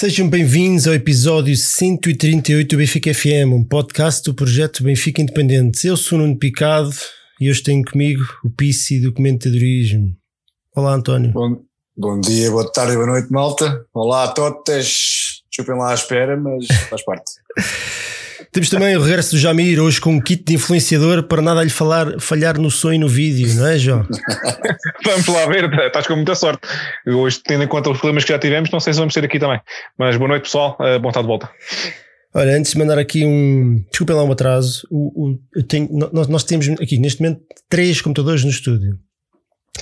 Sejam bem-vindos ao episódio 138 do Benfica FM, um podcast do projeto Benfica Independente. Eu sou o Nuno Picado e hoje tenho comigo o Pisci do Comentadorismo. Olá, António. Bom, bom dia, boa tarde, boa noite, malta. Olá a todos. Desculpem lá à espera, mas faz parte. Temos também o regresso do Jamir, hoje com um kit de influenciador para nada lhe falar, falhar no som e no vídeo, não é, João? Vamos lá ver, estás com muita sorte. Hoje, tendo em conta os problemas que já tivemos, não sei se vamos ter aqui também. Mas boa noite, pessoal. Uh, bom estar de volta. Olha, antes de mandar aqui um. Desculpem lá um atraso. O, o, tenho, nós, nós, temos aqui neste momento três computadores no estúdio.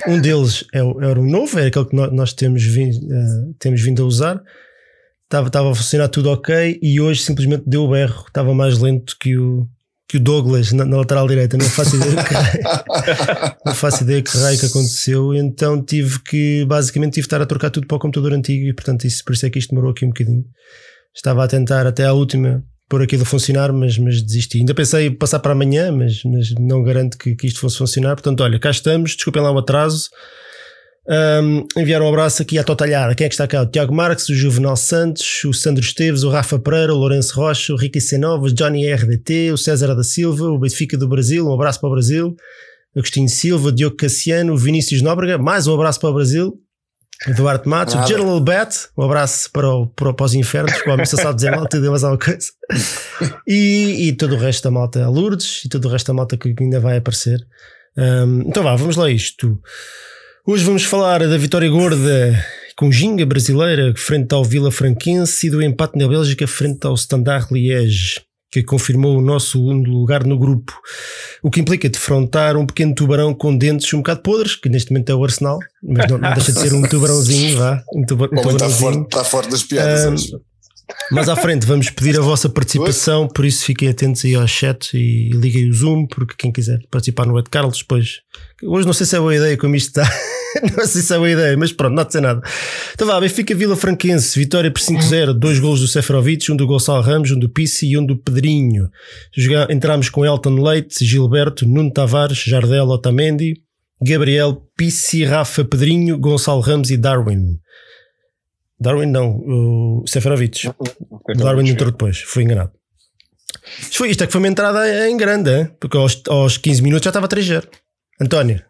Um deles é, era o novo, é aquele que nós temos vindo, uh, temos vindo a usar. Estava, estava a funcionar tudo ok e hoje simplesmente deu o berro. Estava mais lento que o, que o Douglas na, na lateral direita. Não faço ideia que raio, não faço ideia que raio que aconteceu. Então tive que, basicamente, tive que estar a trocar tudo para o computador antigo e, portanto, isso, por isso é que isto demorou aqui um bocadinho. Estava a tentar até à última pôr aquilo a funcionar, mas, mas desisti. Ainda pensei passar para amanhã, mas, mas não garanto que, que isto fosse funcionar. Portanto, olha, cá estamos. Desculpem lá o atraso. Um, enviar um abraço aqui à Totalhada. Quem é que está cá? O Tiago Marques, o Juvenal Santos, o Sandro Esteves, o Rafa Pereira, o Lourenço Rocha, o Ricky Senova, o Johnny RDT, o César da Silva, o Benfica do Brasil. Um abraço para o Brasil. Agostinho Silva, Diogo Cassiano, o Vinícius Nóbrega. Mais um abraço para o Brasil. Eduardo Matos, o General Bet, um abraço para, o, para, para os infernos, o homem só sabe dizer mal, tudo mais alguma coisa. E, e, todo o resto da malta, a Lourdes e todo o resto da malta que ainda vai aparecer. Um, então vá, vamos lá isto. Hoje vamos falar da vitória gorda com ginga brasileira frente ao Vila Franquense e do empate na Bélgica frente ao Standard Liège, que confirmou o nosso segundo lugar no grupo. O que implica defrontar um pequeno tubarão com dentes um bocado podres, que neste momento é o Arsenal, mas não, não deixa de ser um tubarãozinho, vá. Um, tuba, um tubarãozinho. Está forte, está forte das piadas. Um, mas à frente vamos pedir a vossa participação, por isso fiquem atentos aí ao chat e liguem o Zoom, porque quem quiser participar no Ed Carlos, depois. Hoje não sei se é boa ideia como isto está. não sei se é boa ideia, mas pronto, não ser nada. Então vá, Benfica Vila Franquense, vitória por 5-0, dois golos do Seferovic, um do Gonçalo Ramos, um do Pissi e um do Pedrinho. Entramos com Elton Leite, Gilberto, Nuno Tavares, Jardel Otamendi, Gabriel, Pissi, Rafa Pedrinho, Gonçalo Ramos e Darwin. Darwin não, o Seferovic. O Darwin entrou depois, foi enganado. Isto, foi, isto é que foi uma entrada em grande, hein? porque aos, aos 15 minutos já estava 3-0. António.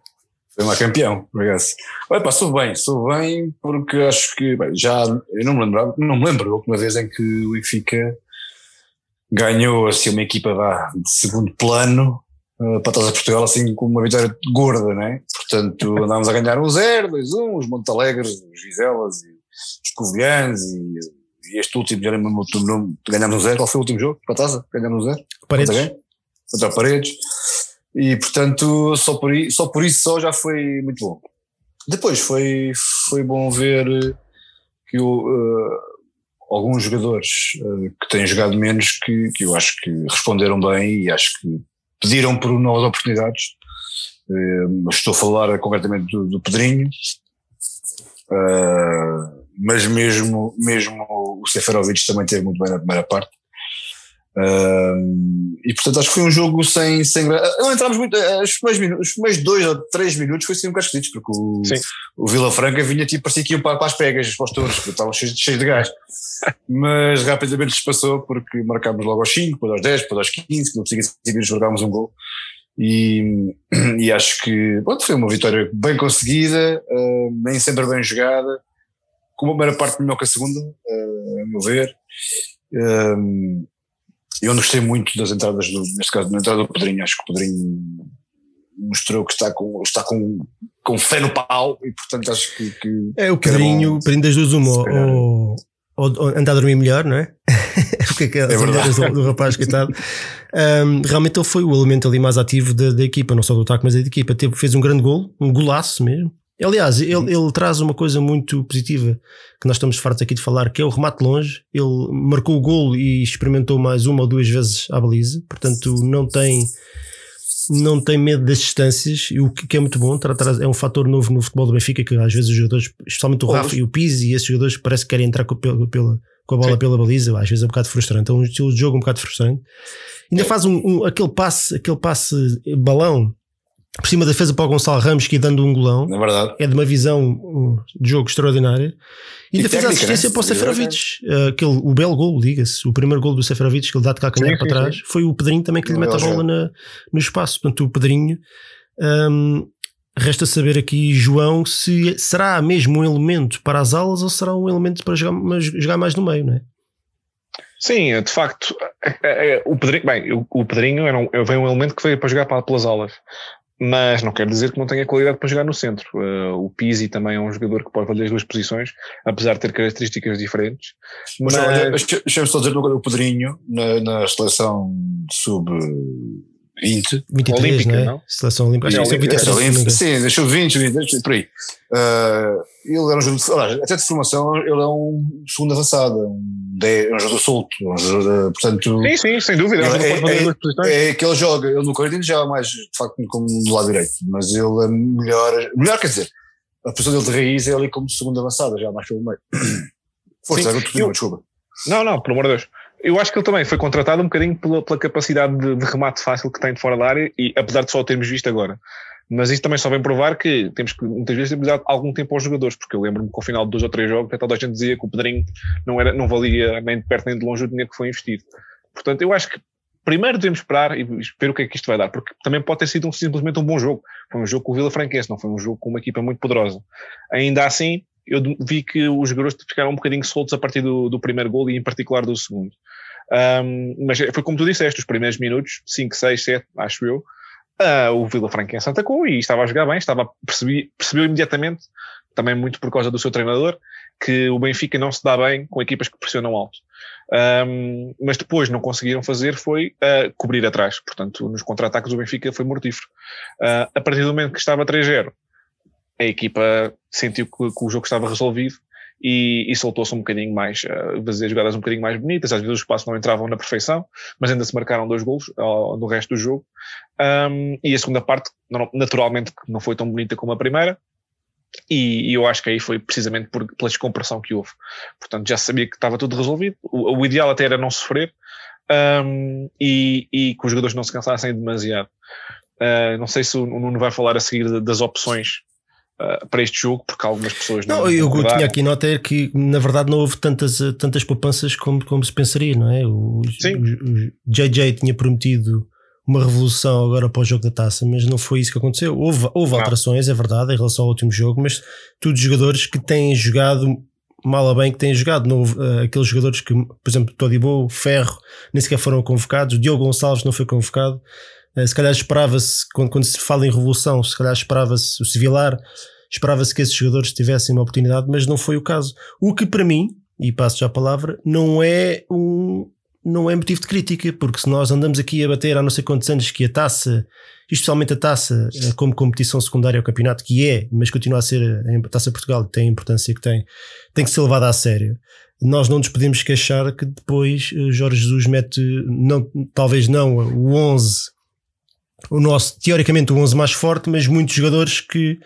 Foi uma campeão, obrigado. Olha, pá, sou bem, sou bem porque acho que bem, já, eu não me lembro, não me lembro a última vez em que o Benfica ganhou assim uma equipa lá, de segundo plano uh, para trás a Portugal assim com uma vitória gorda, né? Portanto andámos a ganhar um 0, 2, 1, os Montalegres, os Vizelas e os Covilhãs e, e, este último, já lembro o nome, ganhámos um 0, qual foi o último jogo? Para a taça? Ganhámos um 0? Paredes. Contra Paredes. E portanto, só por, só por isso só já foi muito bom. Depois foi, foi bom ver que o, uh, alguns jogadores uh, que têm jogado menos que, que eu acho que responderam bem e acho que pediram por novas oportunidades. Uh, estou a falar concretamente do, do Pedrinho, uh, mas mesmo, mesmo o Seferovic também teve muito bem na primeira parte. Uh, e portanto acho que foi um jogo sem, sem não entramos muito eh, os primeiros, minutos, os primeiros dois ou três minutos foi assim um bocado esquisitos porque o, o Vila Franca vinha tipo parecia que ia para, para as pegas para os touros estavam cheios, cheios de gás. Mas rapidamente se passou porque marcámos logo aos 5, depois aos 10, depois aos 15 que não conseguimos jogámos um gol. E, e acho que bom, foi uma vitória bem conseguida uh, nem sempre bem jogada com uma primeira parte melhor que a segunda uh, a meu ver uh, eu não gostei muito das entradas, do, neste caso, da entrada do Pedrinho. Acho que o Pedrinho mostrou que está com, está com, com fé no pau e, portanto, acho que. que é o Pedrinho, o Pedrinho das duas, uma, ou, ou, ou andar a dormir melhor, não é? Porque é, é as do, do rapaz, coitado. Um, realmente ele foi o elemento ali mais ativo da, da equipa, não só do ataque, mas da equipa. Teve, fez um grande gol, um golaço mesmo. Aliás, ele, ele, traz uma coisa muito positiva que nós estamos fartos aqui de falar, que é o remate longe. Ele marcou o gol e experimentou mais uma ou duas vezes a baliza, portanto não tem não tem medo das distâncias, e o que é muito bom, é um fator novo no futebol do Benfica, que às vezes os jogadores, especialmente o Rafa e o Pizzi, e esses jogadores parece que querem entrar com, pela, com a bola Sim. pela baliza, às vezes é um bocado frustrante, é um estilo de jogo um bocado frustrante. Ainda faz um, um, aquele passe, aquele passe balão por cima da defesa para o Gonçalo Ramos que dando um golão. É verdade. É de uma visão de jogo extraordinária. E ainda fez a assistência né? para o Seferovic. Uh, aquele, o belo gol, diga-se. O primeiro gol do Seferovic que ele dá de calcanhar para trás. Sim. Foi o Pedrinho também que lhe mete a bola na, no espaço. Portanto, o Pedrinho. Um, resta saber aqui, João, se será mesmo um elemento para as alas ou será um elemento para jogar, jogar mais no meio, não é? Sim, de facto, é, é, é, o Pedrinho, bem, o, Pedrinho era um, veio um elemento que veio para jogar para, pelas alas mas não quer dizer que não tenha qualidade para jogar no centro. Uh, o Pizzi também é um jogador que pode fazer as duas posições, apesar de ter características diferentes. Mas, mas... deixa-me só dizer o Pedrinho na, na seleção sub 20. 23, olímpica, não, é? não? Seleção olímpica. Acho que é 23. Sim, deixou 20, 20, por aí. Uh, ele era um jogador, até de formação, ele é um segundo avançado, um, de, um jogador solto, um jogador, portanto. Sim, sim, sem dúvida. É, é, é, que ele joga, ele no Corinthians já mais, de facto, como do lado direito, mas ele é melhor, melhor quer dizer, a posição dele de raiz é ali como segundo avançado, já mais pelo meio. Força, sim, eu, desculpa. Não, não, pelo amor de Deus. Eu acho que ele também foi contratado um bocadinho pela, pela capacidade de, de, remate fácil que tem de fora da área, e apesar de só o termos visto agora. Mas isso também só vem provar que temos que muitas vezes temos dado algum tempo aos jogadores, porque eu lembro-me que ao final de dois ou três jogos, toda a gente dizia que o Pedrinho não, era, não valia nem de perto nem de longe o dinheiro que foi investido. Portanto, eu acho que primeiro devemos esperar e ver o que é que isto vai dar, porque também pode ter sido um, simplesmente um bom jogo. Foi um jogo com o Vila Franquense, não foi um jogo com uma equipa muito poderosa. Ainda assim, eu vi que os jogadores ficaram um bocadinho soltos a partir do, do primeiro gol e em particular do segundo. Um, mas foi como tu disseste, os primeiros minutos, 5, 6, 7, acho eu, uh, o Vila Franquense atacou e estava a jogar bem, estava, percebi, percebeu imediatamente, também muito por causa do seu treinador, que o Benfica não se dá bem com equipas que pressionam alto. Um, mas depois não conseguiram fazer foi uh, cobrir atrás. Portanto, nos contra-ataques o Benfica foi mortífero. Uh, a partir do momento que estava 3-0, a equipa sentiu que, que, o jogo estava resolvido e, e soltou-se um bocadinho mais, uh, jogadas um bocadinho mais bonitas, às vezes os espaços não entravam na perfeição, mas ainda se marcaram dois golos uh, no resto do jogo. Um, e a segunda parte, naturalmente, não foi tão bonita como a primeira, e, e, eu acho que aí foi precisamente por, pela descompressão que houve. Portanto, já sabia que estava tudo resolvido. O, o ideal até era não sofrer um, e, e que os jogadores não se cansassem demasiado. Uh, não sei se o Nuno vai falar a seguir das opções uh, para este jogo, porque algumas pessoas não. Não, eu tinha aqui nota é que na verdade não houve tantas, tantas poupanças como, como se pensaria, não é? O, Sim. O, o JJ tinha prometido uma revolução agora para o jogo da taça, mas não foi isso que aconteceu. Houve, houve alterações, é verdade, em relação ao último jogo, mas todos jogadores que têm jogado mal ou bem que têm jogado. Não houve, uh, aqueles jogadores que, por exemplo, Todibo, Ferro, nem sequer foram convocados. Diogo Gonçalves não foi convocado. Uh, se calhar esperava-se, quando, quando, se fala em revolução, se calhar esperava-se o Civilar, esperava-se que esses jogadores tivessem uma oportunidade, mas não foi o caso. O que para mim, e passo já a palavra, não é um, não é motivo de crítica, porque se nós andamos aqui a bater há não sei quantos anos que a taça, especialmente a taça eh, como competição secundária ao campeonato, que é, mas continua a ser a taça Portugal, tem a importância que tem, tem que ser levada a sério. Nós não nos podemos queixar que depois eh, Jorge Jesus mete, não, talvez não o 11, o nosso, teoricamente o 11 mais forte, mas muitos jogadores que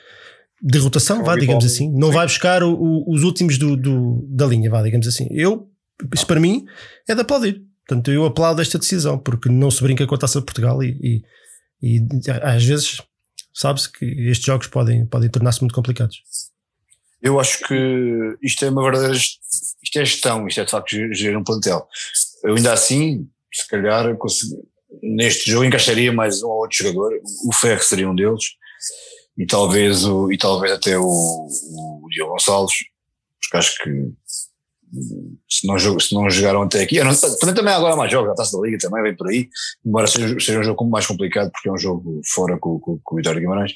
de rotação, vá, digamos assim, não vai buscar o, o, os últimos do, do, da linha, vá, digamos assim. Eu, isso para mim é de aplaudir. Portanto, eu aplaudo esta decisão, porque não se brinca com a taça de Portugal e, e, e às vezes sabe-se que estes jogos podem, podem tornar-se muito complicados. Eu acho que isto é uma verdadeira isto é gestão, isto é de facto gerir um plantel. Eu ainda assim, se calhar, neste jogo encaixaria mais um ou outro jogador, o Ferro seria um deles, e talvez, o, e talvez até o, o Diogo Gonçalves, porque acho que se não, se não jogaram até aqui, não, também, também agora mais jogos, a taça da Liga também vem por aí, embora seja, seja um jogo mais complicado porque é um jogo fora com, com, com o Vitória Guimarães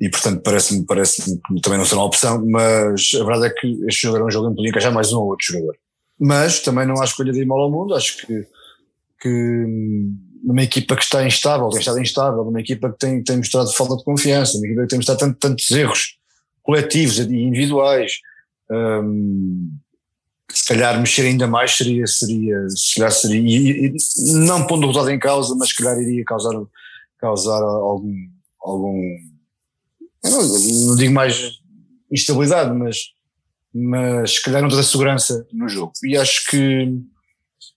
e portanto parece-me parece que também não será uma opção, mas a verdade é que este jogo era um jogo em que podia encaixar mais um ou outro jogador. Mas também não há escolha de ir mal ao mundo, acho que, que numa equipa que está instável, tem estado instável, numa equipa que tem, tem mostrado falta de confiança, numa equipa que tem mostrado tanto, tantos erros coletivos e individuais, hum, se calhar mexer ainda mais seria, seria, se calhar seria, e, e, não pondo o resultado em causa, mas se calhar iria causar, causar algum, algum não, não digo mais instabilidade, mas, mas se calhar não toda a segurança no jogo. E acho que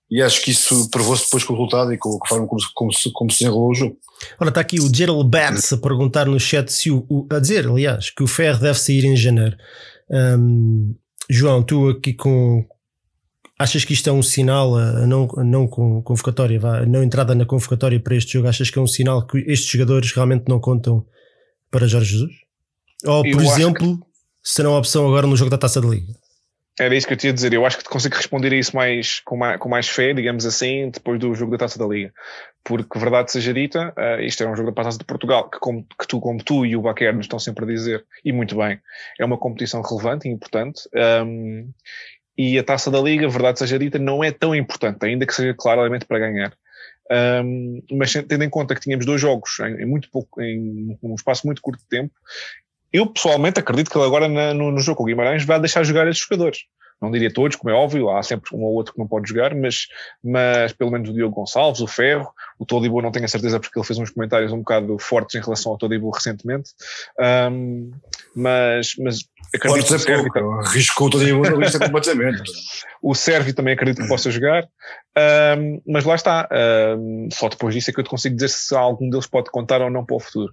e acho que isso provou-se depois com o resultado e com a forma como, como, como se desenrolou o jogo. Ora, está aqui o Gerald Betts a perguntar no chat se o, o, a dizer, aliás, que o Ferro deve sair em janeiro. Um, João, tu aqui com achas que isto é um sinal a não, a não convocatória, a não entrada na convocatória para este jogo? Achas que é um sinal que estes jogadores realmente não contam para Jorge Jesus? Ou, por Eu exemplo, que... serão a opção agora no jogo da Taça da Liga? Era isso que eu tinha a dizer. Eu acho que consigo responder a isso mais, com, mais, com mais fé, digamos assim, depois do jogo da Taça da Liga. Porque, verdade seja dita, uh, isto é um jogo da Taça de Portugal, que, como, que tu, como tu e o Baquer nos estão sempre a dizer, e muito bem, é uma competição relevante e importante. Um, e a Taça da Liga, verdade seja dita, não é tão importante, ainda que seja claramente para ganhar. Um, mas tendo em conta que tínhamos dois jogos em, em muito pouco, em um espaço muito curto de tempo, eu pessoalmente acredito que ele agora na, no, no, jogo com o Guimarães vai deixar jogar esses jogadores. Não diria todos, como é óbvio, há sempre um ou outro que não pode jogar, mas, mas pelo menos o Diogo Gonçalves, o Ferro, o Todibo não tenho a certeza porque ele fez uns comentários um bocado fortes em relação ao Todibo recentemente. Um, mas, mas acredito Pode ser pouco, arriscou o Todibo na lista completamente. O Sérvio também acredito que possa jogar. Um, mas lá está. Um, só depois disso é que eu te consigo dizer se algum deles pode contar ou não para o futuro.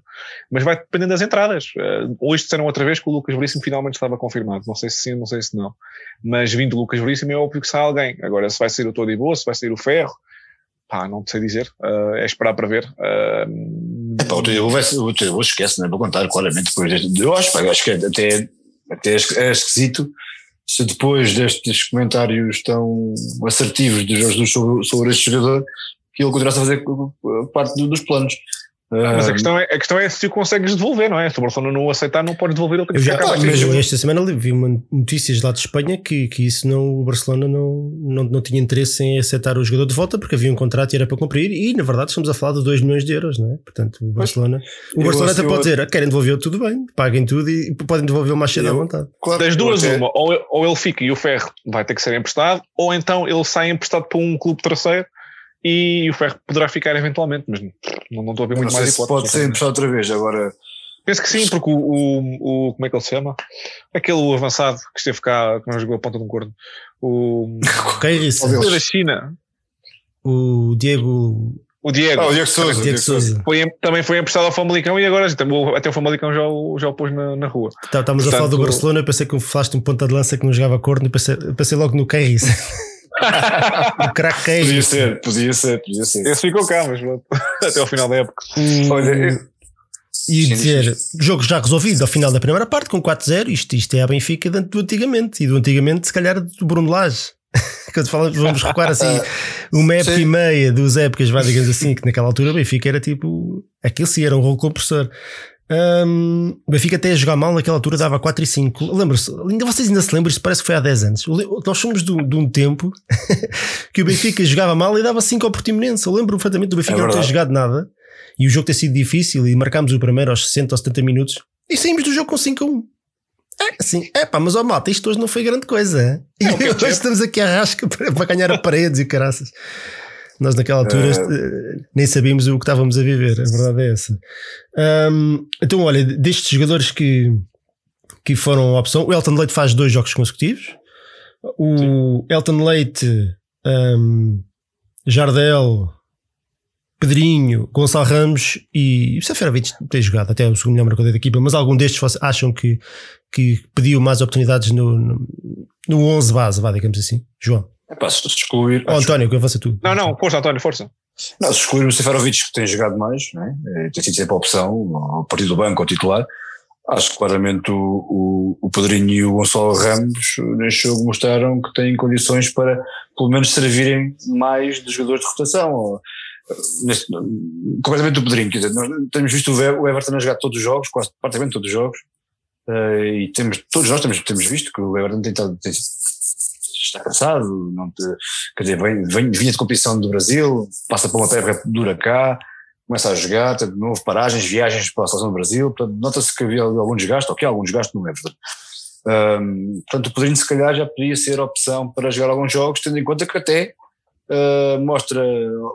Mas vai dependendo das entradas. Uh, hoje disseram outra vez que o Lucas Veríssimo finalmente estava confirmado. Não sei se sim, não sei se não. Mas vindo o Lucas Veríssimo é óbvio que sai alguém. Agora, se vai ser o Todibo, se vai ser o Ferro, pá, não sei dizer. Uh, é esperar para ver. Uh, Epá, o Todibo vai ser, o não é? Vou contar claramente depois. Eu acho, pá, eu acho que até, até é esquisito se depois destes comentários tão assertivos de Jorge sobre, sobre este jogador, que ele continuasse a fazer parte dos planos. Mas a questão, é, a questão é se o consegues devolver, não é? Se o Barcelona não aceitar, não podes devolver o que já, ah, Mas esta semana vi uma notícias lá de Espanha que, que isso não, o Barcelona não, não, não tinha interesse em aceitar o jogador de volta porque havia um contrato e era para cumprir. E na verdade estamos a falar de 2 milhões de euros, não é? Portanto, o Barcelona, o Barcelona até pode dizer: ah, querem devolver tudo bem, paguem tudo e podem devolver o mais cedo à vontade. Claro, das duas, uma, ou, ou ele fica e o Ferro vai ter que ser emprestado, ou então ele sai emprestado para um clube terceiro e o Ferro poderá ficar eventualmente, mas não, não estou a ver muito mais hipóteses. Pode ser emprestado outra vez, agora. Penso que sim, porque o, o, o, Como é que ele se chama? Aquele avançado que esteve cá, que não jogou a ponta de um corno. O. Queiris. O da China. O Diego. O Diego. Ah, o Diego Souza. Diego Souza. Foi, também foi emprestado ao Famalicão e agora até o Famalicão já o, já o pôs na, na rua. Tá, estamos Portanto, a falar do Barcelona. Eu pensei que falaste um ponta de lança que não jogava corno e pensei, pensei logo no Queiris. o crack Queiris. Podia ser, podia ser, podia ser. Esse ficou cá, mas até ao final da época. Hum, Olha, eu... E dizer, jogo já resolvido ao final da primeira parte com 4-0, isto, isto é a Benfica do antigamente, e do antigamente se calhar do Bruno Lage. Quando falamos, vamos recuar assim, uma época Sim. e meia, duas épocas, vai, digamos assim, que naquela altura o Benfica era tipo. Aquilo sim era um rolo compressor. Um, o Benfica até a jogar mal naquela altura dava 4 e 5. Lembra-se, ainda vocês ainda se lembram, isso parece que foi há 10 anos. Nós somos de, de um tempo que o Benfica jogava mal e dava 5 ao Portimonense. Eu lembro perfeitamente do Benfica é não ter jogado nada e o jogo ter sido difícil e marcámos o primeiro aos 60 ou 70 minutos e saímos do jogo com 5 a 1. É, sim, é pá, mas ó malta, isto hoje não foi grande coisa. É, e hoje estamos aqui a rasca para, para ganhar a paredes e caraças. Nós naquela altura é... nem sabíamos o que estávamos a viver, a verdade é essa. Um, então, olha, destes jogadores que, que foram a opção, o Elton Leite faz dois jogos consecutivos. O Sim. Elton Leite, um, Jardel, Pedrinho, Gonçalo Ramos e Seferovic tem jogado até o segundo melhor marcador da equipa, mas algum destes acham que, que pediu mais oportunidades no, no, no 11 base, vá, digamos assim? João. É pá, se excluir. Oh, António, que avança tu. Não, não, força, António, força. Não, se excluir o Seferovic, que tem jogado mais, né? tem sido sempre a opção, a partir do banco ou titular, acho que claramente o, o, o Pedrinho e o Gonçalo Ramos neste jogo mostraram que têm condições para pelo menos servirem mais de jogadores de rotação neste, completamente do Pedrinho, quer dizer, nós temos visto o Everton a jogar todos os jogos, quase praticamente todos os jogos, uh, e temos, todos nós temos, temos visto que o Everton tem, tem, está cansado, não te, quer dizer, vem, vem, vinha de competição do Brasil, passa por uma terra dura cá, começa a jogar, de novo paragens, viagens para a seleção do Brasil, portanto, nota-se que havia algum desgaste, ou que algum desgaste no Everton. Um, portanto, o Pedrinho se calhar já podia ser opção para jogar alguns jogos, tendo em conta que até uh, mostra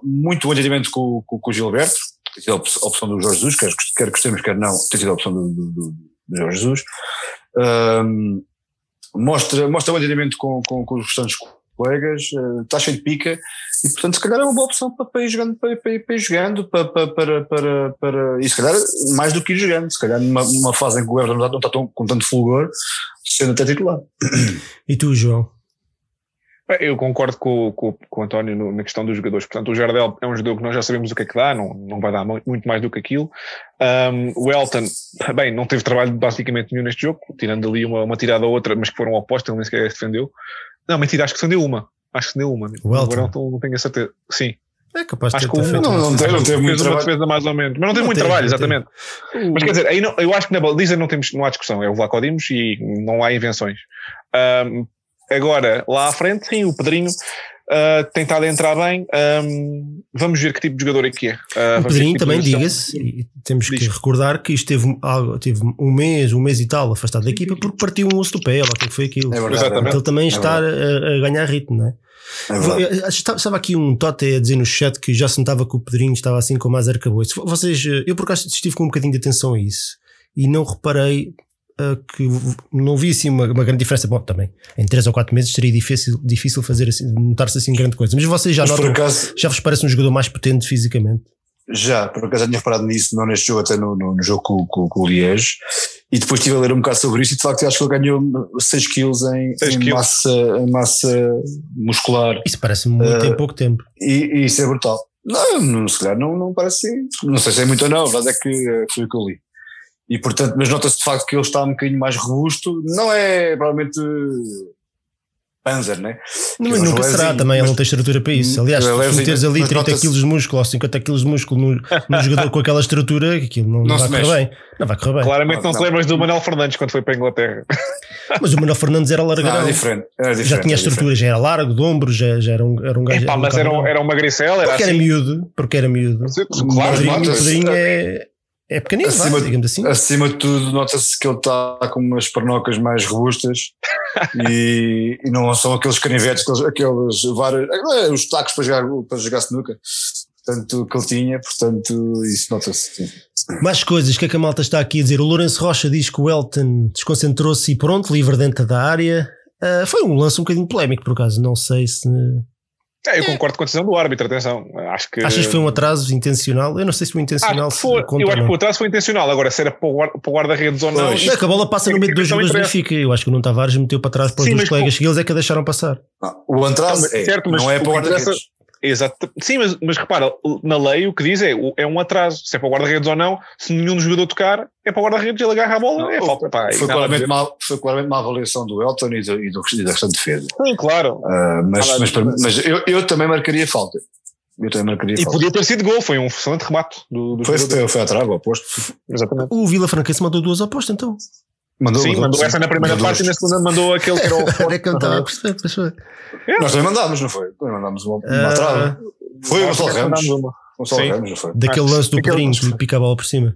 muito o entendimento com, com, com o Gilberto, tem sido a opção do Jorge Jesus, quer, quer gostemos, quer não, tem sido a opção do, do, do Jorge Jesus. Um, mostra, mostra o entendimento com, com, com os restantes colegas, está cheio de pica e portanto se calhar é uma boa opção para, ir jogando, para, para, para ir jogando, para, para, para, para, e se calhar mais do que ir jogando, se calhar numa, numa fase em que o Everton não está, não está tão, com tanto fulgor, sendo até titular. E tu, João? Eu concordo com, com, com o António no, na questão dos jogadores. Portanto, o Jardel é um jogador que nós já sabemos o que é que dá, não, não vai dar muito mais do que aquilo. Um, o Elton, bem, não teve trabalho basicamente nenhum neste jogo, tirando ali uma, uma tirada ou outra, mas que foram opostas, ele nem sequer defendeu. Não, mentira, acho que defendeu uma. Acho que defendeu uma. O Elton? Agora não, tenho a certeza. Sim. É capaz de Acho ter, que ter o- feito não, uma não não teve muito trabalho. defesa mais ou menos, mas não teve Não muito teve, trabalho, não teve. exatamente. Mas quer dizer, aí não, eu acho que na baliza não, temos, não há discussão, é o Vlaco Dimos e não há invenções. Ahm, agora, lá à frente, sim, o Pedrinho ah, tem estado a entrar bem. Ahm, vamos ver que tipo de jogador é que é. Ah, O Pedrinho que tipo também, diga-se, e temos que Diz. recordar que isto teve, algo, teve um mês, um mês e tal afastado da equipa porque partiu um osso do pé, lá o que é que foi aquilo. É verdade. Exatamente. Portanto, ele também É está a, a ganhar ritmo, não é? É Estava aqui um Tote a dizer no chat que já se notava que o Pedrinho estava assim com mais arcabouço. Vocês, eu por acaso estive com um bocadinho de atenção a isso e não reparei que não vi assim uma, uma grande diferença. Bom, também em 3 ou 4 meses seria difícil, difícil fazer assim, notar-se assim grande coisa. Mas vocês já Mas notam, acaso, já vos parece um jogador mais potente fisicamente? Já, por acaso já tinha reparado nisso, não neste jogo, até no, no, no jogo com, com, com o Liège. E depois estive a ler um bocado sobre isso e de facto eu acho que ele ganhou 6 quilos em, 6 em quilos. massa, em massa muscular. Isso parece muito Eh, em pouco tempo. E, e isso é brutal. Não, não, se calhar não, não parece assim. Não sei se é muito ou não, a verdade é que eh, foi o que eu li. E portanto, mas nota-se de facto que ele está um bocadinho mais robusto. Não é provavelmente Panzer, né? Mas Mas nunca não é será também, ele mas- não tem estrutura para isso. Aliás, Ele é se meteres ali mas 30 nota-se- kg de músculo ou 50 kg de músculo num, num jogador com aquela estrutura, aquilo não, Não vai se correr bem. Não vai correr bem. Claramente não, Não. te lembras do Manuel Fernandes quando foi para a Inglaterra. Mas o Manuel Fernandes era Não, largadão. é diferente. Era diferente já tinha é estrutura, já era largo, de ombro, já, já era um, era um gajo. Epá, um mas era, um, era uma gricela, era Porque era assim. miúdo, porque era miúdo. O Claro, o. Pedrinho é, é pequenino, Acima de- digamos assim. Acima de tudo, nota-se que ele está com umas pernocas mais robustas e, e não são aqueles canivetes, aqueles, aqueles vários, eh, os tacos para jogar, para jogar snooker. Portanto, que ele tinha, portanto, isso nota-se. Mais coisas, o que é que a malta está aqui a dizer? O Lourenço Rocha diz que o Elton desconcentrou-se e pronto, livre dentro da área. Ah, foi um lance um bocadinho polémico, por acaso. Não sei se. É, eu concordo com a decisão do árbitro, atenção. Acho que. Achas que foi um atraso intencional? Eu não sei se foi intencional. Acho que foi, eu acho não. que o atraso foi intencional. Agora, se era para o guarda-redes ou não. Não, é que a bola passa no meio de dois Não jogadores do. Benfica. Eu acho que o Nuno Tavares meteu para trás para os dois colegas que eles é que a deixaram passar. Não, o atraso mas- é, certo, mas não é para o guarda-redes. Exato. Sim, mas, mas repara, na lei o que diz é, é um atraso. Se é para o guarda-redes ou não, se nenhum dos jogador tocar, é para o guarda-redes, ele agarra a bola, é falta. Pá, Foi a claramente, uma, foi claramente uma avaliação do Elton e, do, e, do, e da questão de defesa. Sim, claro. Ah, mas Nada a mas, mas eu, eu também marcaria falta. Eu também marcaria E falta. podia ter sido gol, foi um excelente remate do, do Foi, jogador. foi, foi à trave, ao oposto. Exatamente. O Vila Franquense mandou duas apostas então. Mandou, Sim, mandou essa na primeira mandou parte e na segunda mandou aquele que era o Era eu perceber, pois foi. Nós também mandámos, não foi? Também mandámos uma, uma Ah, trave. Foi o Gonçalo Ramos. Ramos, não foi? Daquele Acho- lance do Pedrinho que pica a bola por cima.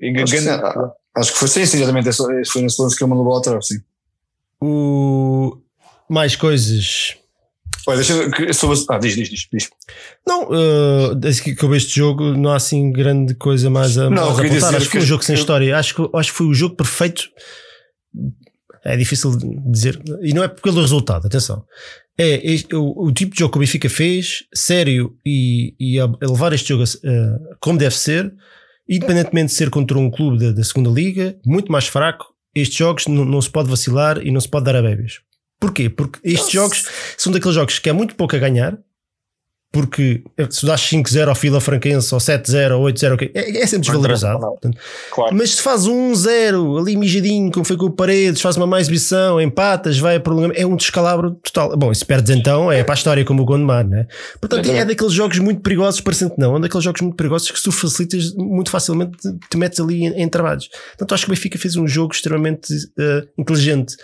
E Acho que, ah, acho que foi sim, sim, exatamente. Esse, esse foi nesse lance que ele mandou a bola atrás, sim. O... Mais coisas. Olha, deixa eu. Sobre, ah, diz, diz, diz. diz. Não, uh, desde que acabou este jogo, não há assim grande coisa mais a, Não, mais a apontar. Acho que foi um jogo sem eu- história. Acho que, acho que foi o jogo perfeito. É difícil dizer. E não é pelo resultado, atenção. É este- o, o tipo de jogo que o Benfica fez, sério, e, e a, a levar este jogo a- como deve ser, independentemente de ser contra um clube da, da segunda Liga, muito mais fraco, estes jogos não, não se pode vacilar e não se pode dar a bebês. Porquê? Porque estes jogos são daqueles jogos que é muito pouco a ganhar, porque se dás 5-0 ao Fila Franquense, ou 7-0, ou 8-0, ok, é, é sempre desvalorizado. Portanto, Claro. mas se faz um 1-0 ali mijadinho, como foi com o Paredes, faz uma mais exibição, empatas, vai a prolongamento, é um descalabro total. Bom, e se perdes então, é para a história como o Gondomar, né? Portanto, é Exatamente. daqueles jogos muito perigosos, parecendo que não, é daqueles jogos muito perigosos que se tu facilitas muito facilmente, te, te metes ali em, em trabalhos. Portanto, acho que o Benfica fez um jogo extremamente eh, inteligente.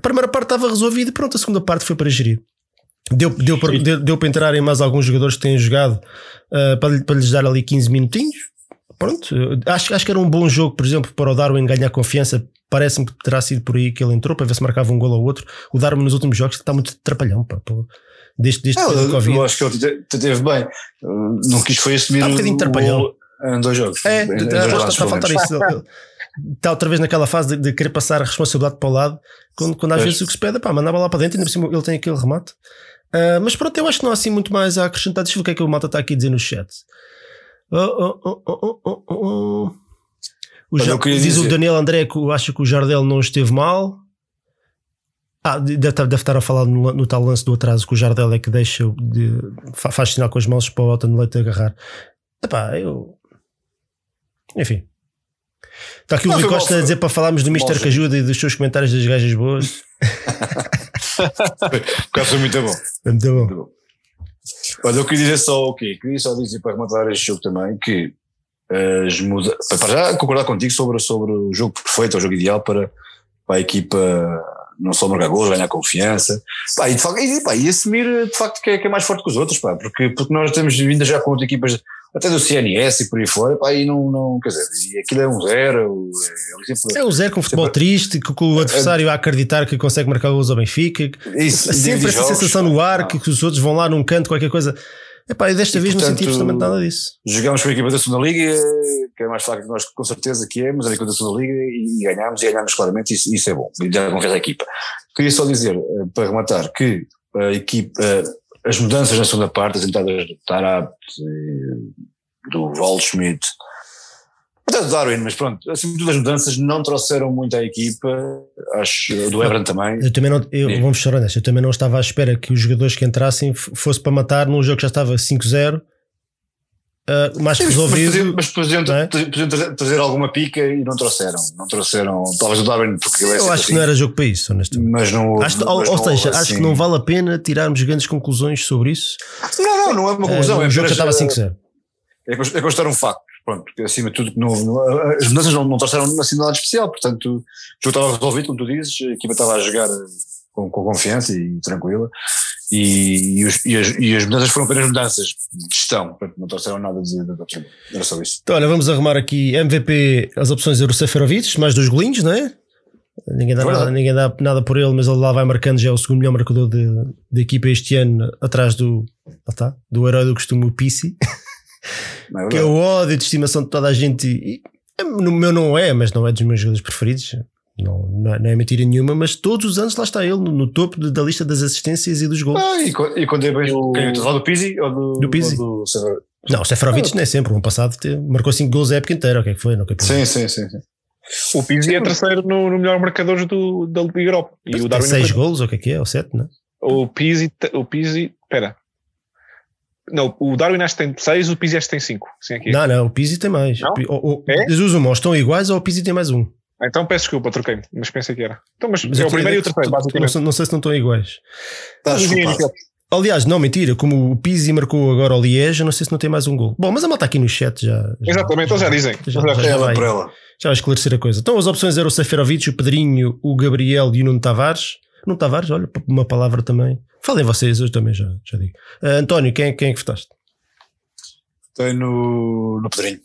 A primeira parte estava resolvida e pronto, a segunda parte foi para gerir. Deu, deu, para, deu, deu para entrarem mais alguns jogadores que têm jogado eh, para, para lhes dar ali 15 minutinhos. Pronto, acho, acho que era um bom jogo, por exemplo, para o Darwin ganhar confiança. Parece-me que terá sido por aí que ele entrou para ver se marcava um gol ou outro. O Darwin nos últimos jogos está muito trapalhão, pá, pô. desde, desde Ah, eu, Covid. eu acho que ele te- te teve bem. Uh, Não quis foi assumir Está um bocadinho trapalhão. em dois jogos. É, em está, a faltar isso. Está outra vez naquela fase de, de, querer passar a responsabilidade para o lado, quando, quando às é. vezes o que se pede é pá, mandava lá para dentro, ainda por cima ele tem aquele remate. Uh, mas pronto, eu acho que não há assim muito mais a acrescentar. Deixa eu ver o que é que o Malta está aqui a dizer no chat. Oh, oh, oh, o ja diz dizer. o Daniel André que acha que o Jardel não esteve mal. Ah, deve, deve estar a falar no, no, tal lance do atraso que o Jardel é que deixa de, faz sinal com as mãos para o Otto no leite agarrar. Epá, eu. Enfim. Está aqui o Rui Costa a dizer para falarmos do Mr. que ajuda e dos seus comentários das gajas boas. Foi muito bom. Muito bom. Muito bom. Olha, eu queria dizer só o quê? Queria só dizer para rematar este jogo também que as muda para já concordar contigo sobre, sobre o jogo perfeito, o jogo ideal para, para a equipa não só marcar gols, ganhar confiança, pá, e, de facto, e, pá, e assumir de facto que é, que é mais forte que os outros, pá, porque, porque nós temos vindo já com outras equipas, até do CNS e por aí fora, pá, e não, não quer dizer, e aquilo é um zero. É, é um zero com futebol sempre, triste, com, o adversário é, a acreditar que consegue marcar gols ao Benfica, isso, sempre essa jogos, sensação no ar que, que os outros vão lá num canto, qualquer coisa. Epá, e desta e, vez portanto, não senti absolutamente nada disso. Jogámos com a equipa da segunda Liga, que é mais fraca que nós, com certeza que é, mas era a equipa da segunda Liga e, ganhámos, e ganhámos claramente, isso, isso é bom. E dá confiança à equipa. Queria só dizer, eh, para rematar, que a equipa, as mudanças na segunda parte, as entradas do Tarab, do Waldschmidt, até do Darwin, mas pronto, assim, todas as mudanças não trouxeram muito à equipa, acho, do Ebran também. Eu também não, eu, vamos ser honestos, eu também não estava à espera que os jogadores que entrassem fosse para matar num jogo que já estava 5-0. Uh, mais resolvido. Mas podiam, é? trazer, alguma pica e não trouxeram. Não trouxeram, talvez o Darwin, porque Eu acho assim, que não era jogo para isso, honestamente. Mas não, acho, mas ou, não, ou seja, assim. acho que não vale a pena tirarmos grandes conclusões sobre isso. Não, não, não é uma conclusão. Uh, o jogo já estava 5-0. É, é constar um facto pronto, porque acima de tudo não, não, as mudanças não, não trouxeram assim nada especial, portanto o jogo estava resolvido, como tu dizes, a equipa estava a jogar com, com confiança e tranquila e, e, os, e, as, e, as, mudanças foram apenas mudanças de gestão, não trouxeram nada de, de, de, era só isso. Então olha, vamos arrumar aqui MVP, as opções Euro Seferovic, mais dois golinhos, não é? Ninguém dá, nada, ninguém dá nada por ele, mas ele lá vai marcando, já é o segundo melhor marcador de, equipa este ano, atrás do, ah tá, do herói do costume, o Pisi. É que é o ódio de estimação de toda a gente. E, no meu não é, mas não é dos meus jogadores preferidos. Não, não, é, não é mentira nenhuma, mas todos os anos lá está ele no, no topo de, da lista das assistências e dos gols. Ah, e, e quando é bem o. Quem do Pizzi ou do, do Pizzi? Ou do não, o Seferovic ah, não é sempre. O ano passado marcou 5 gols a época inteira. O que é que foi? No sim, sim, sim, sim. O Pizzi é terceiro no, no melhor marcador do, da Liga Europa. E o Darwin 6 gols, ou o que é que é? Ou 7, não é? O Pizzi, o Pizzi, espera, não, o Darwin acho que tem 6, o Pizzi acho que tem 5. Não, não, o Pizzi tem mais. Não? O, o, é? Eles usam, estão iguais ou o Pizzi tem mais um? Então peço desculpa, troquei mas pensei que era. Então, mas, mas é o primeiro e o terceiro, basicamente. Não, não, sei se não estão iguais. Tá, Aliás, não, mentira, como o Pizzi marcou agora o Liege, não sei se não tem mais um gol. Bom, mas a malta aqui no chat já. já Exatamente, então já dizem. Já, já, já, já, vai, já vai esclarecer a coisa. Então as opções eram o Seferovic, o Pedrinho, o Gabriel e o Nuno Tavares. Nuno Tavares, olha, uma palavra também. Falem vocês, eu também já, já digo. Uh, António, quem, quem é que votaste? Votei no, no Pedrinho,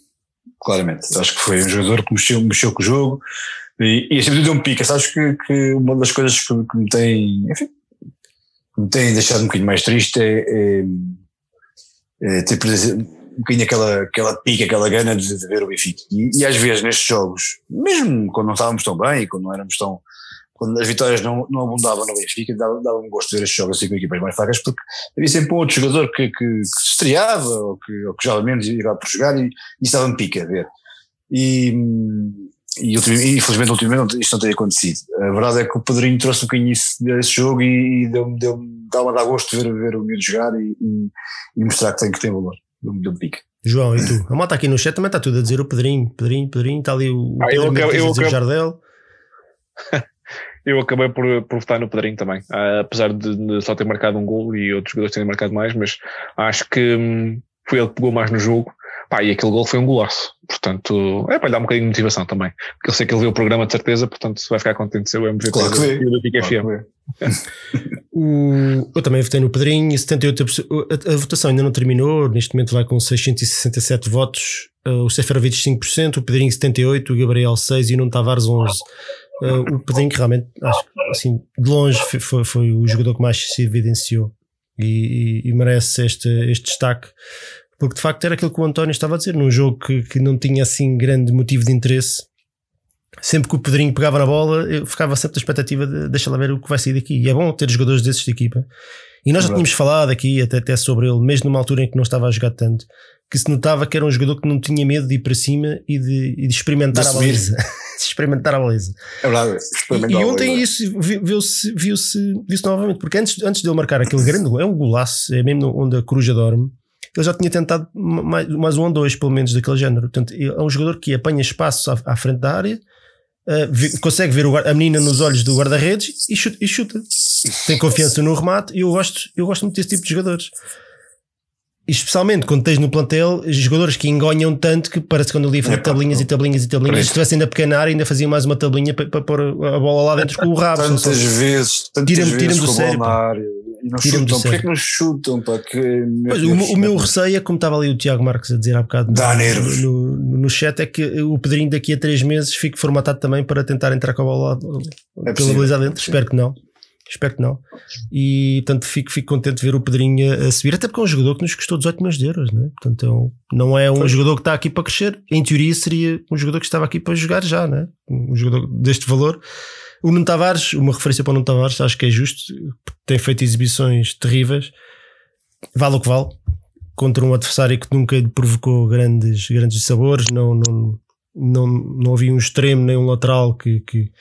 claramente. Acho que foi um jogador que mexeu, mexeu com o jogo e, e sempre deu um pica. Sabes que, que uma das coisas que, que, me tem, enfim, me tem deixado um bocadinho mais triste é, é, é tipo, um bocadinho aquela, aquela pica, aquela gana de, de ver o Benfica. E, e, às vezes nestes jogos, mesmo quando não estávamos tão bem e quando não éramos tão, quando as vitórias não, não abundavam no Benfica, dava, dava um gosto de ver estes jogos assim com equipas mais fracas, porque havia sempre um outro jogador que, que, que se estreava ou que, ou que já menos ia por jogar e, e estava-me pica a ver. E, e, e infelizmente ultimamente isto não tem acontecido. A verdade é que o Pedrinho trouxe um bocadinho isso desse jogo e, e deu-me deu, deu, dá gosto de ver, ver o miúdo jogar e, e, e, mostrar que tem que ter valor. Deu-me pica. João, e tu? A moto aqui no chat também está tudo a dizer o Pedrinho, Pedrinho, Pedrinho, está ali o, ah, eu, eu, eu, o Jardel. Eu acabei por, por votar no Pedrinho também, uh, apesar de, de, só ter marcado um gol e outros jogadores terem marcado mais, mas acho que hum, foi ele que pegou mais no jogo. Pá, e aquele gol foi um golaço. Portanto, é para lhe dar um bocadinho de motivação também. Porque eu sei que ele viu o programa de certeza, portanto vai ficar contente de ser o MVP claro que do Benfica FM. o, eu também votei no Pedrinho, 78%, a, a, votação ainda não terminou, neste momento vai com 667 votos, uh, o Seferovic 5%, o Pedrinho 78%, o Gabriel 6% e o Nuno Tavares 11%. Uh, o Pedrinho realmente, acho que assim, de longe foi, foi o jogador que mais se evidenciou e, e, e, merece este, este destaque, porque de facto era aquilo que o António estava a dizer, num jogo que, que não tinha assim grande motivo de interesse. sempre que o Pedrinho pegava na bola, eu ficava sempre da expectativa de deixa lá ver o que vai sair daqui. E é bom ter jogadores desses de equipa. E nós já tínhamos falado aqui até, até sobre ele, mesmo numa altura em que não estava a jogar tanto, que se notava que era um jogador que não tinha medo de ir para cima e de, e de experimentar de a baliza. de experimentar a baliza. É verdade. E, e ontem isso viu-se viu -se, viu -se novamente, porque antes, antes de ele marcar aquele grande gol, é um golaço, é mesmo onde a coruja dorme. Ele já tinha tentado mais, mais um ou dois, pelo menos, daquele género. Portanto, é um jogador que apanha espaço à, à frente da área, uh, consegue ver o, a menina nos olhos do guarda-redes e chuta, e chuta. Tem confiança no remate e eu gosto, eu gosto muito desse tipo de jogadores. Especialmente quando tens no plantel jogadores que engonham tanto que parece que quando ali é, tabelinhas e tabelinhas e tabelinhas, se estivesse ainda pequena área, ainda fazia mais uma tabelinha para, para pôr a bola lá dentro com o rabo. Tantas vezes, tantas tira vezes do sério. E não chutam. Porquê é que não chutam? Para que pois, o, o, meu receio é, como estava ali o Tiago Marques a dizer há bocado Dá nervos. No, no, no, chat, é que o Pedrinho daqui a três meses fique formatado também para tentar entrar com a bola é pela baliza dentro. Espero que não. Espero que não. E portanto fico, fico contente de ver o Pedrinho a subir, até porque é um jogador que nos custou 18 milhões de euros, né? portanto é um, não é um Foi. jogador que está aqui para crescer. Em teoria, seria um jogador que estava aqui para jogar já, né? um jogador deste valor. O Nuno Tavares, uma referência para o Nuno Tavares, acho que é justo, tem feito exibições terríveis, vale o que vale, contra um adversário que nunca lhe provocou grandes, grandes sabores, não, não, não, não havia um extremo nem um lateral que, que,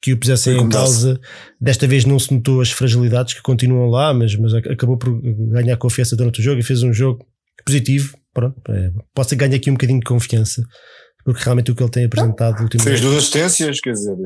que o pusessem em causa. Desta vez não se notou as fragilidades que continuam lá, mas, mas acabou por ganhar confiança durante o jogo e fez um jogo positivo. Pronto, é, posso ganhar aqui um bocadinho de confiança porque realmente o que ele tem apresentado ultimamente. Fez duas assistências, quer dizer,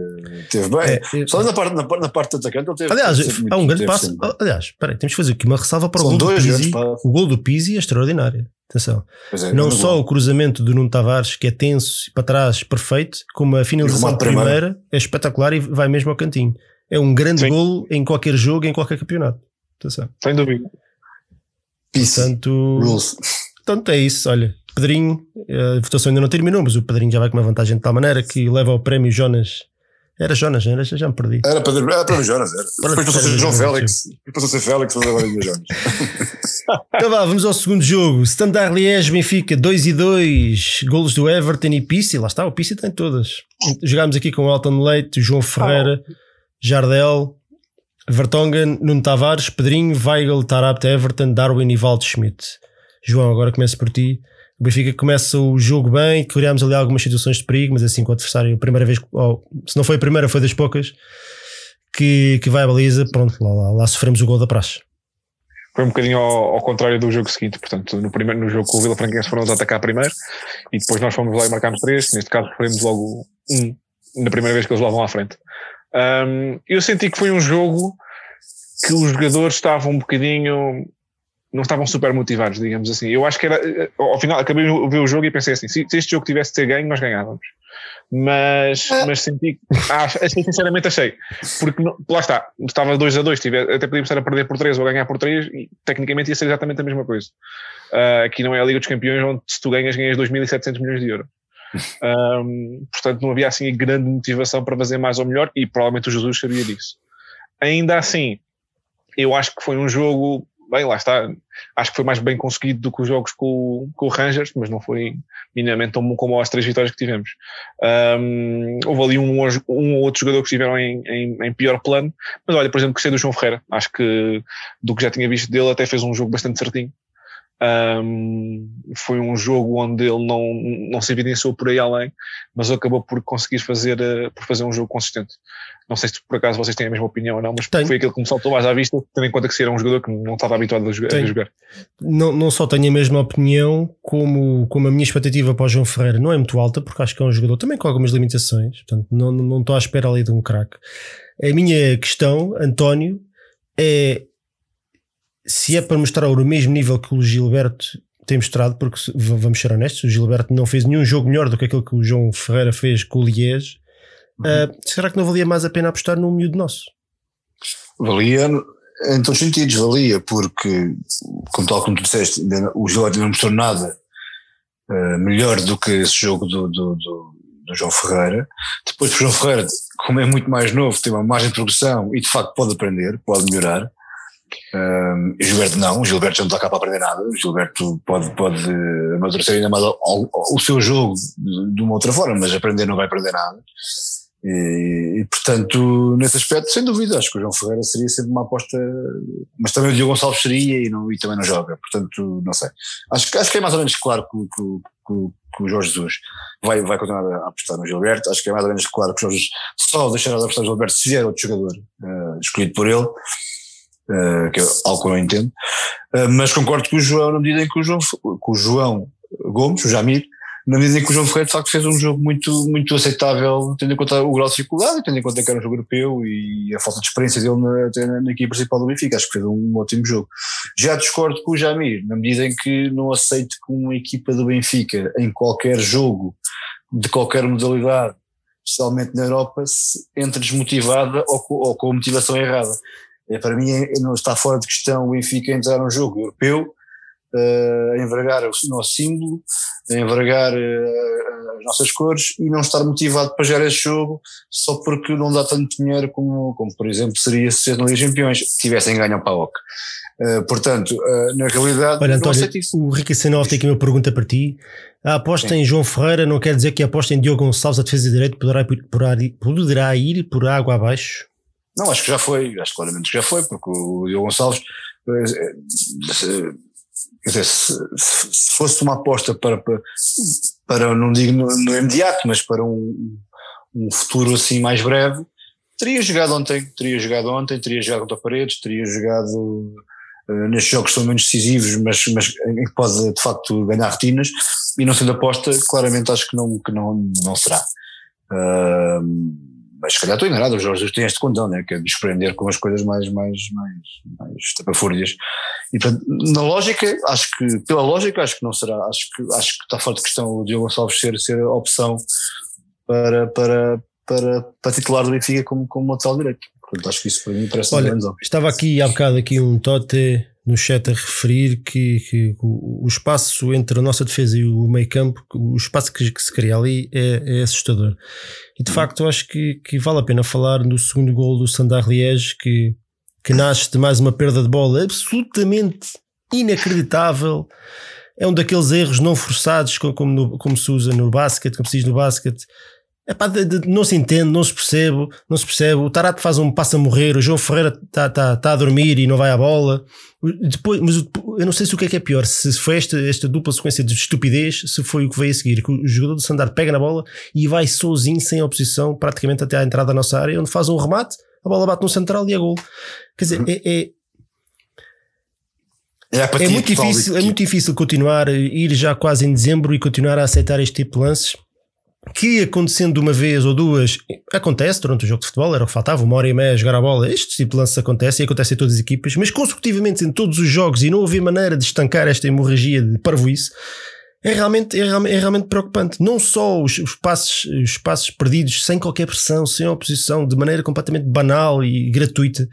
teve bem. É, é, Só na parte, na, na parte do atacante ele teve. Aliás, há um grande passo. Aliás, espera temos que fazer aqui uma ressalva para São o gol do Pizzi. O gol do Pizzi é extraordinário. Atenção. É, não só o cruzamento do Nuno Tavares, que é tenso e para trás, perfeito, como a finalização de primeira é espetacular e vai mesmo ao cantinho. É um grande Sim. golo em qualquer jogo, em qualquer campeonato. Atenção. Sem dúvida. Portanto, portanto, é isso. Olha, Pedrinho, a votação ainda não terminou, mas o Pedrinho já vai com uma vantagem de tal maneira que leva ao prémio Jonas. Era Jonas, era? Já me perdi. Era para, era para Jonas, era. Depois passou a ser João Félix. Depois passou a ser Félix, mas agora é Jonas. então vá, vamos ao segundo jogo. Standard Liège, Benfica, 2 e 2. Golos do Everton e Pissi. Lá está, o Pissi tem todas. Jogámos aqui com Elton Leite, João Ferreira, Jardel, Vertonghen, Nuno Tavares, Pedrinho, Weigl, Tarapte, Everton, Darwin e Valdo Schmidt. João, agora começo por ti. O Benfica começa o jogo bem, criámos ali algumas situações de perigo, mas assim com o adversário, a primeira vez, se não foi a primeira, foi das poucas, que, que vai à baliza, pronto, lá, lá, lá sofremos o gol da praxe. Foi um bocadinho ao, ao, contrário do jogo seguinte, portanto, no, primeiro, no jogo com o Vila Franquense foram a atacar primeiro e depois nós fomos lá e marcámos três, neste caso sofremos logo um, na primeira vez que eles lá vão à frente. Um, eu senti que foi um jogo que os jogadores estavam um bocadinho não estavam super motivados, digamos assim. Eu acho que era, eh, ao final, acabei de ver o jogo e pensei assim: se, este jogo tivesse de ser ganho, nós ganhávamos. Mas, ah. mas senti, achei, sinceramente achei, porque lá está, estava 2 a 2, até podíamos estar a perder por 3 ou a ganhar por 3 e tecnicamente ia ser exatamente a mesma coisa. Uh, aqui não é a Liga dos Campeões onde se tu ganhas, ganhas 2.700 milhões de euros. Um, portanto, não havia assim grande motivação para fazer mais ou melhor e provavelmente o Jesus sabia disso. Ainda assim, eu acho que foi um jogo bem, lá está. Acho que foi mais bem conseguido do que os jogos com, com o Rangers, mas não foi minimamente tão bom como as três vitórias que tivemos. Um, houve ali um, um ou outro jogador que estiveram em, em, em, pior plano, mas olha, por exemplo, gostei do João Ferreira. Acho que do que já tinha visto dele, até fez um jogo bastante certinho. Um, foi um jogo onde ele não, não se evidenciou por aí além, mas acabou por conseguir fazer, uh, por fazer um jogo consistente. Não sei se por acaso vocês têm a mesma opinião ou não, mas tenho. foi aquele que me saltou mais à vista, tendo em conta que se era um jogador que não estava habituado a jogar. A jogar. Não, não só tenho a mesma opinião, como, como a minha expectativa para o João Ferreira não é muito alta, porque acho que é um jogador também com algumas limitações, portanto não, não estou à espera ali de um craque. A minha questão, António, é se é para mostrar o mesmo nível que o Gilberto tem mostrado, porque vamos ser honestos, o Gilberto não fez nenhum jogo melhor do que aquele que o João Ferreira fez com o Liège. Uhum. Uh, será que não valia mais a pena apostar num miúdo nosso? Valia em todos os sentidos, valia, porque, como tal como tu disseste, o Gilberto não mostrou nada uh, melhor do que esse jogo do, do, do, do João Ferreira. Depois, o João Ferreira, como é muito mais novo, tem uma margem de progressão e de facto pode aprender, pode melhorar Um, Gilberto não, Gilberto já não está cá para aprender nada. Gilberto pode, pode amadurecer ainda mais o seu jogo de uma outra forma, mas aprender não vai aprender nada. E, e, portanto, nesse aspecto, sem dúvida, acho que o João Ferreira seria sempre uma aposta, mas também o Diogo Gonçalves seria e, não, e também não joga, portanto, não sei. Acho, acho que é mais ou menos claro que, que, que, que o Jorge Jesus vai, vai continuar a apostar no Gilberto, acho que é mais ou menos claro que o Jorge só deixará de apostar no Gilberto se vier outro jogador uh, escolhido por ele, uh, que é algo que eu não entendo, uh, mas concordo com o João na medida em que o João, com o João Gomes, o Jamir, na medida em que o João Ferreira de facto fez um jogo muito, muito aceitável, tendo em conta o grau de dificuldade, tendo em conta que era um jogo europeu e a falta de experiência dele na, na, na equipe principal do Benfica, acho que fez um ótimo jogo. Já discordo com o Jamir, na medida em que não aceito que uma equipa do Benfica, em qualquer jogo, de qualquer modalidade, especialmente na Europa, entre desmotivada ou ou com a motivação errada. É, para mim é, não está fora de questão o Benfica entrar num jogo europeu uh, envergar o nosso símbolo, envergar uh, as nossas cores e não estar motivado para gerar esse jogo só porque não dá tanto dinheiro como, como por exemplo, seria se na Liga Campeões tivessem ganho o PAOC. Uh, portanto, uh, na realidade, Olha, António, o Ricky Senov tem aqui uma pergunta para ti. A aposta Sim. em João Ferreira não quer dizer que a aposta em Diogo Gonçalves, a defesa de direito, poderá, poderá, poderá ir por água abaixo? Não, acho que já foi, acho claramente que já foi, porque o Diogo Gonçalves Quer dizer, se, se fosse uma aposta para, para, para não digo no, no, imediato, mas para um, um futuro assim mais breve, teria jogado ontem, teria jogado ontem, teria jogado contra paredes, teria jogado uh, nestes jogos que são menos decisivos, mas, mas que pode de facto ganhar retinas, e não sendo aposta, claramente acho que não, que não, não será. Uh, mas se calhar estou enganado, os Jorge têm este condão, né, que é desprender com as coisas mais, mais, mais, mais tapafúrdias. E portanto, na lógica, acho que, pela lógica, acho que não será, acho que, acho que está fora de questão o Diogo Gonçalves ser, ser a opção para, para, para, para titular do Benfica como, como tal direito. Portanto, acho que isso para mim parece Olha, estava aqui há bocado aqui um Tote no chat a referir que, que o, o, espaço entre a nossa defesa e o meio campo, o espaço que, que se cria ali é, é, assustador. E de uhum. facto acho que, que vale a pena falar no segundo gol do Sandar Liège que, que nasce de mais uma perda de bola absolutamente inacreditável. É um daqueles erros não forçados como, no, como se usa no basquete, como se diz no basquete, Epá, de, de, não se entende, não se percebe, não se percebe. O Tarato faz um passo a morrer, o João Ferreira está tá, tá a dormir e não vai à bola. Depois, mas eu não sei se o que é que é pior, se foi esta, esta dupla sequência de estupidez, se foi o que veio a seguir, que o jogador do Sandar pega na bola e vai sozinho, sem oposição, praticamente até à entrada da nossa área, onde faz um remate, a bola bate no central e é gol. Quer dizer, é, é é, é, muito difícil, é muito difícil continuar, ir já quase em dezembro e continuar a aceitar este tipo de lances que acontecendo uma vez ou duas, acontece durante o jogo de futebol, era o que faltava, uma hora e meia a jogar a bola. Este tipo de lances acontece e acontece em todas as equipas, mas consecutivamente em todos os jogos e não havia maneira de estancar esta hemorragia de parvoíce. É realmente, é, é realmente preocupante. Não só os, os, passos, os passos perdidos sem qualquer pressão, sem oposição, de maneira completamente banal e gratuita.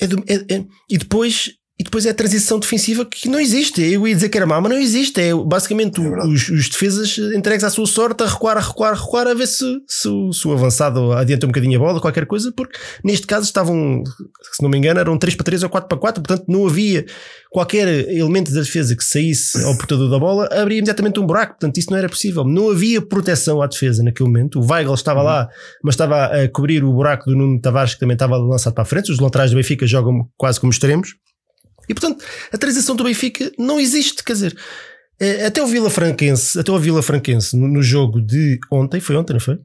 É do, é, é, e depois e depois é a transição defensiva que não existe. Eu ia dizer que era má, mas não existe. É basicamente é os, os, defesas entregues à sua sorte a recuar, a recuar, a recuar, a ver se, se, se o avançado adianta um bocadinho a bola, qualquer coisa, porque neste caso estavam, se não me engano, eram 3 para 3 ou 4 para 4, portanto não havia qualquer elemento da defesa que saísse ao portador da bola, abria imediatamente um buraco, portanto isso não era possível. Não havia proteção à defesa naquele momento. O Weigl estava uhum. lá, mas estava a cobrir o buraco do Nuno Tavares, que também estava lançado para a frente. Os laterais do Benfica jogam quase como extremos. E portanto, a transição do Benfica não existe, quer dizer, é, até o Vila Franquense, até o Vila Franquense no, no jogo de ontem, foi ontem, não foi?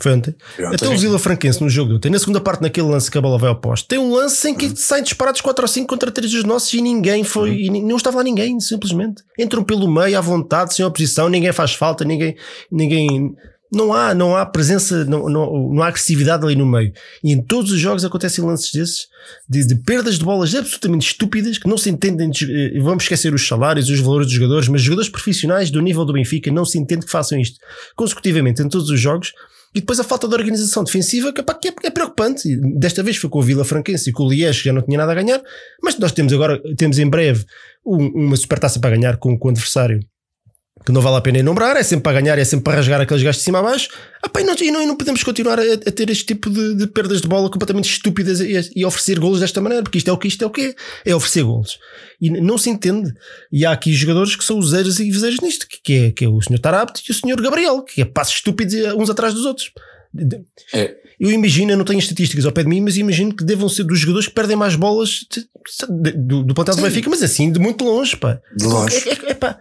Foi ontem. Foi ontem. Até o Vila Franquense no jogo de ontem, na segunda parte, naquele lance que a bola vai ao poste, tem um lance em que uhum. saem disparados 4 ou 5 contra 3 dos nossos e ninguém foi, uhum. e não estava lá ninguém, simplesmente. Entram pelo meio à vontade, sem oposição, ninguém faz falta, ninguém, ninguém não há, não há presença, não, não, não há agressividade ali no meio. E em todos os jogos acontecem lances desses, de, de perdas de bolas absolutamente estúpidas, que não se entendem. De, eh, vamos esquecer os salários, os valores dos jogadores, mas jogadores profissionais do nível do Benfica não se entende que façam isto consecutivamente em todos os jogos. E depois a falta de organização defensiva, que, pá, que é, é, preocupante. Desta vez foi com o Vila Franquense e com o Liège, que já não tinha nada a ganhar. Mas nós temos agora, temos em breve um, uma supertaça para ganhar com, com o adversário que não vale a pena enumerar, é sempre para ganhar, é sempre para rasgar aqueles gajos de cima a baixo. Ah, pá, e, não, e, não, e não podemos continuar a, a ter este tipo de, de, perdas de bola completamente estúpidas e, e, oferecer golos desta maneira, porque isto é o que isto é o que é, é oferecer golos. E não se entende. E há aqui jogadores que são useiros e viseiros nisto, que é, que é o Sr. Tarabt e o Sr. Gabriel, que é passos estúpidos uns atrás dos outros. É. Eu imagino, eu não tenho estatísticas ao pé de mim, mas imagino que devam ser dos jogadores que perdem mais bolas de, de, do, do plantel do Benfica, mas assim, de muito longe, pá. De longe. É, é, é, pá.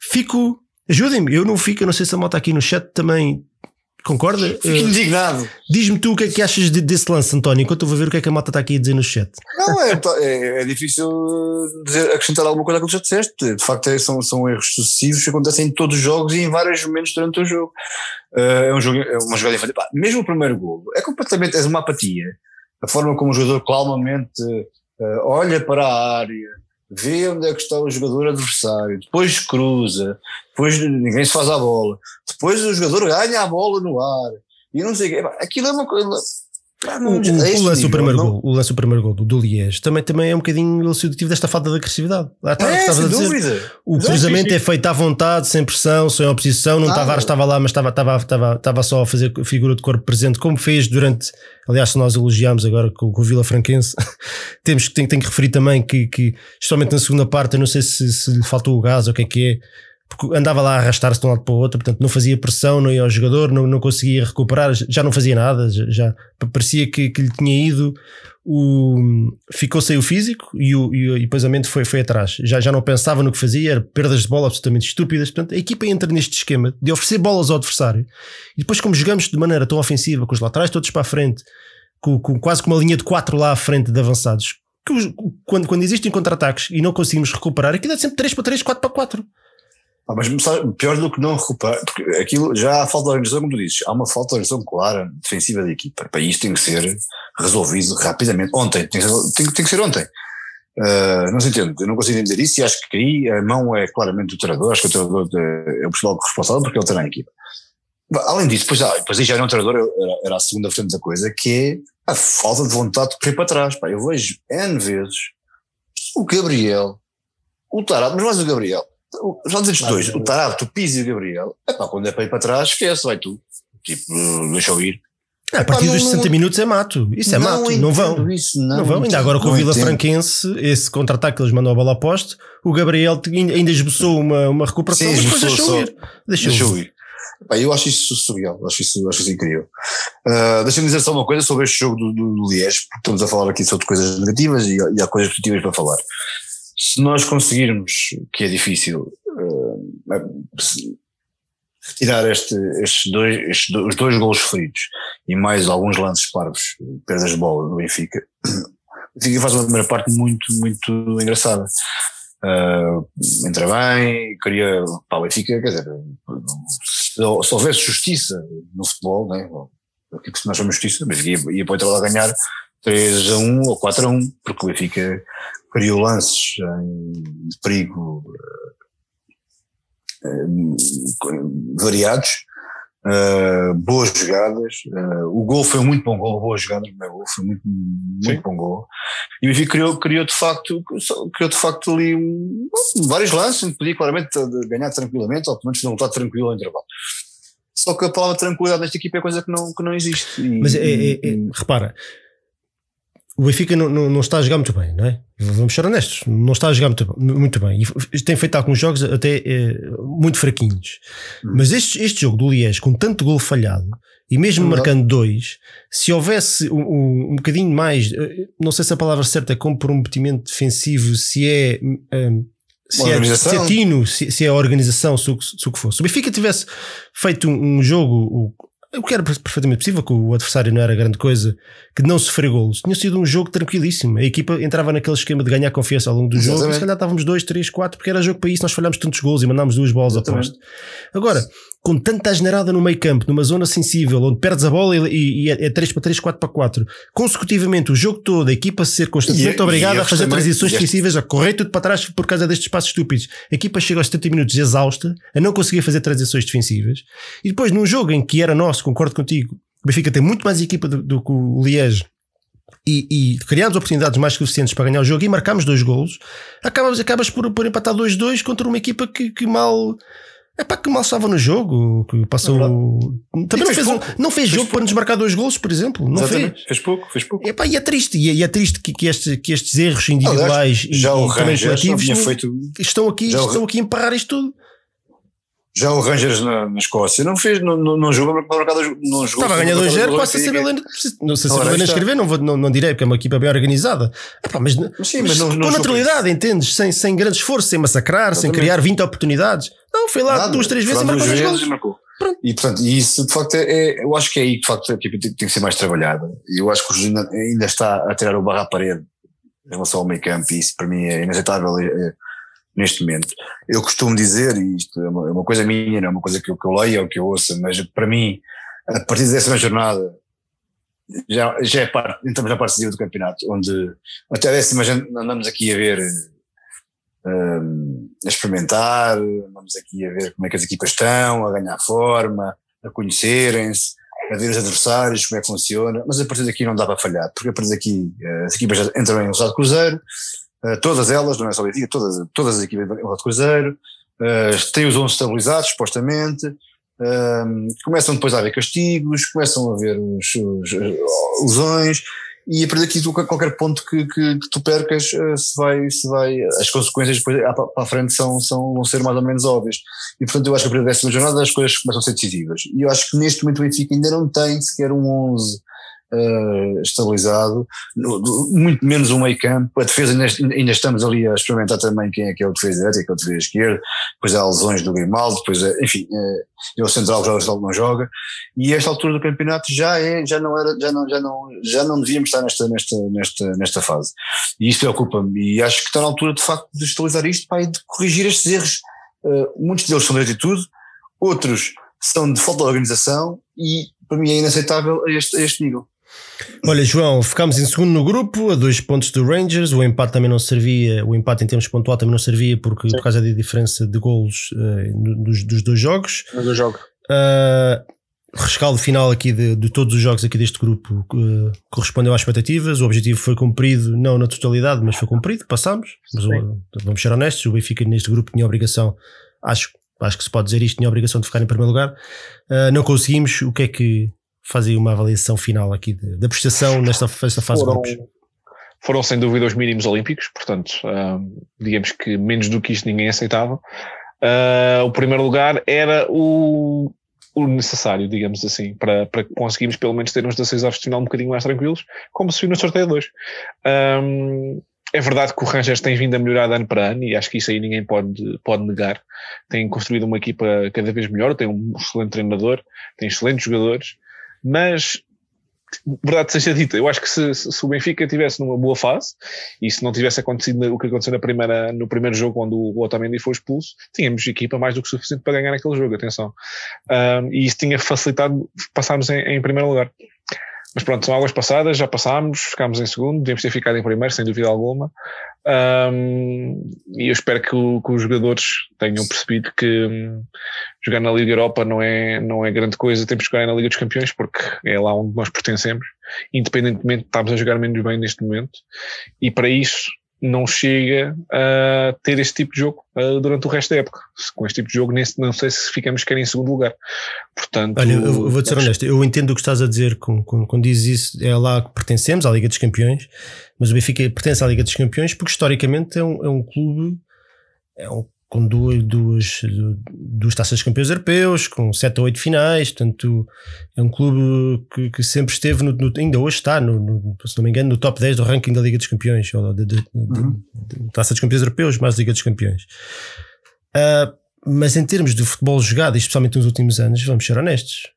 Fico. Ajudem-me, eu não fico, eu não sei se a moto aqui no chat também Concorda? Fico uh, indignado. Diz-me tu o que é que achas de, desse lance, António, enquanto eu vou ver o que é que a malta está aqui a dizer no chat. Não, é, é, é difícil dizer, acrescentar alguma coisa àquilo que já disseste. De facto, é, são, são erros sucessivos que acontecem em todos os jogos e em vários momentos durante o jogo. Uh, é um jogo, é uma jogada infantil. Mesmo o primeiro gol é completamente, é uma apatia. A forma como o jogador calmamente uh, olha para a área, vê onde é que está o jogador adversário, depois cruza, depois ninguém se faz a bola, depois o jogador ganha a bola no ar, e não sei o quê. Aquilo é uma coisa. O, o, o, lance o primeiro gol, o lance o primeiro gol do, do Liège também, também é um bocadinho elucidativo desta falta de agressividade. Lá está, é, sem dúvida. O cruzamento é feito à vontade, sem pressão, sem oposição. Não ah, Tavares estava lá, mas estava, estava, estava, estava só a fazer figura de corpo presente, como fez durante. Aliás, se nós elogiámos agora com, com o Vila Franquense, temos que, tem, tem que referir também que, que, especialmente na segunda parte, eu não sei se, se lhe faltou o gás ou o que é que é porque andava lá a arrastar-se de um lado para o outro, portanto não fazia pressão, não ia ao jogador, não, não conseguia recuperar, já não fazia nada, já, parecia que, que lhe tinha ido, o, ficou sem o físico e, o, e, depois a mente foi, foi atrás, já, já não pensava no que fazia, era perdas de bola absolutamente estúpidas, portanto a equipa entra neste esquema de oferecer bolas ao adversário e depois como jogamos de maneira tão ofensiva, com os laterais todos para a frente, com, com quase com uma linha de quatro lá à frente de avançados, que os, quando, quando existem contra-ataques e não conseguimos recuperar, aquilo é sempre 3 para 3, 4 para 4 ah, mas pior do que não recuperar, porque aquilo já há falta de organização, como tu dizes, há uma falta de organização clara defensiva da equipa. Para isto tem que ser resolvido rapidamente. Ontem, tem tem, tem que ser ontem. Uh, não se entende, eu não consigo entender isso e acho que aí a mão é claramente do treinador, acho que o treinador é o principal responsável porque ele treina a equipa. Além disso, depois, ah, depois aí já era um treinador, era, era a segunda frente da coisa, que é a falta de vontade de correr para trás. Pá, eu vejo N vezes o Gabriel, o Tarado, mas mais o Gabriel, já dizes dois, o Tarado, o Pizzi e o Gabriel, epá, quando é para ir para trás, esquece, vai tu. Tipo, deixa eu ir. a partir dos 60 não, minutos é mato. Isso é não mato. Não vão. Isso, não, não vão. Ainda agora com o Vila Franquense, esse contra-ataque que eles mandam a bola a poste, o Gabriel ainda esboçou uma, uma recuperação, Sim, mas depois deixou ir. Deixou, deixou ir. ir. eu acho isso surreal, acho isso, acho isso incrível. Uh, Deixa-me dizer só uma coisa sobre este jogo do, do, do Liège, porque estamos a falar aqui sobre coisas negativas e, e há coisas positivas para falar se nós conseguirmos, que é difícil, uh, retirar este, estes dois, estes, os dois golos feridos e mais alguns lances parvos, perdas de bola do Benfica, o Benfica faz uma primeira parte muito, muito engraçada. Uh, entra bem, queria, pá, o Benfica, quer dizer, se, se houvesse justiça no futebol, né, aqui nós somos justiça, mas ia, ia para o a ganhar 3 a 1 ou 4 a 1, porque o Benfica criou lances de perigo uh, variados, uh, boas jogadas. Uh, o gol foi um muito bom gol, boas jogadas, é gol, foi muito, muito bom gol. E o Benfica criou, criou de facto, criou de facto ali um, vários lances, podia claramente ganhar tranquilamente, ou pelo menos não lutar tranquilo ao intervalo. Só que a palavra tranquilidade nesta equipa é coisa que não, que não existe. E, Mas é, é, é, repara, o Benfica não, não, não, está a jogar muito bem, não é? Vamos ser honestos, não está a jogar muito, muito bem. E tem feito alguns jogos até é, muito fraquinhos. Hum. Mas este, este jogo do Liège, com tanto gol falhado, e mesmo hum. marcando dois, se houvesse um, um, um, bocadinho mais, eh, não sei se a palavra certa é comprometimento defensivo, se é. Um, se é, se é tino, se, se, é a organização, se, se o que fosse. Se o Benfica tivesse feito um, um jogo o que era perfeitamente possível, que o adversário não era grande coisa, que não sofreu golos. Tinha sido um jogo tranquilíssimo. A equipa entrava naquele esquema de ganhar confiança ao longo do Exatamente. jogo. E se calhar estávamos 2, 3, 4, porque era jogo para isso. Nós falhámos tantos golos e mandámos duas bolas a posto. Agora, com tanta generada no meio campo, numa zona sensível, onde perdes a bola e, e é 3 para 3, 4 para 4, consecutivamente o jogo todo, a equipa ser constantemente e, obrigada e a fazer também, transições defensivas, a correr tudo para trás por causa destes passos estúpidos. A equipa chega aos 70 minutos exausta, a não conseguir fazer transições defensivas, e depois num jogo em que era nosso, concordo contigo, o Benfica tem muito mais equipa do, do que o Liège e, e criámos oportunidades mais suficientes para ganhar o jogo e marcámos dois golos, acabas, acabas por, por empatar 2-2 contra uma equipa que, que mal É pá, que mal estava no jogo, que passou. É também não fez, não fez, fez jogo pouco. para nos marcar dois golos, por exemplo. Não Exatamente. fez. Fez pouco, fez pouco. É pá, e é triste, e é, é triste que, que, este, que estes erros individuais Aliás, já e, e também coletivos feito... estão aqui, estão aqui a emparrar isto tudo. Já o Rangers na, na Escócia não fez, não, não, não jogou para marcar não jogou. Estava a ganhar 2-0, passa a saber ler, não sei saber ler escrever, não, vou, não, não direi, porque é uma equipa bem organizada. Epá, mas, mas, sim, mas, mas não, com naturalidade, entendes? Sem, sem grande esforço, sem massacrar, sem criar 20 oportunidades. Não, foi lá Nada, duas, três vezes e marcou gols. Marcou. E portanto, isso de facto é, é, eu acho que é aí que de facto a equipa tem, tem que ser mais trabalhada. E eu acho que o Jorginho ainda está a tirar o barra à parede em relação ao meio campo, e isso para mim é inaceitável. É, é, neste momento. Eu costumo dizer, e isto é uma, é uma coisa minha, não é uma coisa que eu, que eu leio ou que eu ouça, mas para mim, a partir da décima jornada, já, já é parte, entramos na parte decisiva do campeonato, onde até a décima já andamos aqui a ver, um, a experimentar, andamos aqui a ver como é que as equipas estão, a ganhar forma, a conhecerem-se, a ver os adversários, como é que funciona, mas a partir daqui não dá para falhar, porque a partir daqui eh, as equipas entram em velocidade cruzeiro, Uh, todas elas, não é só Benfica, todas, todas as equipas do Cruzeiro, uh, têm os 11 estabilizados, supostamente, começam depois a haver castigos, começam a haver os, os lesões, e a partir daqui qualquer ponto que, que, que, tu percas se vai, se vai, as consequências depois para a frente são, são, vão ser mais ou menos óbvias. E portanto eu acho que a partir da décima jornada as coisas começam a ser decisivas. E eu acho que neste momento o Benfica ainda não tem sequer um 11 uh, estabilizado, muito menos um meio campo. A defesa ainda, ainda, estamos ali a experimentar também quem é que é o defesa direito quem é o defesa esquerdo. Depois há lesões do Grimaldo, depois, é, enfim, uh, ele central joga, ele não joga. E esta altura do campeonato já é, já não era, já não, já não, já não devíamos estar nesta, nesta, nesta, nesta fase. E isso preocupa-me. E acho que está na altura de facto de estabilizar isto pá, e de corrigir estes erros. Uh, muitos deles são de atitude, outros são de falta de organização e para mim é inaceitável este, este nível. Olha, João, ficámos em segundo no grupo, a dois pontos do Rangers. O empate também não servia, o empate em termos pontual também não servia porque, por causa da diferença de golos uh, dos, dos, dois jogos. Dos dois jogos. Uh, rescaldo final aqui de, de, todos os jogos aqui deste grupo uh, correspondeu às expectativas. O objetivo foi cumprido, não na totalidade, mas foi cumprido, passámos. Mas vamos ser honestos, o Benfica neste grupo tinha obrigação, acho, acho que se pode dizer isto, tinha obrigação de ficar em primeiro lugar. Uh, não conseguimos. O que é que fazem uma avaliação final aqui da prestação nesta, nesta fase foram, de grupos. Foram sem dúvida os mínimos olímpicos, portanto, digamos que menos do que isto ninguém aceitava. Uh, o primeiro lugar era o, o necessário, digamos assim, para, para conseguirmos pelo menos ter uns 16 avos de final um bocadinho mais tranquilos, como se viu no sorteio 2. Um, é verdade que o Rangers tem vindo a melhorar de ano para ano e acho que isso aí ninguém pode, pode negar. Tem construído uma equipa cada vez melhor, tem um excelente treinador, tem excelentes jogadores mas verdade seja dita, eu acho que se, se, o Benfica tivesse numa boa fase e se não tivesse acontecido o que aconteceu na primeira, no primeiro jogo onde o Otamendi foi expulso, tínhamos equipa mais do que suficiente para ganhar aquele jogo, atenção. Um, e isso tinha facilitado passarmos em, em primeiro lugar. Mas pronto, são águas passadas, já passámos, ficámos em segundo, devíamos ter ficado em primeiro, sem dúvida alguma. Um, e eu espero que, que, os jogadores tenham percebido que jogar na Liga Europa não é, não é grande coisa, temos que jogar na Liga dos Campeões, porque é lá onde nós pertencemos, independentemente de estarmos a jogar menos bem neste momento. E para isso, não chega a ter este tipo de jogo uh, durante o resto da época. Com este tipo de jogo, não sei se ficamos sequer em segundo lugar. Portanto, Olha, eu vou-te ser honesto, eu entendo o que estás a dizer quando, quando dizes isso, é lá que pertencemos, à Liga dos Campeões, mas o Benfica pertence à Liga dos Campeões porque historicamente é um, é um clube, é um com duas, duas, duas taças de campeões europeus, com sete ou oito finais, portanto é um clube que, que sempre esteve, no, no, ainda hoje está, no, no, se não me engano, no top 10 do ranking da Liga dos Campeões, ou de, uhum. taça dos campeões europeus, mais Liga dos Campeões. Uh, mas em termos de futebol jogado, especialmente nos últimos anos, vamos ser honestos,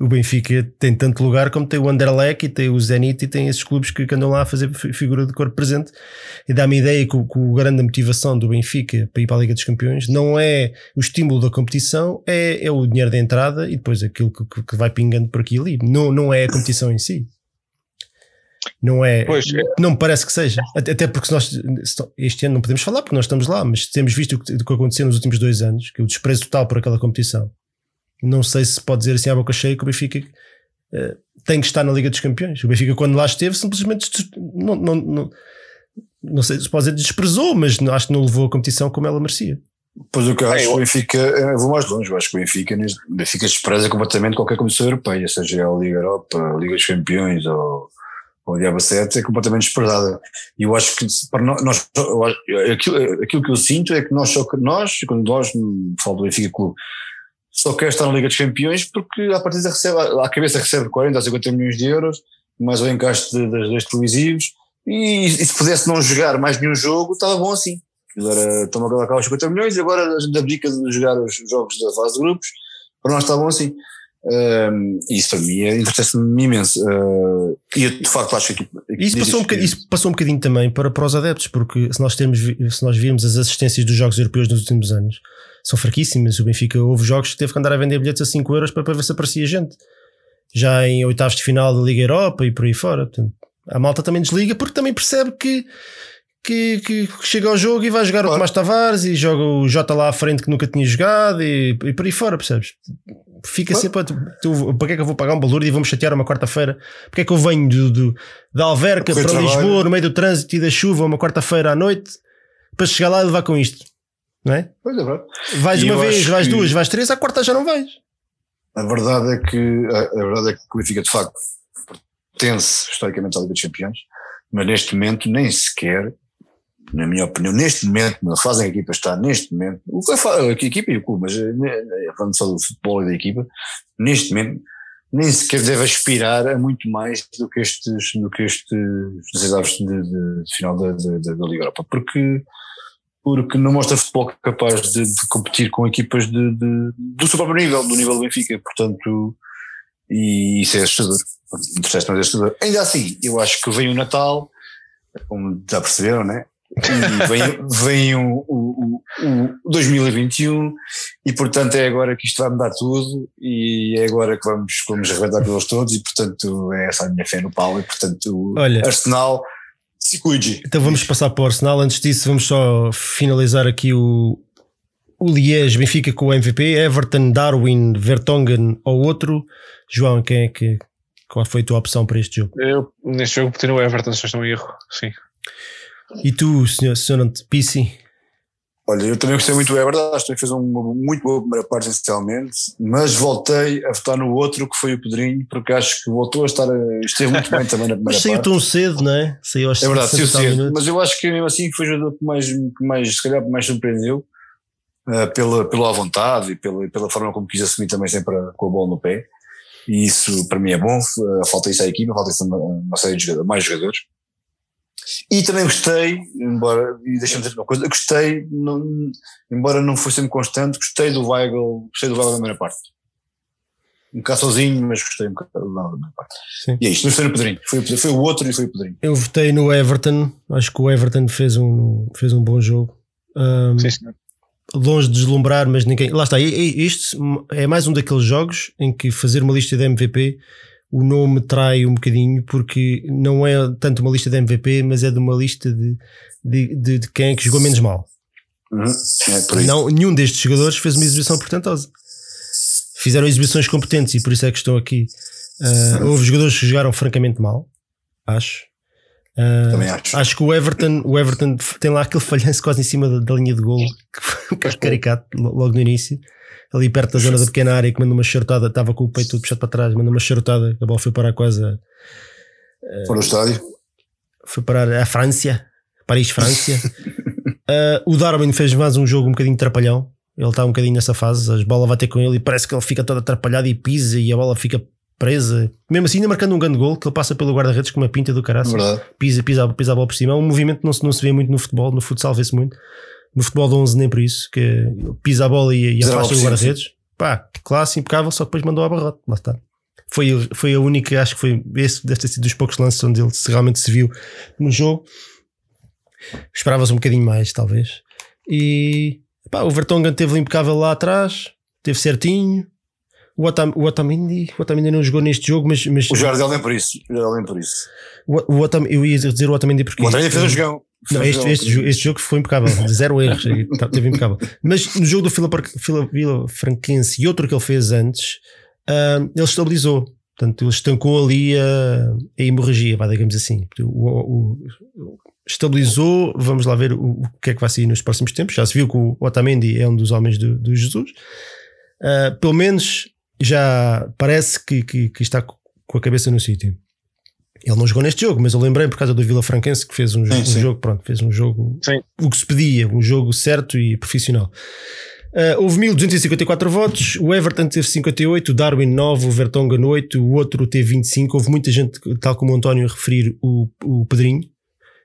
o Benfica tem tanto lugar como tem o Anderlecht e tem o Zenit e tem esses clubes que, andam lá a fazer figura de corpo presente e dá-me ideia que, que o grande motivação do Benfica para ir para a Liga dos Campeões não é o estímulo da competição, é, é o dinheiro da entrada e depois aquilo que, que vai pingando por aqui e ali. Não, não é a competição em si. Não é, pois, é. não me parece que seja. Até porque se nós este ano não podemos falar porque nós estamos lá, mas temos visto o que, o que aconteceu nos últimos dois anos, que é o desprezo total por aquela competição não sei se pode dizer assim à boca cheia que o Benfica uh, tem que estar na Liga dos Campeões. O Benfica, quando lá esteve, simplesmente não, não, não, não sei se pode dizer desprezou, mas acho que não levou a competição como ela merecia. Pois o que eu acho que o Benfica, eu vou mais longe, eu acho que o Benfica, o Benfica despreza completamente qualquer competição europeia, seja a Liga Europa, a Liga dos Campeões ou, ou a Diaba 7, é completamente desprezada. E eu acho que para nós, aquilo, aquilo que eu sinto é que nós, só, nós quando nós, falo do Benfica Clube, só quer estar na Liga dos Campeões porque a partida recebe, a cabeça recebe 40 a 50 milhões de euros, mais o encaixe das dois televisivos, e, e, se pudesse não jogar mais nenhum jogo, estava bom assim. Era, estamos a acabar os 50 milhões e agora a gente abdica de jogar os jogos da fase de grupos, para nós está bom assim. Um, isso para mim é, interessa-me imenso. Uh, e eu de facto acho que. Isso passou, um bocadinho, isso passou um bocadinho também para, para os adeptos, porque se nós, termos, se nós virmos as assistências dos jogos europeus nos últimos anos, são fraquíssimas. O Benfica houve jogos que teve que andar a vender bilhetes a 5 euros para, para ver se aparecia gente. Já em oitavos de final da Liga Europa e por aí fora. Portanto, a malta também desliga porque também percebe que que, que, chega ao jogo e vai jogar claro. o Tomás Tavares e joga o Jota lá à frente que nunca tinha jogado e, e por aí fora, percebes? Fica claro. sempre, tu, para que é que eu vou pagar um valor e vou-me chatear uma quarta-feira? Porque é que eu venho do, do da Alverca para. Lisboa no meio do trânsito e da chuva uma quarta-feira à noite para chegar lá e levar com isto? Não é? Pois é, verdade. Vais e uma vez, vais que... duas, vais três, à quarta já não vais. A verdade é que a, a verdade é que o Benfica de facto pertence historicamente à Liga dos Campeões, mas neste momento nem sequer na minha opinião, neste momento, na fase em que a equipa está, neste momento, o que a equipa e o clube, mas eh, eh, falando só do futebol e da equipa, neste momento, nem sequer deve aspirar a muito mais do que estes, do que estes desafios de, de, de, final da, da, da Liga Europa, porque, porque não mostra futebol capaz de, de competir com equipas de, de, do seu próprio nível, do nível do Benfica, portanto, e isso é assustador, mas é assustador. Ainda assim, eu acho que vem o Natal, como já perceberam, né? E vem, vem o, o, o, 2021 e portanto é agora que isto vai mudar tudo e é agora que vamos, vamos arrebentar pelos todos e portanto é essa a minha fé no Paulo e portanto Olha, Arsenal se cuide. Então vamos passar para o Arsenal, antes disso vamos só finalizar aqui o, o Liège Benfica com o MVP, Everton, Darwin, Vertonghen ou outro. João, quem é que qual foi a tua opção para este jogo? Eu neste jogo botei no Everton, se não erro, sim. E tu, senhor, senhor Pissi? Olha, eu também gostei muito do Everton, acho que fez uma muito boa primeira parte essencialmente, mas voltei a votar no outro que foi o Pedrinho, porque acho que voltou a estar, esteve muito bem também na primeira mas parte. saiu tão cedo, não é? Saiu acho é verdade, saiu cedo, minutos. mas eu acho que mesmo assim foi o jogador que mais, que mais, se calhar, mais surpreendeu, uh, pela, pela vontade e pela, pela forma como quis assumir também sempre com a bola no pé, e isso para mim é bom, uh, falta isso à equipa, falta isso a uma, uma série de jogadores, mais jogadores. E também gostei, embora, e deixa-me dizer uma coisa, gostei, não, embora não fosse sempre constante, gostei do Weigl, gostei do Weigl da primeira parte. Um bocado sozinho, mas gostei um bocado da primeira parte. Sim. E é isto, não foi no Pedrinho, foi, foi o outro e foi o Pedrinho. Eu votei no Everton, acho que o Everton fez um, fez um bom jogo. Um, Sim, senhor. Longe de deslumbrar, mas ninguém. Lá está, isto é mais um daqueles jogos em que fazer uma lista de MVP o nome trai um bocadinho porque não é tanto uma lista de MVP, mas é de uma lista de, de, de, de quem é que jogou menos mal. Uhum. É não, nenhum destes jogadores fez uma exibição portentosa. Fizeram exibições competentes e por isso é que estão aqui. Uh, houve jogadores que jogaram francamente mal, acho. Uh, Também acho. Acho que o Everton, o Everton tem lá aquele falhanço quase em cima da, da linha de gol, que foi caricato logo no início ali perto da zona da pequena área, que mandou uma charutada, estava com o peito todo puxado para trás, mandou uma charutada, a bola foi parar quase a. Foi no estádio? Foi parar a França, Paris, França. uh, o Darwin fez mais um jogo um bocadinho trapalhão. Ele está um bocadinho nessa fase, as bola vai ter com ele e parece que ele fica todo atrapalhado e pisa e a bola fica presa. Mesmo assim, ainda marcando um grande gol, que ele passa pelo guarda-redes com uma pinta do caraças. Pisa, pisa, pisa a bola por cima. É um movimento que não se, não se vê muito no futebol, no futsal vê-se muito no futebol de 11 nem por isso, que pisa a bola e, e afasta o guarda-redes. Pá, classe impecável, só que depois mandou a barrote. Lá está. Foi, foi a única, acho que foi esse, deve ter sido dos poucos lances onde ele se realmente se viu no jogo. Esperava-se um bocadinho mais, talvez. E pá, o Vertonghen teve impecável lá atrás, teve certinho. O, Otam, o Otamendi, o Otamendi não jogou neste jogo, mas. mas o Jardel nem por isso. O Jardel nem por isso. O, o Otam, eu ia dizer o Otamendi porque. O Otamendi fez um jogão. Não, este, este, este, jogo foi impecável, zero erros, tá, teve impecável. Mas no jogo do Vila, Vila Franquense e outro que ele fez antes, uh, ele estabilizou. Portanto, ele estancou ali a, a hemorragia, vá, digamos assim. O, o, estabilizou, vamos lá ver o, o, que é que vai sair nos próximos tempos. Já se viu que o Otamendi é um dos homens do, do Jesus. Uh, pelo menos já parece que, que, que, está com a cabeça no sítio. Ele não jogou neste jogo, mas eu lembrei por causa do Vila Franquense que fez um, sim, um sim. jogo, pronto, fez um jogo sim. o que se pedia, um jogo certo e profissional. Uh, houve 1254 votos, o Everton teve 58, o Darwin 9, o Vertonghen 8, o outro teve 25. Houve muita gente, tal como o António a referir, o, o Pedrinho,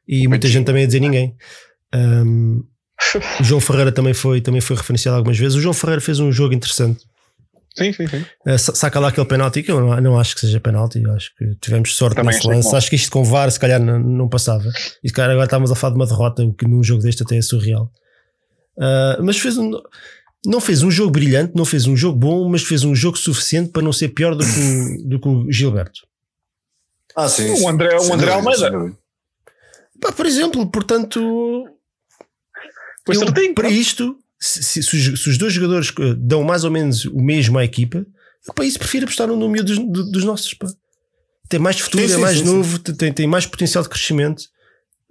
e muita gente também a dizer ninguém. Um, o João Ferreira também foi, também foi referenciado algumas vezes. O João Ferreira fez um jogo interessante. Sim, sim, sim. Uh, saca lá aquele penalti que eu não, não acho que seja penalti. Eu acho que tivemos sorte também nesse lance. Acho que isto com VAR se calhar não, não passava. E se calhar agora estávamos a falar de uma derrota, o que num jogo deste até é surreal. Uh, mas fez um, não fez um jogo brilhante, não fez um jogo bom, mas fez um jogo suficiente para não ser pior do que o, do que o Gilberto. Ah, sim. O André, o André Almeida. Pá, por exemplo, portanto, eu, certinho, para isto, se, se, se, os, dois jogadores eh, dão mais ou menos o mesmo à equipa, eu para isso prefiro apostar no número dos, dos nossos. Pá. Tem mais futuro, sim, é sim, é mais sim, novo, Tem, tem mais potencial de crescimento.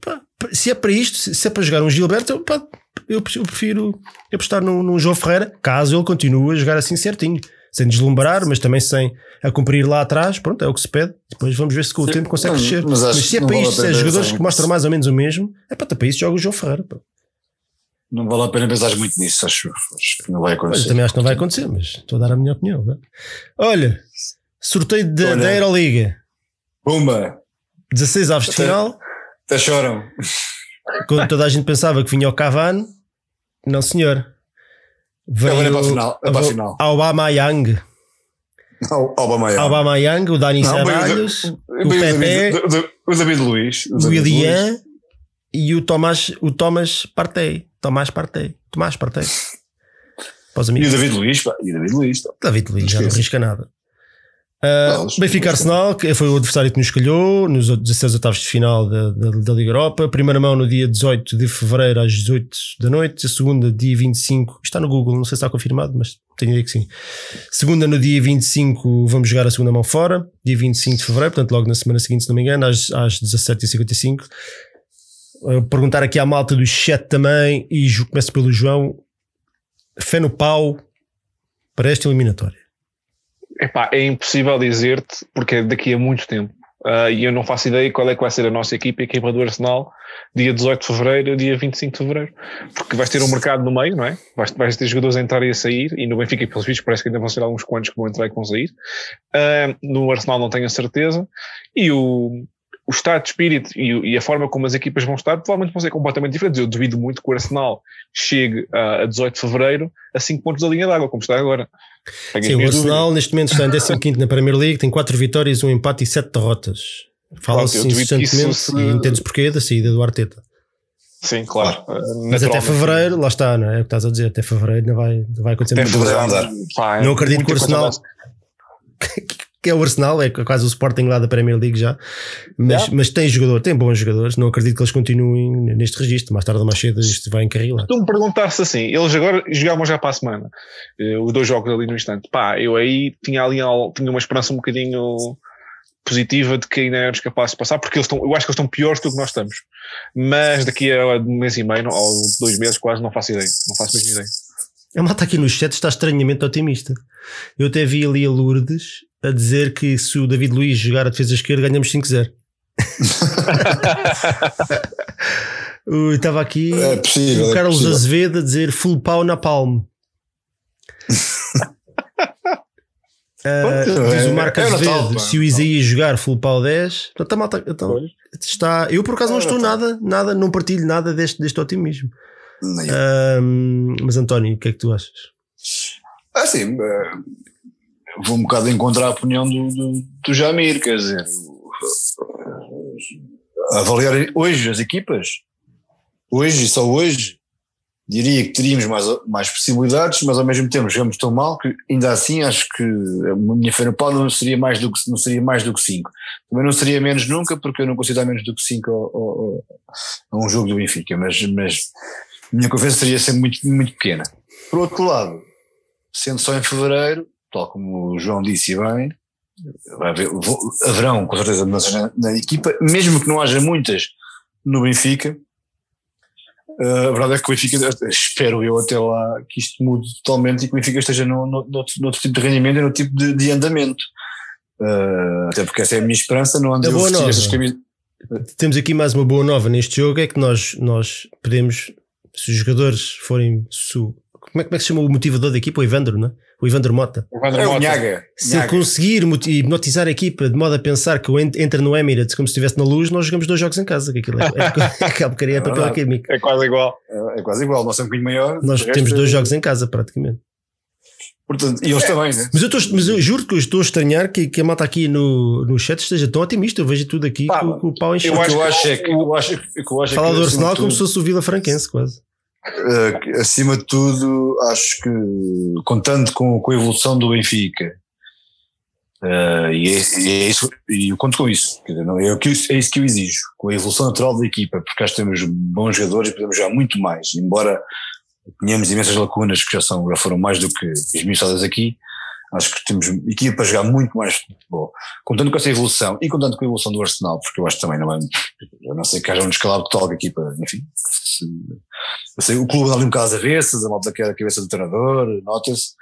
Pá, se é para isto, se é para jogar um Gilberto, pá, eu, prefiro apostar num, num João Ferreira, caso ele continue a jogar assim certinho, sem deslumbrar, mas também sem a cumprir lá atrás. Pronto, é o que se pede. Depois vamos ver se com o tempo consegue crescer. Mas, mas se é para isto, se é jogadores que mostram mais ou menos o mesmo, é para, para isso joga o João Ferreira. Pá. Não vale a pena pensar muito nisso, acho, acho que não vai acontecer. Também acho que não vai acontecer, mas estou a dar a minha opinião. Não? Olha, sorteio de, Olha. da Aeroliga. Pumba! 16 avos de final. Até choram. Quando toda a gente pensava que vinha o Cavani, não senhor. Veio é para a final. É para a final. Obama Young, o Dani Ceballos, o, o Pepe, o David Luiz, o, William e o Tomás, o Thomas Partey. Tomás Partey. Tomás Partey. E o David Luiz, pá. E o David Luiz. Tá. David Luiz, já não arrisca nada. Uh, Benfica Arsenal, que foi o adversário que nos escolheu nos 16 oitavos de final da, da, da, Liga Europa. Primeira mão no dia 18 de fevereiro às 18 da noite. A segunda, dia 25. Está no Google, não sei se está confirmado, mas tenho ideia que sim. Segunda, no dia 25, vamos jogar a segunda mão fora. Dia 25 de fevereiro, portanto, logo na semana seguinte, se não me engano, às, às 17h55. Uh, perguntar aqui à malta do chat também, e começo pelo João. Fé no pau para esta eliminatória. Epá, é impossível dizer-te, porque é daqui a muito tempo. Uh, e eu não faço ideia qual é que vai ser a nossa equipa, a equipa do Arsenal, dia 18 de Fevereiro, dia 25 de Fevereiro. Porque vais ter um mercado no meio, não é? Vais, vais ter jogadores a entrar e a sair, e no Benfica, pelos vistos, parece que ainda vão ser alguns quantos que vão entrar e que vão sair. Uh, no Arsenal não tenho a certeza. E o, o estado de espírito e, e, a forma como as equipas vão estar provavelmente vão ser completamente diferentes. Eu duvido muito que o Arsenal chegue a, a 18 de Fevereiro a 5 pontos da linha d'água, como está agora. Sim, o Arsenal neste momento está em 15 na Premier League, tem 4 vitórias, um empate e 7 derrotas. Fala-se insistentemente se... e entendes porquê da saída do Arteta. Sim, claro. Mas até fevereiro, lá está, não é? É o que estás a dizer, até fevereiro não vai, não vai acontecer muito. Não acredito que o Arsenal. que é o Arsenal, é quase o Sporting lá da Premier League já, mas, yeah. mas tem jogador, tem bons jogadores, não acredito que eles continuem neste registro, mais tarde ou mais cedo isto vai encarrilar. Tu me perguntaste assim, eles agora jogavam já para a semana, eh, os dois jogos ali no instante, pá, eu aí tinha ali tinha uma esperança um bocadinho positiva de que ainda éramos capazes de passar, porque eles estão, eu acho que eles estão piores do que nós estamos, mas daqui a um mês e meio, ou dois meses quase, não faço ideia, não faço mesmo ideia. A malta aqui no chat está estranhamente otimista. Eu até vi ali a Lourdes a dizer que se o David Luiz jogar a defesa esquerda ganhamos 5-0. Estava aqui é possível, o é Carlos é Azevedo a dizer full pau na palme. Uh, diz o Marco é, Azevedo Natal, se o Isaías jogar full pau 10 então, malta, então, está, eu por acaso não estou nada, nada, não partilho nada deste, deste otimismo uh, mas António, o que é que tu achas? Assim, vou um bocado encontrar a opinião do, do, do Jamir, quer dizer, avaliar hoje as equipas, hoje e só hoje, diria que teríamos mais, mais possibilidades, mas ao mesmo tempo jogamos tão mal que ainda assim acho que a minha fé no não seria mais do que não seria mais do que 5. Também não seria menos nunca, porque eu não consigo dar menos do que 5 a, um jogo do Benfica, mas, mas a minha confiança seria sempre muito, muito pequena. Por outro lado, sendo só em fevereiro, tal como o João disse bem, vai haver, haverão com certeza mudanças na, na, equipa, mesmo que não haja muitas no Benfica. Uh, a verdade é que o Benfica, espero eu até lá que isto mude totalmente e que o Benfica esteja no, no, no, no outro tipo de rendimento e no tipo de, de andamento. Uh, até porque essa é a minha esperança, não ando a vestir essas camisas. Temos aqui mais uma boa nova neste jogo: é que nós, nós podemos, se os jogadores forem. Su, como, é, como é que se chama o motivador da equipa? O Evandro, não é? O Evandro Mota. O Evandro é Mota. Nhaga. Se ele conseguir hipnotizar a equipa de modo a pensar que entra no Emirates como se estivesse na luz, nós jogamos dois jogos em casa. Que aquilo é, é, aquela porcaria é papel químico. É quase igual. É, é, quase igual. Nós é um bocadinho maior. Nós temos dois jogos em casa, praticamente. Portanto, e eles é. também, né? Mas eu, estou, mas eu juro que eu estou a estranhar que, que a malta aqui no, no chat esteja tão otimista. Eu vejo tudo aqui Pá, com, com, o pau enchendo. Eu acho, eu acho, é que, eu acho, eu acho Fala do Arsenal como se fosse o Vila Franquense, quase. Uh, acima de tudo, acho que contando com, com a evolução do Benfica, uh, e, é, e, é, isso, e eu conto com isso, dizer, não, é, é, isso que eu exijo, com a evolução natural da equipa, porque que temos bons jogadores e podemos jogar muito mais, embora tínhamos imensas lacunas que já, são, já foram mais do que esmiuçadas aqui. Acho que temos equipa para jogar muito mais futebol. Contando com essa evolução e contando com a evolução do Arsenal, porque eu acho que também não é. Eu não sei que haja um descalabro total da equipa, enfim. Se, eu sei, o clube dá ali um bocado às avessas, a malta quer a cabeça do treinador, nota-se.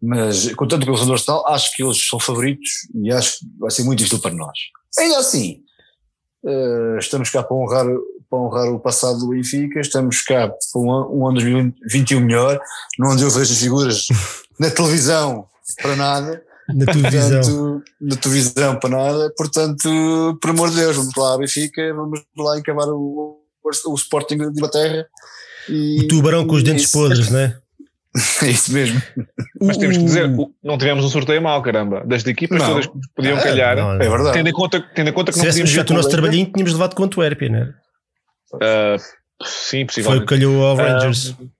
Mas contando com a evolução do Arsenal, acho que eles são favoritos e acho que vai ser muito difícil para nós. Ainda assim, uh, estamos cá para honrar para honrar o passado do Benfica, estamos cá para um, ano 2021 melhor, onde eu vejo as figuras na televisão para nada. Na televisão. Portanto, na televisão para nada, portanto, por amor de Deus, vamos lá Benfica, vamos lá encavar o, o, o Sporting de Inglaterra. E, o tubarão com os dentes podres, não é? É isso mesmo. Mas temos que dizer, não tivemos um sorteio mal, caramba. Das equipas não. todas que podiam calhar. Não, não. É verdade. Tendo em conta, tendo em conta que Se não podíamos feito o nosso trabalhinho, tínhamos levado contra o Erpia, não é? Uh, sim, possivelmente. Foi o que calhou ao Rangers. Uh,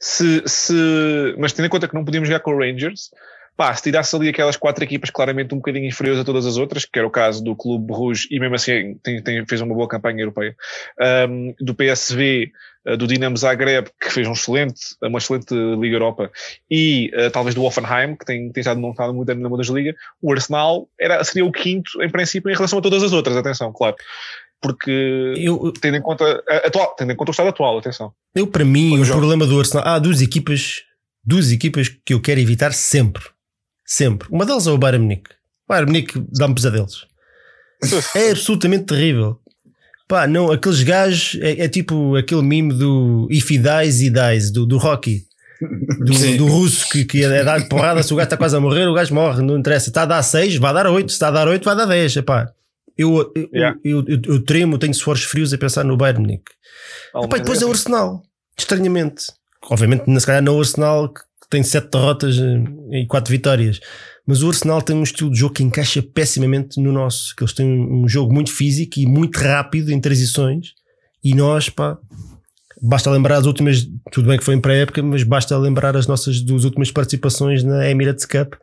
se, se, mas tendo em conta que não podíamos jogar com o Rangers, pá, se tirasse ali aquelas quatro equipas claramente um bocadinho inferiores a todas as outras, que era o caso do Clube Rouge, e mesmo assim tem, tem, fez uma boa campanha europeia, um, do PSV, uh, do Dinamo Zagreb, que fez um excelente, uma excelente Liga Europa, e uh, talvez do Offenheim, que tem, tem estado montado muito na Bundesliga, o Arsenal era, seria o quinto, em princípio, em relação a todas as outras, atenção, claro porque eu, tendo em conta atual, tendo em conta o estado atual, atenção. Eu para mim o jogo. problema do Arsenal, há duas equipas, duas equipas que eu quero evitar sempre, sempre. Uma delas é o Bayern Munique. O Bayern Munique dá-me pesadelos. é absolutamente terrível. Pá, não, aqueles gajos é, é, tipo aquele mime do If he dies, he dies, do, do Rocky. Do, do, russo que, que é dar porrada se o gajo está quase a morrer, o gajo morre, não interessa. Está a dar 6, vai dar 8, se está a dar 8, vai dar 10. Epá. Eu, eu, yeah. eu, eu, eu, tremo, tenho suores frios a pensar no Bayern Munique. Oh, Epá, depois é o Arsenal, estranhamente. Obviamente, se calhar não o Arsenal que tem sete derrotas eh, e quatro vitórias. Mas o Arsenal tem um estilo de jogo que encaixa pessimamente no nosso. Que eles têm um jogo muito físico e muito rápido em transições. E nós, pá, Basta lembrar as últimas, tudo bem que foi em pré-época, mas basta lembrar as nossas duas últimas participações na Emirates Cup.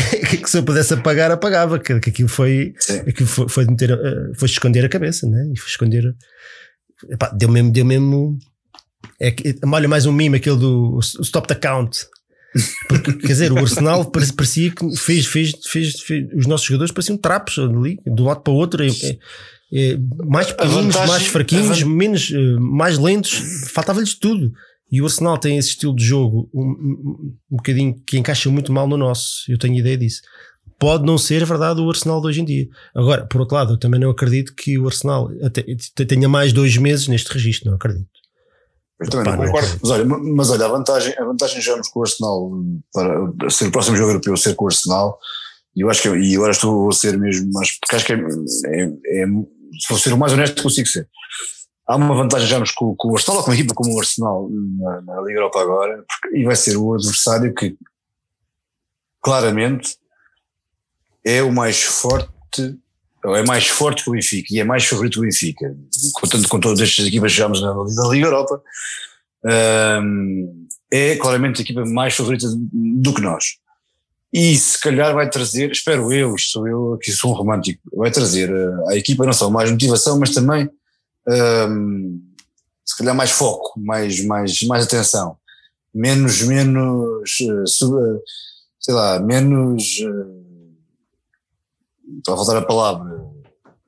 Que, que, se eu pudesse apagar, apagava. Que, que aquilo foi, aquilo foi, foi, meter, eh, foi esconder a cabeça, né? E foi esconder. Epá, deu mesmo, deu mesmo. É, olha, mais um mime, aquele do Stop the Count. Porque, quer dizer, o Arsenal parecia que fez, fez, fez, fez, os nossos jogadores pareciam trapos ali, de um lado para o outro. É, é, é, mais pequeninos, mais fraquinhos, menos, eh, mais lentos, faltava-lhes tudo. E o Arsenal tem esse estilo de jogo um, um, um bocadinho que encaixa muito mal no nosso. Eu tenho ideia disso. Pode não ser verdade o Arsenal de hoje em dia. Agora, por outro lado, eu também não acredito que o Arsenal até, tenha mais dois meses neste registro, não acredito. Eu também Pá, não concordo. Não mas, olha, mas olha, a vantagem, a vantagem de jogarmos com o Arsenal para ser o próximo jogo europeu ser com o Arsenal, e eu acho que e agora estou a ser mesmo mais, porque acho que é, é, é se for ser o mais honesto consigo ser. Há uma vantagem já com, com o Arsenal, com uma equipa como o Arsenal na, na Liga Europa agora, porque, e vai ser o adversário que claramente é o mais forte, ou é mais forte que o Benfica e é mais favorito que o Benfica. Contando com todas estas equipas que jogamos na, Liga Europa, um, é claramente a equipa mais favorita do que nós e se calhar vai trazer, espero eu, sou eu que sou um romântico, vai trazer à equipa não só mais motivação, mas também um, se calhar mais foco, mais, mais, mais atenção, menos, menos, eh, sei lá, menos, eh, Estou a faltar a palavra.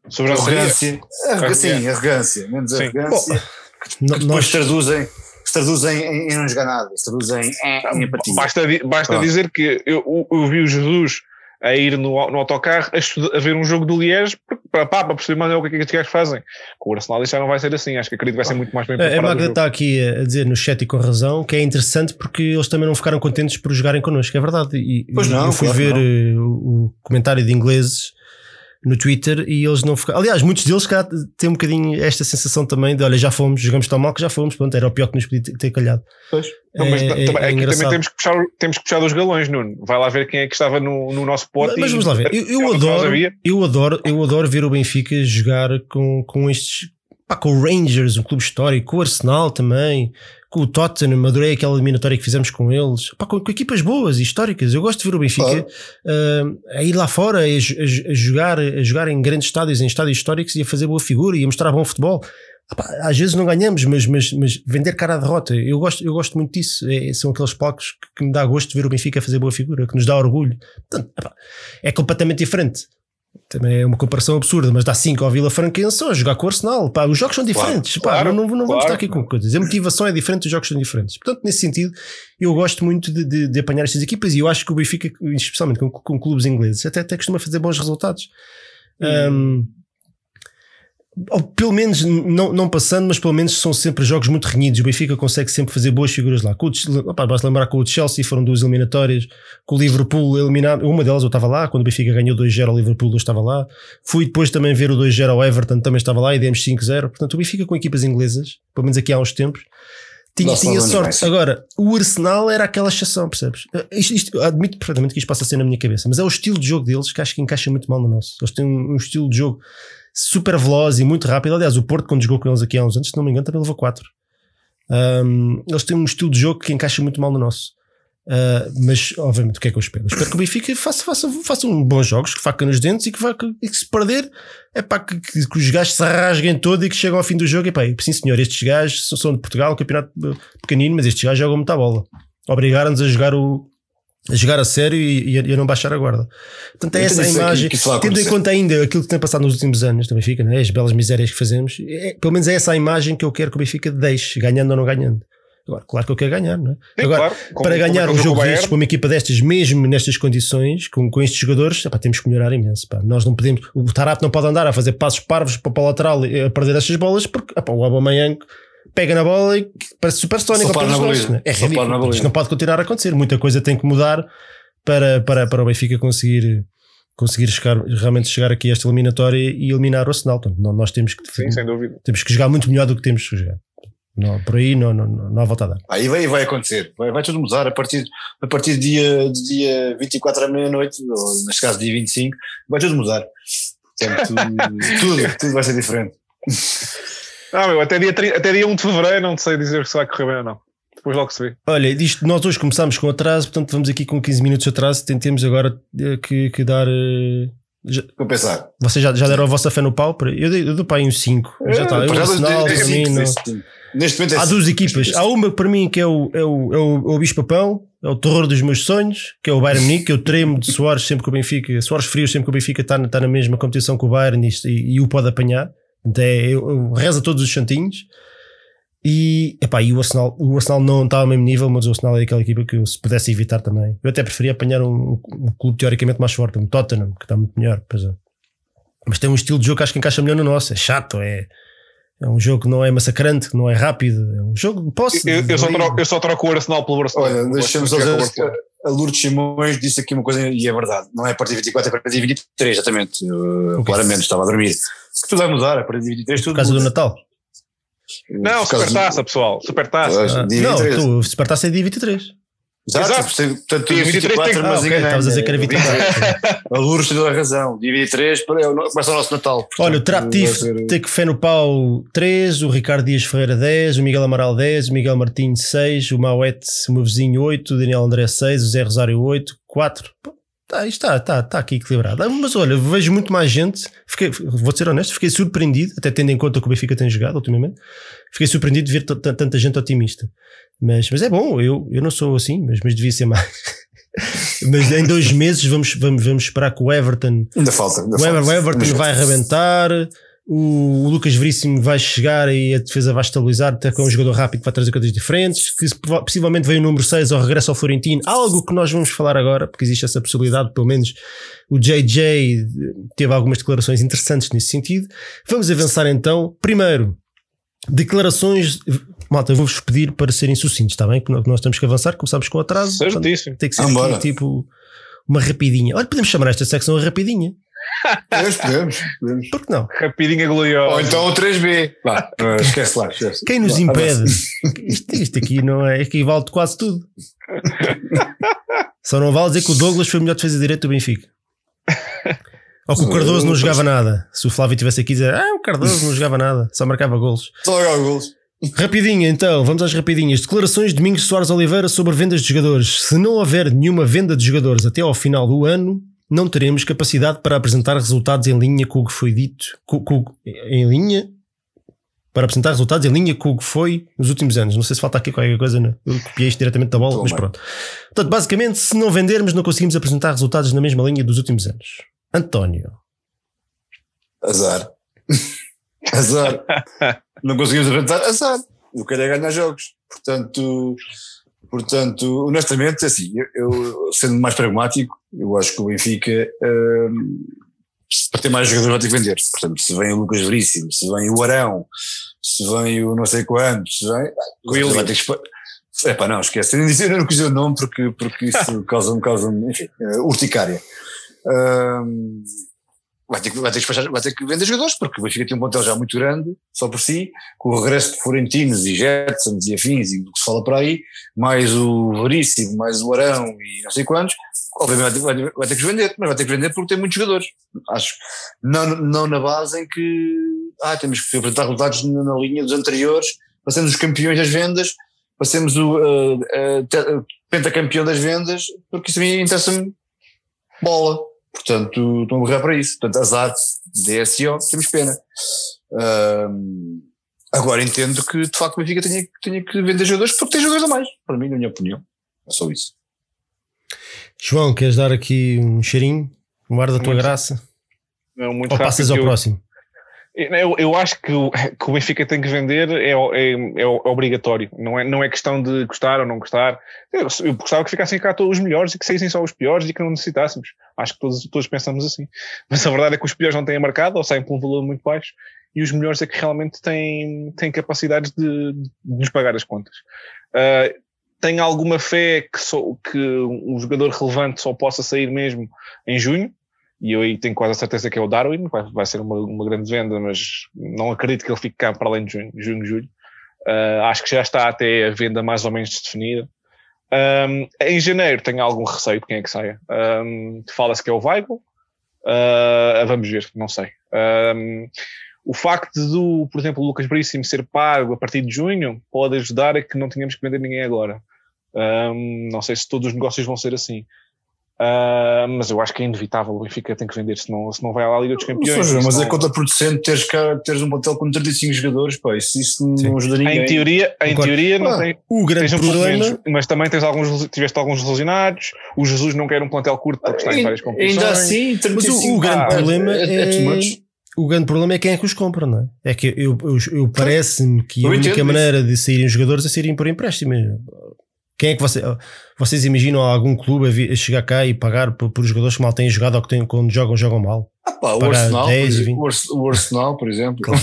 Sobre a arrogância. arrogância. Sim, arrogância. Menos Sim. arrogância. Bom, que depois nós... traduzem se traduzem em, em não jogar nada, se traduzem em, em apatia. Basta, basta dizer que eu, eu vi o Jesus a ir no, no autocarro a, estudar, a, ver um jogo do Liège para, para, para perceber mais o que é que estes gajos fazem. Com o Arsenal isso já não vai ser assim, acho que acredito que vai ser muito mais bem preparado. A Magda está aqui a dizer no chat e com razão que é interessante porque eles também não ficaram contentes por jogarem connosco, é verdade. E, pois não, eu fui claro ver eh, o, o comentário de ingleses no Twitter e eles não ficaram. Aliás, muitos deles cá têm um bocadinho esta sensação também de olha, já fomos, jogamos tão mal que já fomos, pronto, era o pior que nos podia ter calhado. Pois. Não, mas é, também, é aqui também temos que, puxar, temos que puxar dos galões, Nuno. Vai lá ver quem é que estava no, no nosso pote. Mas, mas vamos lá ver. Eu, eu adoro, eu, adoro, eu adoro ver o Benfica jogar com, com estes. Pá, com o Rangers, um clube histórico, com o Arsenal também com o Tottenham, adorei aquela eliminatória que fizemos com eles, Pá, com, com, equipas boas e históricas. Eu gosto de ver o Benfica uh, a ir lá fora, a, a, a, jogar, a jogar em grandes estádios, em estádios históricos e a fazer boa figura e a mostrar bom futebol. às vezes não ganhamos, mas, mas, mas vender cara à derrota, eu gosto, eu gosto muito disso. É, são aqueles palcos que, que, me dá gosto de ver o Benfica fazer boa figura, que nos dá orgulho. Portanto, é completamente diferente também é uma comparação absurda, mas dá 5 ao Vila Franquense a jogar com o Arsenal. Pá, os jogos são diferentes. Claro, pá, claro, não, não, não claro, vamos estar aqui com coisas. A motivação é diferente, os jogos são diferentes. Portanto, nesse sentido, eu gosto muito de, de, de apanhar estas equipas e eu acho que o Benfica, especialmente com, com clubes ingleses, até, até costuma fazer bons resultados. Hum. Um, ou pelo menos não, não passando, mas pelo menos são sempre jogos muito renhidos. O Benfica consegue sempre fazer boas figuras lá. Com o, opa, basta lembrar com o Chelsea foram duas eliminatórias, com o Liverpool eliminado. Uma delas eu estava lá, quando o Benfica ganhou 2-0 ao Liverpool, eu estava lá. Fui depois também ver o 2-0 ao Everton, também estava lá e demos 5-0. Portanto, o Benfica com equipas inglesas, pelo menos aqui há uns tempos, tinha, tinha sorte. Agora, o Arsenal era aquela exceção, percebes? Isto, isto, admito perfeitamente que isto passa a ser na minha cabeça, mas é o estilo de jogo deles que acho que encaixa muito mal no nosso. Eles têm um, um estilo de jogo super veloz e muito rápido. Aliás, o Porto, quando jogou com eles aqui há uns anos, se não me engano, também levou 4. Um, eles têm um estilo de jogo que encaixa muito mal no nosso. Uh, mas, obviamente, o que é que eu espero? Eu espero que o Benfica faça, faça, faça um bons jogos, que faca nos dentes e que, vá, que, que se perder, é pá, que, que, que, os gajos se rasguem todo e que chegam ao fim do jogo. E pá, sim, senhor, estes gajos são de Portugal, campeonato pequenino, mas estes gajos jogam muita bola. Obrigaram-nos a jogar o, a jogar a sério e, e, a, não baixar a guarda. Portanto, é essa a imagem, que, que tendo em conta ainda aquilo que tem passado nos últimos anos do Benfica, né? as belas misérias que fazemos, é, pelo menos é essa a imagem que eu quero que o Benfica deixe, ganhando ou não ganhando. Agora, claro que eu quero ganhar, não é? Sim, Agora, claro. como, para ganhar um jogo destes com uma equipa destas, mesmo nestas condições, com, com estes jogadores, epá, temos que melhorar imenso. Epá. Nós não podemos, o Tarap não pode andar a fazer passos parvos para, para o lateral a perder estas bolas, porque epá, o Aubameyang pega na bola e parece supersónico. Né? É ridículo. Isto não pode continuar a acontecer. Muita coisa tem que mudar para, para, para o Benfica conseguir conseguir chegar, realmente chegar aqui a esta eliminatória e eliminar o Arsenal. Portanto, nós temos que, Sim, sem dúvida. temos que jogar muito melhor do que temos que jogar. Não, por aí não, não, não, não há volta a dar. Aí vai, vai acontecer, vai, vai tudo mudar a partir, a partir do dia, do dia 24 à meia-noite, ou neste caso dia 25, vai tudo mudar. Portanto, tudo, tudo vai ser diferente. Não, meu, até dia, até dia 1 de fevereiro não sei dizer se vai correr bem ou não. Depois logo se vê. Olha, disto, nós hoje começámos com atraso, portanto vamos aqui com 15 minutos de atraso. Tentemos agora eh, que, que dar. Uh, já, Vou pensar. Vocês já, já deram a vossa fé no pau? Eu, dei, eu dou para aí um 5. Já está. Eu, Arsenal, termino. Neste momento é Há duas equipas. Há uma para mim que é o, é o, é o, é o Bispapão, é o terror dos meus sonhos, que é o Bayern Munique. Eu tremo de Soares sempre que o Benfica, Soares frios sempre que o Benfica está, está na mesma competição que o Bayern e, e, e o pode apanhar. Então é, eu, eu rezo a todos os santinhos. E, epá, e o, Arsenal, o Arsenal não está ao mesmo nível, mas o Arsenal é aquela equipa que eu, se pudesse evitar também. Eu até preferia apanhar um, um clube teoricamente mais forte, um Tottenham, que está muito melhor. Pois é. Mas tem um estilo de jogo que acho que encaixa melhor no nosso. É chato, é, é um jogo que não é massacrante, que não é rápido. É um jogo de posse. Eu, eu, só, troco, eu só troco o Arsenal pelo Arsenal. Olha, deixamos dizer a Lourdes Simões disse aqui uma coisa e é verdade. Não é a partir de 24, é a partir de 23, exatamente. Eu, okay. Claramente estava a dormir. Que tudo vai mudar, a partir de 23 tudo. Por causa muda. do Natal. Não, Supertaça, pessoal. Supertaça. Ah, não, tu, Supertaça é dia 23. Exato, Exato. portanto, dia 24, tem... mas ah, okay, estavas a dizer que era 24. a Lourdes tem toda a razão. Dia 23 começa o nosso Natal. Portanto, Olha, o Traptif ser... tem que fé no pau 3, o Ricardo Dias Ferreira 10, o Miguel Amaral 10, o Miguel Martins 6, o Mauete, o meu vizinho 8, o Daniel André 6, o Zé Rosário 8, 4. Tá, está, está, está aqui equilibrado. Ah, mas olha, vejo muito mais gente. Fiquei, vou ser honesto, fiquei surpreendido, até tendo em conta que o Benfica tem jogado ultimamente. Fiquei surpreendido de ver tanta gente otimista. Mas, mas é bom, eu, eu não sou assim, mas, mas devia ser mais. Mas em dois meses vamos, vamos, vamos esperar que o Everton. Ainda falta. Ainda o, falta. o Everton vai arrebentar. O, Lucas Veríssimo vai chegar e a defesa vai estabilizar, até com um jogador rápido que vai trazer coisas diferentes. Que possivelmente veio o número 6 ao regresso ao Florentino, algo que nós vamos falar agora, porque existe essa possibilidade, pelo menos o JJ teve algumas declarações interessantes nesse sentido. Vamos avançar então. Primeiro, declarações. Malta, eu vou-vos pedir para serem sucintos, está bem? Que nós temos que avançar, começamos com atraso. Certíssimo. Tem que ser aqui, tipo uma rapidinha. Olha, podemos chamar esta secção a rapidinha. Podemos, podemos, podemos. Por que não? Rapidinha gloriosa. Ou então o 3B. Vá, esquece lá, esquece. Quem nos impede? Isto, isto, aqui não é. Aqui vale quase tudo. Só não vale dizer que o Douglas foi o melhor defesa direito do Benfica. Ou que o Cardoso não jogava nada. Se o Flávio tivesse aqui dizer, ah, o Cardoso não jogava nada, só marcava golos. Só marcava golos. Rapidinho então, vamos às rapidinhas. Declarações de Domingos Soares Oliveira sobre vendas de jogadores. Se não houver nenhuma venda de jogadores até ao final do ano, não teremos capacidade para apresentar resultados em linha com o que foi dito. Com, com, em linha? Para apresentar resultados em linha com o que foi nos últimos anos. Não sei se falta aqui qualquer coisa, né? eu copiei isto diretamente da bola, Tô mas pronto. Portanto, basicamente, se não vendermos, não conseguimos apresentar resultados na mesma linha dos últimos anos. António. Azar. azar. não conseguimos apresentar, azar. Eu quero é ganhar jogos. Portanto, portanto honestamente, assim, eu, eu, sendo mais pragmático, eu acho que o Benfica, hum, para ter mais jogadores, vai ter que vender. Portanto, se vem o Lucas Veríssimo, se vem o Arão, se vem o não sei quantos, se vem, Will vai ter que. É pá, não, esquece. Eu não, eu não quis dizer o nome porque, porque isso causa-me, causa enfim, uh, urticária. Um, vai ter, que, vai, ter que vai ter que vender jogadores, porque o Benfica tem um pontel já muito grande, só por si, com o regresso de Florentinos e Jetsons e afins e do que se fala por aí, mais o Veríssimo, mais o Arão e não sei quantos, obviamente vai, vai, vai, ter que vender, mas vai ter que vender porque tem muitos jogadores. Acho. Não, não na base em que ah, temos que apresentar resultados na, na linha dos anteriores, passemos os campeões das vendas, passemos o uh, uh, pentacampeão das vendas, porque isso a mim interessa-me bola. Portanto, estão a morrer para isso. Portanto, azar, DSO, temos pena. Um, agora entendo que de facto o Benfica tenha, tenha que vender jogadores porque tem jogadores a mais, para mim, na minha opinião. É só isso. João, queres dar aqui um cheirinho? Um ar da tua muito, graça? Não, muito Ou passas ao eu, próximo? Eu, eu acho que o, que o Benfica tem que vender é, é, é, obrigatório, não é, não é questão de gostar ou não gostar. Eu, eu gostava que ficassem cá todos os melhores e que saíssem só os piores e que não necessitássemos. Acho que todos, todos pensamos assim. Mas a verdade é que os piores não têm marcado ou saem por um valor muito baixo e os melhores é que realmente têm, têm de, de nos pagar as contas. Uh, tenho alguma fé que, que um jogador relevante só possa sair mesmo em junho e eu aí tenho quase a certeza que é o Darwin, vai, vai ser uma, uma grande venda, mas não acredito que ele fique cá para além de junho, junho julho. Uh, acho que já está até a venda mais ou menos definida. Um, em janeiro tenho algum receio de quem é que saia. Um, Fala-se que é o Weigl. Uh, vamos ver, não sei. Um, o facto do, por exemplo, o Lucas Bríssimo ser pago a partir de junho pode ajudar a que não tenhamos que vender ninguém agora. não sei se todos os negócios vão ser assim. Uh, mas eu acho que é inevitável. O Benfica tem que vender, se não, se não vai à Liga dos Campeões. Seja, mas não... é contraproducente teres, teres um plantel com 35 jogadores, pá, isso, isso não ajuda ninguém. Em teoria, em teoria não tem. O grande problema. mas também tens alguns, tiveste alguns lesionados. O Jesus não quer um plantel curto porque está em várias competições. Ainda assim, 35, mas o, o grande ah, problema é, é, é o grande problema é quem é que os compra, não é? É que eu, eu, eu parece-me que a única maneira de saírem jogadores é saírem por empréstimo. Quem é que você, vocês imaginam algum clube a, chegar cá e pagar por, por jogadores que mal têm jogado ou que têm, quando jogam, jogam mal? Ah, pá, o, Arsenal, 10, por, o Arsenal, por exemplo. Claro.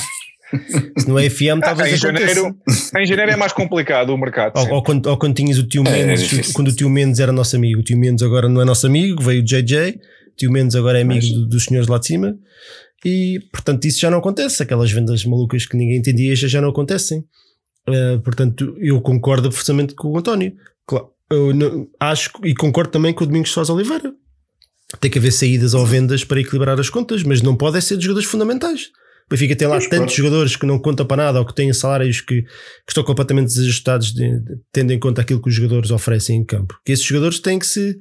Se não é FM, talvez ah, em janeiro, em janeiro é mais complicado o mercado. Ou, ou, quando, ou quando tinhas o tio é, Mendes, é quando o tio Mendes era nosso amigo. O tio Mendes agora não é nosso amigo, veio o JJ. O tio Mendes agora é amigo Mas... dos senhores lá de cima. E portanto, isso já não acontece. Aquelas vendas malucas que ninguém entendia já, já não acontecem. Uh, portanto, eu concordo absolutamente com o António. Claro, eu não, acho e concordo também com o Domingos Soares Oliveira. Tem que haver saídas ou vendas para equilibrar as contas, mas não pode ser de jogadores fundamentais. O Benfica tem lá mas, tantos claro. jogadores que não contam para nada ou que têm salários que, que estão completamente desajustados, de, de, tendo em conta aquilo que os jogadores oferecem em campo. Que esses jogadores têm que se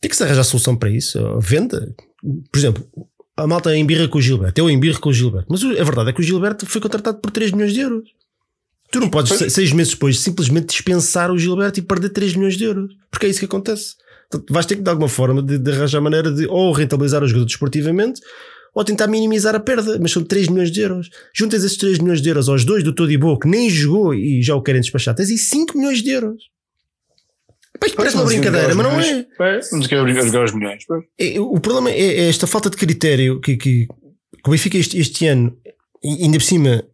tem que se arranjar solução para isso. Venda. Por exemplo, a malta embirra com o Gilberto. Eu embirro com o Gilberto. Mas a verdade é que o Gilberto foi contratado por 3 milhões de euros. Tu não podes, pois. seis meses depois, simplesmente dispensar o Gilberto e perder 3 milhões de euros. Porque é isso que acontece. vais ter que de alguma forma de, de arranjar maneira de ou rentabilizar os jogadores desportivamente ou tentar minimizar a perda, mas são 3 milhões de euros. Juntas esses 3 milhões de euros aos dois do Todibo, que nem jogou e já o querem despachar, tens aí 5 milhões de euros. Pá, isto parece uma brincadeira, mas não é. Vamos querer jogar os milhões. É, O problema é, é esta falta de critério que, que, que o Benfica este, este ano, e ainda por cima,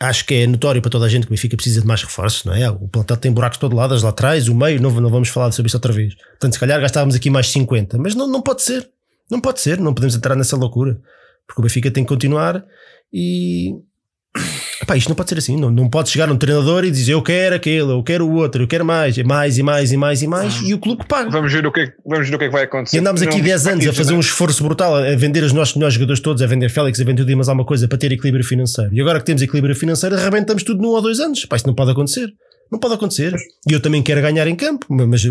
acho que é notório para toda a gente que o Benfica precisa de mais reforços, não é? O plantel tem buracos todo lado, as laterais, o meio, não, não vamos falar sobre isso outra vez. Portanto, se calhar gastávamos aqui mais 50, mas não, não pode ser. Não pode ser, não podemos entrar nessa loucura. Porque o Benfica tem que continuar e. Pá, isto não pode ser assim. Não, não pode chegar um treinador e dizer eu quero aquele, eu quero o outro, eu quero mais, mais e mais e mais e mais, e o clube paga. Vamos ver o que, é, vamos ver o que é que vai acontecer. E andámos aqui Não 10 anos a fazer um esforço brutal a vender os nossos melhores jogadores todos, a vender Félix, a vender tudo e mais alguma coisa para ter equilíbrio financeiro. E agora que temos equilíbrio financeiro, arrebentamos tudo num ou dois anos. Pá, isto não pode acontecer. Não pode acontecer. E eu também quero ganhar em campo, mas,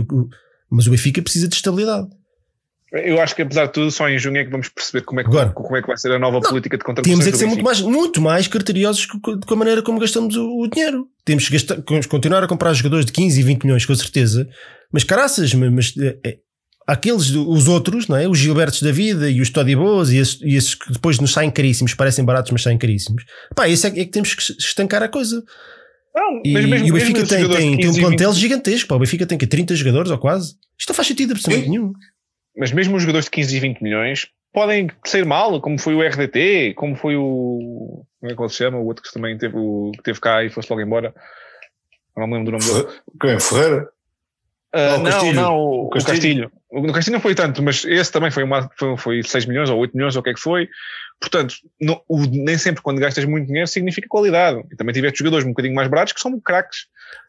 mas o Benfica precisa de estabilidade. Eu acho que apesar de tudo, só em junho é que vamos perceber como é que, Agora. como é que vai ser a nova política de contratação. Temos é que ser muito mais, muito mais criteriosos co- co- com a maneira como gastamos o, o dinheiro. Temos que gastar- continuar a comprar jogadores de 15 e 20 milhões, com certeza, mas caraças, mas, mas, é, é, aqueles, os outros, não é? os Gilbertos da vida e os Todibos e esses, e esses que depois nos saem caríssimos, parecem baratos, mas saem caríssimos. Pá, esse é, que- é que temos que estancar a coisa. Não, E, mesmo, e o Benfica tem, tem, tem um 15 20 plantel gigantesco. Pá. O Benfica tem que 30 jogadores ou quase. Isto não faz sentido absolutamente nenhum. Mas mesmo os jogadores de 15 e 20 milhões podem sair mal, como foi o RDT, como foi o. Como é que ele se chama? O outro que também teve, o, que teve cá e foi-se logo embora. Não me lembro do nome dele. Quem? Ferreira? Ah, o não, Castilho. não, o, O Castilho. Castilho. O no Castilho não foi tanto, mas esse também foi, uma, foi, foi 6 milhões ou 8 milhões ou o que é que foi. Portanto, não- o- nem sempre quando gastas muito dinheiro significa qualidade. E também tiveste jogadores um bocadinho mais baratos que são craques.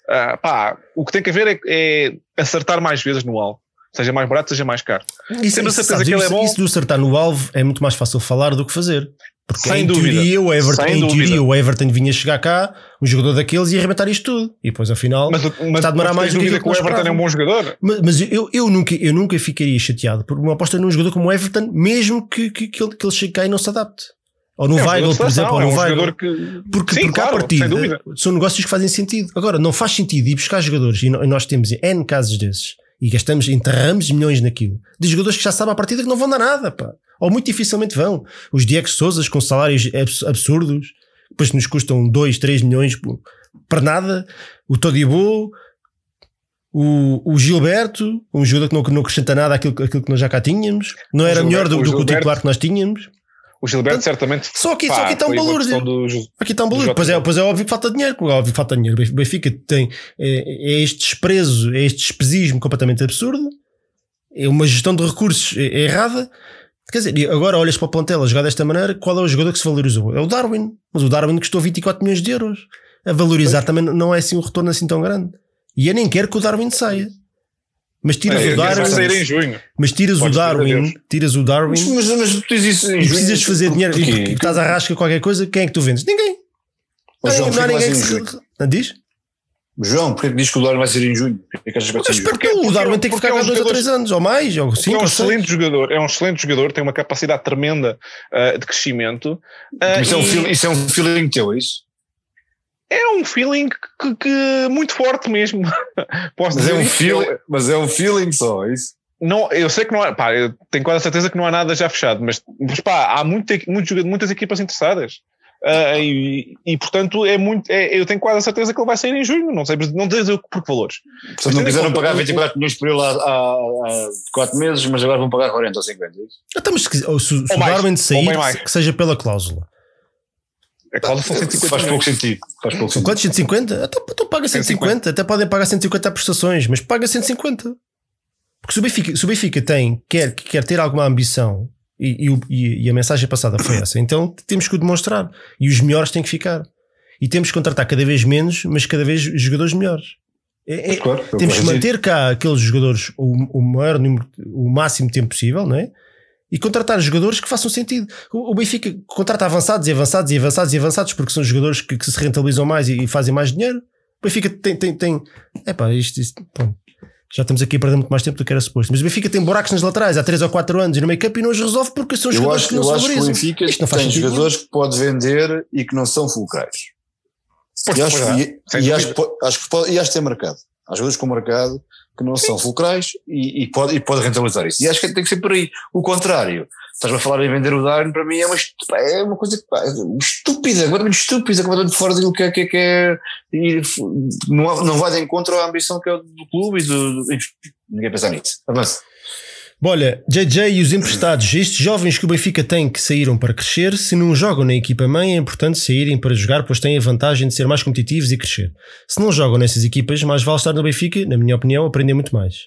Ah, pá, o que tem que haver é, é acertar mais vezes no alvo. Seja mais barato, seja mais caro. Isso, Tendo isso, certeza sabes, que ele é bom. isso do acertar no alvo é muito mais fácil falar do que fazer. Porque Sem em dúvida. teoria, o Everton, Sem em dúvida. teoria o Everton vinha chegar cá, um jogador daqueles, e arrebentar isto tudo. E depois, afinal, Mas, mas, está a demorar mais do que que o Everton é um bom jogador? Mas, mas eu, eu, nunca, eu nunca ficaria chateado por uma aposta num jogador como o Everton, mesmo que, que, que, ele, que ele chegue cá e não se adapte. Ou no É Weigl, por exemplo, ou é no um Weigl. que. Porque, Sim, porque claro, à partida são negócios que fazem sentido. Agora, não faz sentido ir buscar jogadores, e nós temos N casos desses, e gastamos, enterramos milhões naquilo, de jogadores que já sabem à partida que não vão dar nada, pá. Ou muito dificilmente vão. Os Diego Souzas com salários abs- absurdos, depois nos custam 2, 3 milhões pô, para nada. O Todibo, o, o Gilberto, um jogador que não, que não acrescenta nada àquilo, àquilo que nós já cá tínhamos. Não era melhor do, do que o titular que nós tínhamos. O Gilberto, certamente. Só aqui, pá, só aqui está um do- Aqui está um. Jota Pois é, pois é óbvio que falta dinheiro. Óbvio que falta dinheiro. O Benfica tem é, é este desprezo, é este despesismo completamente absurdo. É uma gestão de recursos é- é errada. Quer dizer, agora olhas para a jogar desta maneira, qual é o jogador que se valorizou? É o Darwin. Mas o Darwin custou 24 milhões de euros. A valorizar também não é assim um retorno assim tão grande. E eu nem quero que o Darwin saia. Mas tiras É, o vai Darwin, sair em junho. mas tiras o Podes dizer Darwin, tiras o Darwin Mas, mas, mas tu dizes isso em e junho, precisas fazer por- dinheiro e porquê? porque estás à rasca qualquer coisa, quem é que tu vendes? Ninguém. Mas, João, não há ninguém vai que se. Não diz? João, porquê que diz que o Darwin vai ser em junho? Porquê que achas que vai Eu ser em espero junho? que o Porque- Darwin tem que porque ficar é cá um dois ou três anos, ou mais, ou Porque cinco é um excelente jogador, é um excelente jogador, tem uma capacidade tremenda ah, de crescimento. ah, Isso é, um e feeling, isso é um feeling teu, é isso? É um feeling que, que- muito forte mesmo. Posso Mas é, dizer um isso? feeling, mas é um feeling só, é isso? Não, eu sei que não há, pá, eu tenho quase a certeza que não há nada já fechado, mas, mas pá, há muito, muito, muitas equipas interessadas. Ah, e, e, portanto é muito, é- eu tenho quase a certeza que ele vai sair em junho, não sei, não sei por que valores. Portanto, não quiseram conta pagar o- 24 milhões por ele há, há, há 4 meses, mas agora vão pagar 40 ou 50, é? Então, mas se, se, se o Darwin sair, que seja pela cláusula. A cláusula são 150 Faz pouco sentido. Faz pouco São sentido. quantos? 150? Então, então paga 150. 150. Até podem pagar 150 a prestações, mas paga 150. Porque se o Benfica, se o Benfica tem, quer, quer ter alguma ambição, e, e e- a mensagem passada foi essa, então temos que o demonstrar. E os melhores têm que ficar. E temos que contratar cada vez menos, mas cada vez jogadores melhores. É- é- Claro, é temos que manter cá aqueles jogadores o, o maior número, o máximo tempo possível, não é? E contratar jogadores que façam sentido. O, Benfica contrata avançados e avançados e avançados e avançados porque são jogadores que, que se rentabilizam mais e, e fazem mais dinheiro. O Benfica tem. tem, tem epá, isto, isto. Já estamos aqui a perder muito mais tempo do que era suposto. Mas o Benfica tem buracos nas laterais há 3 ou 4 anos e no meio campo e não os resolve porque são Eu jogadores acho, que não eu se acho que o. Benfica Isto não faz tem sentido jogadores que pode vender e que não são fulcrais. E acho, e, e acho, acho que pode, e acho que tem mercado. Há jogadores com mercado que não são fulcrais e, e, pode, e pode rentabilizar isso. E acho que tem que ser por aí. O contrário, estás a falar em vender o Darwin, para mim é uma, é uma coisa estúpida, completamente estúpida, completamente fora daquilo que é. Que é, que é e não, não vai de encontro à ambição que é do clube e do. do ninguém pensa nisso. Avança. Olha, JJ e os emprestados, estes jovens que o Benfica tem que saíram para crescer, se não jogam na equipa mãe, é importante saírem para jogar, pois têm a vantagem de ser mais competitivos e crescer. Se não jogam nessas equipas, mais vale estar no Benfica, na minha opinião, aprender muito mais.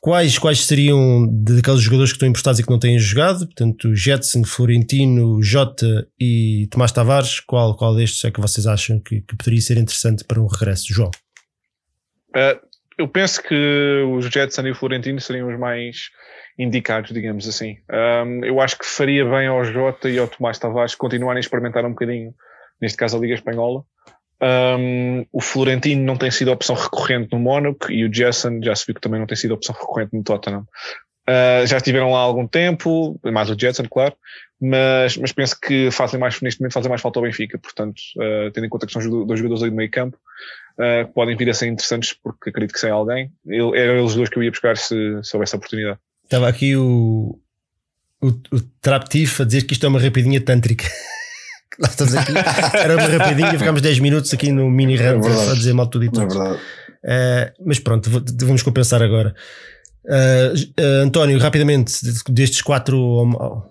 Quais, quais seriam daqueles jogadores que estão emprestados e que não têm jogado? Portanto, Jetson, Florentino, Jota e Tomás Tavares, qual, qual destes é que vocês acham que, que poderia ser interessante para um regresso? João? Uh, eu penso que os Jetson e o Florentino seriam os mais indicados, digamos assim. Um, eu acho que faria bem ao Jota e ao Tomás Tavares continuarem a experimentar um bocadinho, neste caso a Liga Espanhola. Um, o Florentino não tem sido opção recorrente no Mónaco e o Jetson já se viu que também não tem sido opção recorrente no Tottenham. Uh, já estiveram lá há algum tempo, mais o Jetson, claro, mas, mas penso que fazem mais, neste momento fazem mais falta ao Benfica, portanto, uh, tendo em conta que são dois jogadores aí do meio campo, uh, podem vir a ser interessantes porque acredito que sai alguém. Eu, eram eles dois que eu ia buscar se, se houvesse a oportunidade. Estava aqui o, o, o Traptif a dizer que isto é uma rapidinha tântrica. Nós estamos aqui, era uma rapidinha, ficámos 10 minutos aqui no mini rant é a dizer mal tudo e tudo. É verdade. Uh, mas pronto, vamos compensar agora. Uh, uh, António, rapidamente, destes quatro ou,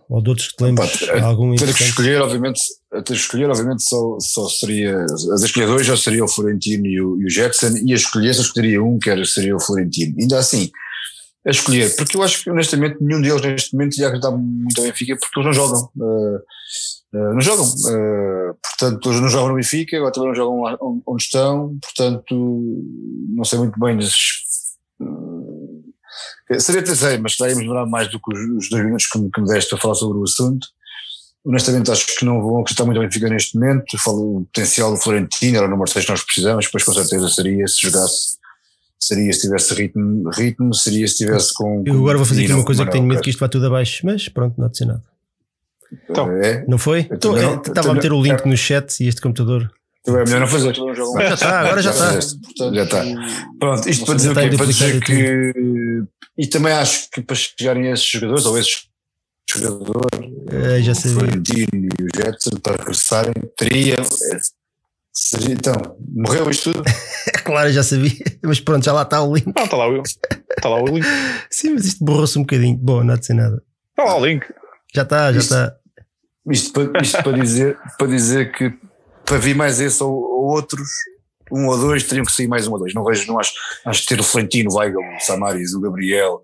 ou de outros que te lembres, Opa, algum ter que escolher, obviamente, ter que escolher, obviamente, só, só seria, as escolher dois já seria o Florentino e o, e o Jackson, e a escolher só escolheria um, que era, seria o Florentino. Ainda assim, a escolher, porque eu acho que honestamente nenhum deles neste momento ia acreditar muito ao Benfica porque eles não jogam. Uh, uh, não jogam. Uh, portanto, eles não jogam no Benfica, agora também não jogam lá onde estão, portanto, não sei muito bem Seria até sei, mas estaríamos demorar mais do que os, dois minutos que me, que me deste a falar sobre o assunto. Honestamente, acho que não vão acreditar muito ao Benfica neste momento. Falo o potencial do Florentino, era o número 6 que nós precisamos, depois com certeza seria se jogasse, seria se tivesse ritmo, ritmo seria se tivesse com. Eu agora vou fazer aqui uma coisa que tenho medo que isto vá tudo abaixo, mas pronto, não há de ser nada. Então, é, não foi? Estava a meter o link no chat e este computador. Então é melhor não fazer. Já está, agora já está. Já está. Pronto, isto para dizer o quê? Para dizer que e também acho que para chegarem a esses jogadores, ou esses jogadores, é, já sei. o Florentino e o Jetson, para regressarem, teria. Seria, então, morreu isto tudo? claro, já sabia, mas pronto, já lá está o link. Não, está lá o, está lá o link. Sim, mas isto borrou-se um bocadinho. Bom, não há de ser nada. Está lá o link. Já está, já está. Isto, para, isto para, dizer, para dizer que para vir mais esse ou, ou outros, um ou dois, teriam que sair mais um ou dois. Não vejo, não acho, acho que ter o Florentino, o Weigl, o Samaris, o Gabriel,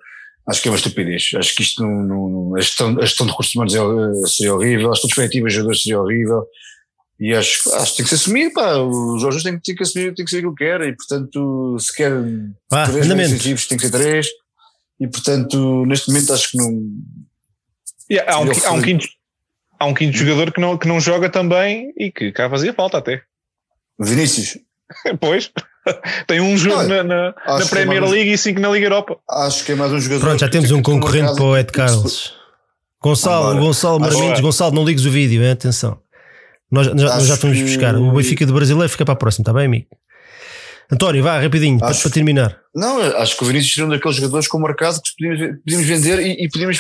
acho que é uma estupidez. Acho que isto não, não a, gestão, a gestão de recursos humanos é, seria horrível, a gestão de perspectivas de jogadores seria horrível. E acho, acho que tem que se assumir, pá, os jogos têm, têm que assumir, tem que ser aquilo que quer, e portanto, se quer ah, três incentivos, tem que ser três, e portanto, neste momento acho que não. Yeah, há, um, há, um quinto, há um quinto jogador que não, que não joga também e que cá fazia falta até. Vinícius. pois. Tem um jogo na, na, na, Premier é League e cinco na Liga Europa. Acho que é mais um jogador. Pronto, já temos um concorrente para o Ed Carlos. Gonçalo, Gonçalo Marmindes, Gonçalo, não ligues o vídeo, hein? atenção. Nós, nós, nós já estamos que... buscar. O Benfica do brasileiro fica para a próxima, está bem, amigo? António, vá, rapidinho, acho, para, terminar. Não, acho que o Vinícius seria um daqueles jogadores com o mercado que podíamos, podíamos vender e, e, podíamos,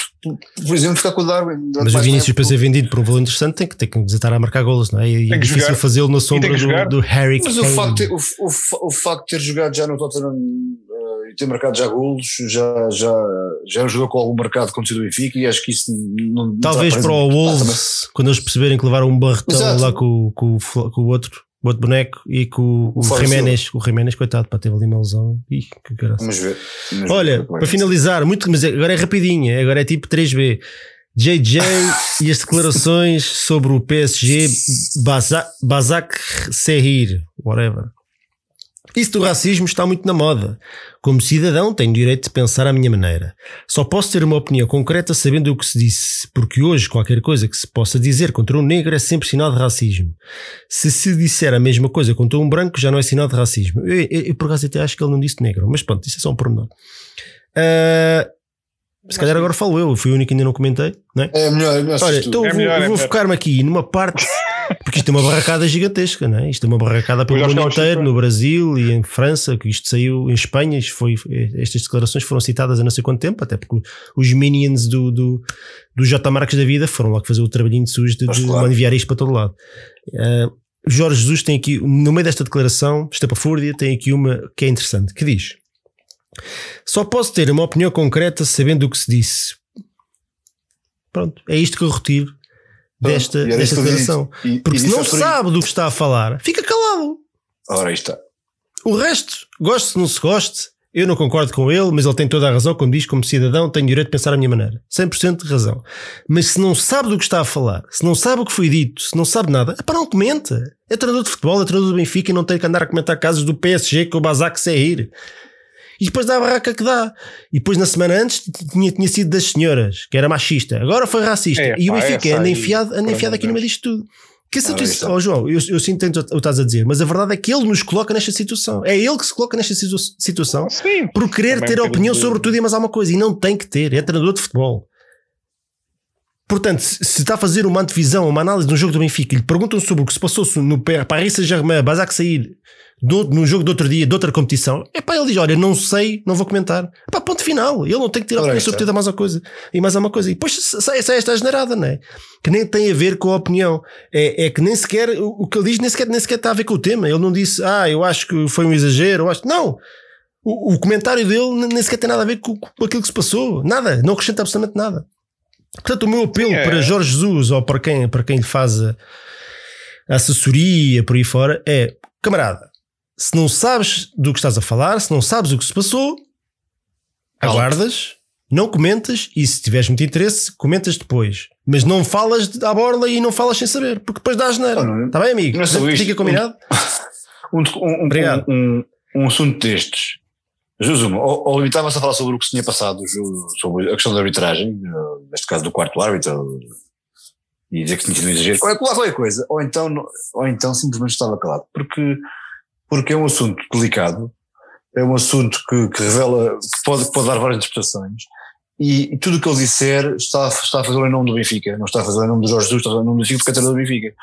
por exemplo, ficar com o Darwin. Mas o Vinícius, para ser vendido por um valor interessante, tem que, tem que desatar a marcar golos, não é? E é difícil fazê-lo na sombra do, do, Harry Mas o facto, de, o, o, o, facto de ter jogado já no Tottenham uh, e ter marcado já golos, já, já, já jogou com algum mercado saiu do Benfica e acho que isso não. Talvez para o Wolves, quando eles perceberem que levaram um barretão Exato. lá com, com, com o outro o outro boneco e com o, o Jiménez, o Jiménez, coitado, para ter ali uma lesão. Ih, que graça. Vamos ver. Vamos Olha, ver para finalizar, muito, mas agora é rapidinho, agora é tipo 3B. JJ e as declarações sobre o PSG Bazak, Bazak Serrir, whatever. Isso do racismo está muito na moda. Como cidadão, tenho direito de pensar à minha maneira. Só posso ter uma opinião concreta sabendo o que se disse, porque hoje qualquer coisa que se possa dizer contra um negro é sempre sinal de racismo. Se se disser a mesma coisa contra um branco, já não é sinal de racismo. Eu, eu, eu por acaso até acho que ele não disse negro, mas pronto, isso é só um pormenor. Uh, se calhar agora falo eu, fui o único que ainda não comentei, não é? É melhor, é melhor Olha, então é vou, vou é focar-me aqui numa parte isto é uma barracada gigantesca, não é? Isto é uma barracada pelo mundo inteiro, no Brasil e em França, que isto saiu em Espanha, isto foi, estas declarações foram citadas há não sei quanto tempo, até porque os minions do, do, do J. Marques da vida foram lá fazer o trabalhinho de sujo de, de claro. isto para todo lado. Uh, Jorge Jesus tem aqui, no meio desta declaração, estapafúrdia, tem aqui uma que é interessante, que diz só posso ter uma opinião concreta sabendo o que se disse. Pronto, é isto que eu retiro desta, desta declaração. E, Porque e se não sabe do que está a falar, fica calado. Ora, aí está. O resto, goste ou não se goste, eu não concordo com ele, mas ele tem toda a razão quando diz, como cidadão, tenho direito de pensar a minha maneira. 100% de razão. Mas se não sabe do que está a falar, se não sabe o que foi dito, se não sabe nada, é para não comenta. É treinador de futebol, é treinador do Benfica e não tem que andar a comentar casos do PSG com o Basak Serrir. E depois dá a barraca que dá. E depois na semana antes tinha, tinha sido das senhoras, que era machista. Agora foi racista. É, e o Benfica anda enfiado, anda enfiado aqui no meio disto tudo. Que ah, oh, João, eu, eu sinto o que estás a dizer, mas a verdade é que ele nos coloca nesta situação. É ele que se coloca nesta situ situação Sim, por querer ter opinião sobre tudo e mais alguma coisa. E não tem que ter. É treinador de futebol. Portanto, se está a fazer uma antevisão, uma análise de um jogo do Benfica e lhe perguntam sobre o que se passou no Paris Saint-Germain, Basak sair do, no jogo de outro dia, de outra competição, é pá, ele diz: Olha, não sei, não vou comentar. É pá, ponto final. Ele não tem que tirar opinião sobre tudo mais uma coisa e mais uma coisa. E depois sai, sai esta generada, não é? Que nem tem a ver com a opinião. É, é que nem sequer, o, que ele diz nem sequer, nem sequer está a ver com o tema. Ele não disse, ah, eu acho que foi um exagero, eu acho. Não! O, o comentário dele nem sequer tem nada a ver com, com aquilo que se passou. Nada, não acrescenta absolutamente nada. Portanto, o meu apelo é. para Jorge Jesus ou para quem, para quem lhe faz a, a assessoria por aí fora é, camarada, se não sabes do que estás a falar, se não sabes o que se passou, aguardas, não comentas e se tiveres muito interesse, comentas depois. Mas não falas à borla e não falas sem saber, porque depois dás geneira. Está bem, amigo? Não é Fica combinado? Um, um, um, um, assunto destes. Jusuma, ou, ou limitava-se a falar sobre o que se tinha passado, sobre a questão da arbitragem, eh, neste caso do quarto árbitro, e dizer que tinha sido um exagero, qualquer coisa, ou então, ou então simplesmente estava calado. Porque porque é um assunto delicado, é um assunto que, que revela, que pode, pode dar várias interpretações, e, e, tudo o que ele disser está, está a fazer em nome do Benfica, não está a fazer em nome do Jorge Jesus, está a fazer em nome do Benfica porque é do Benfica.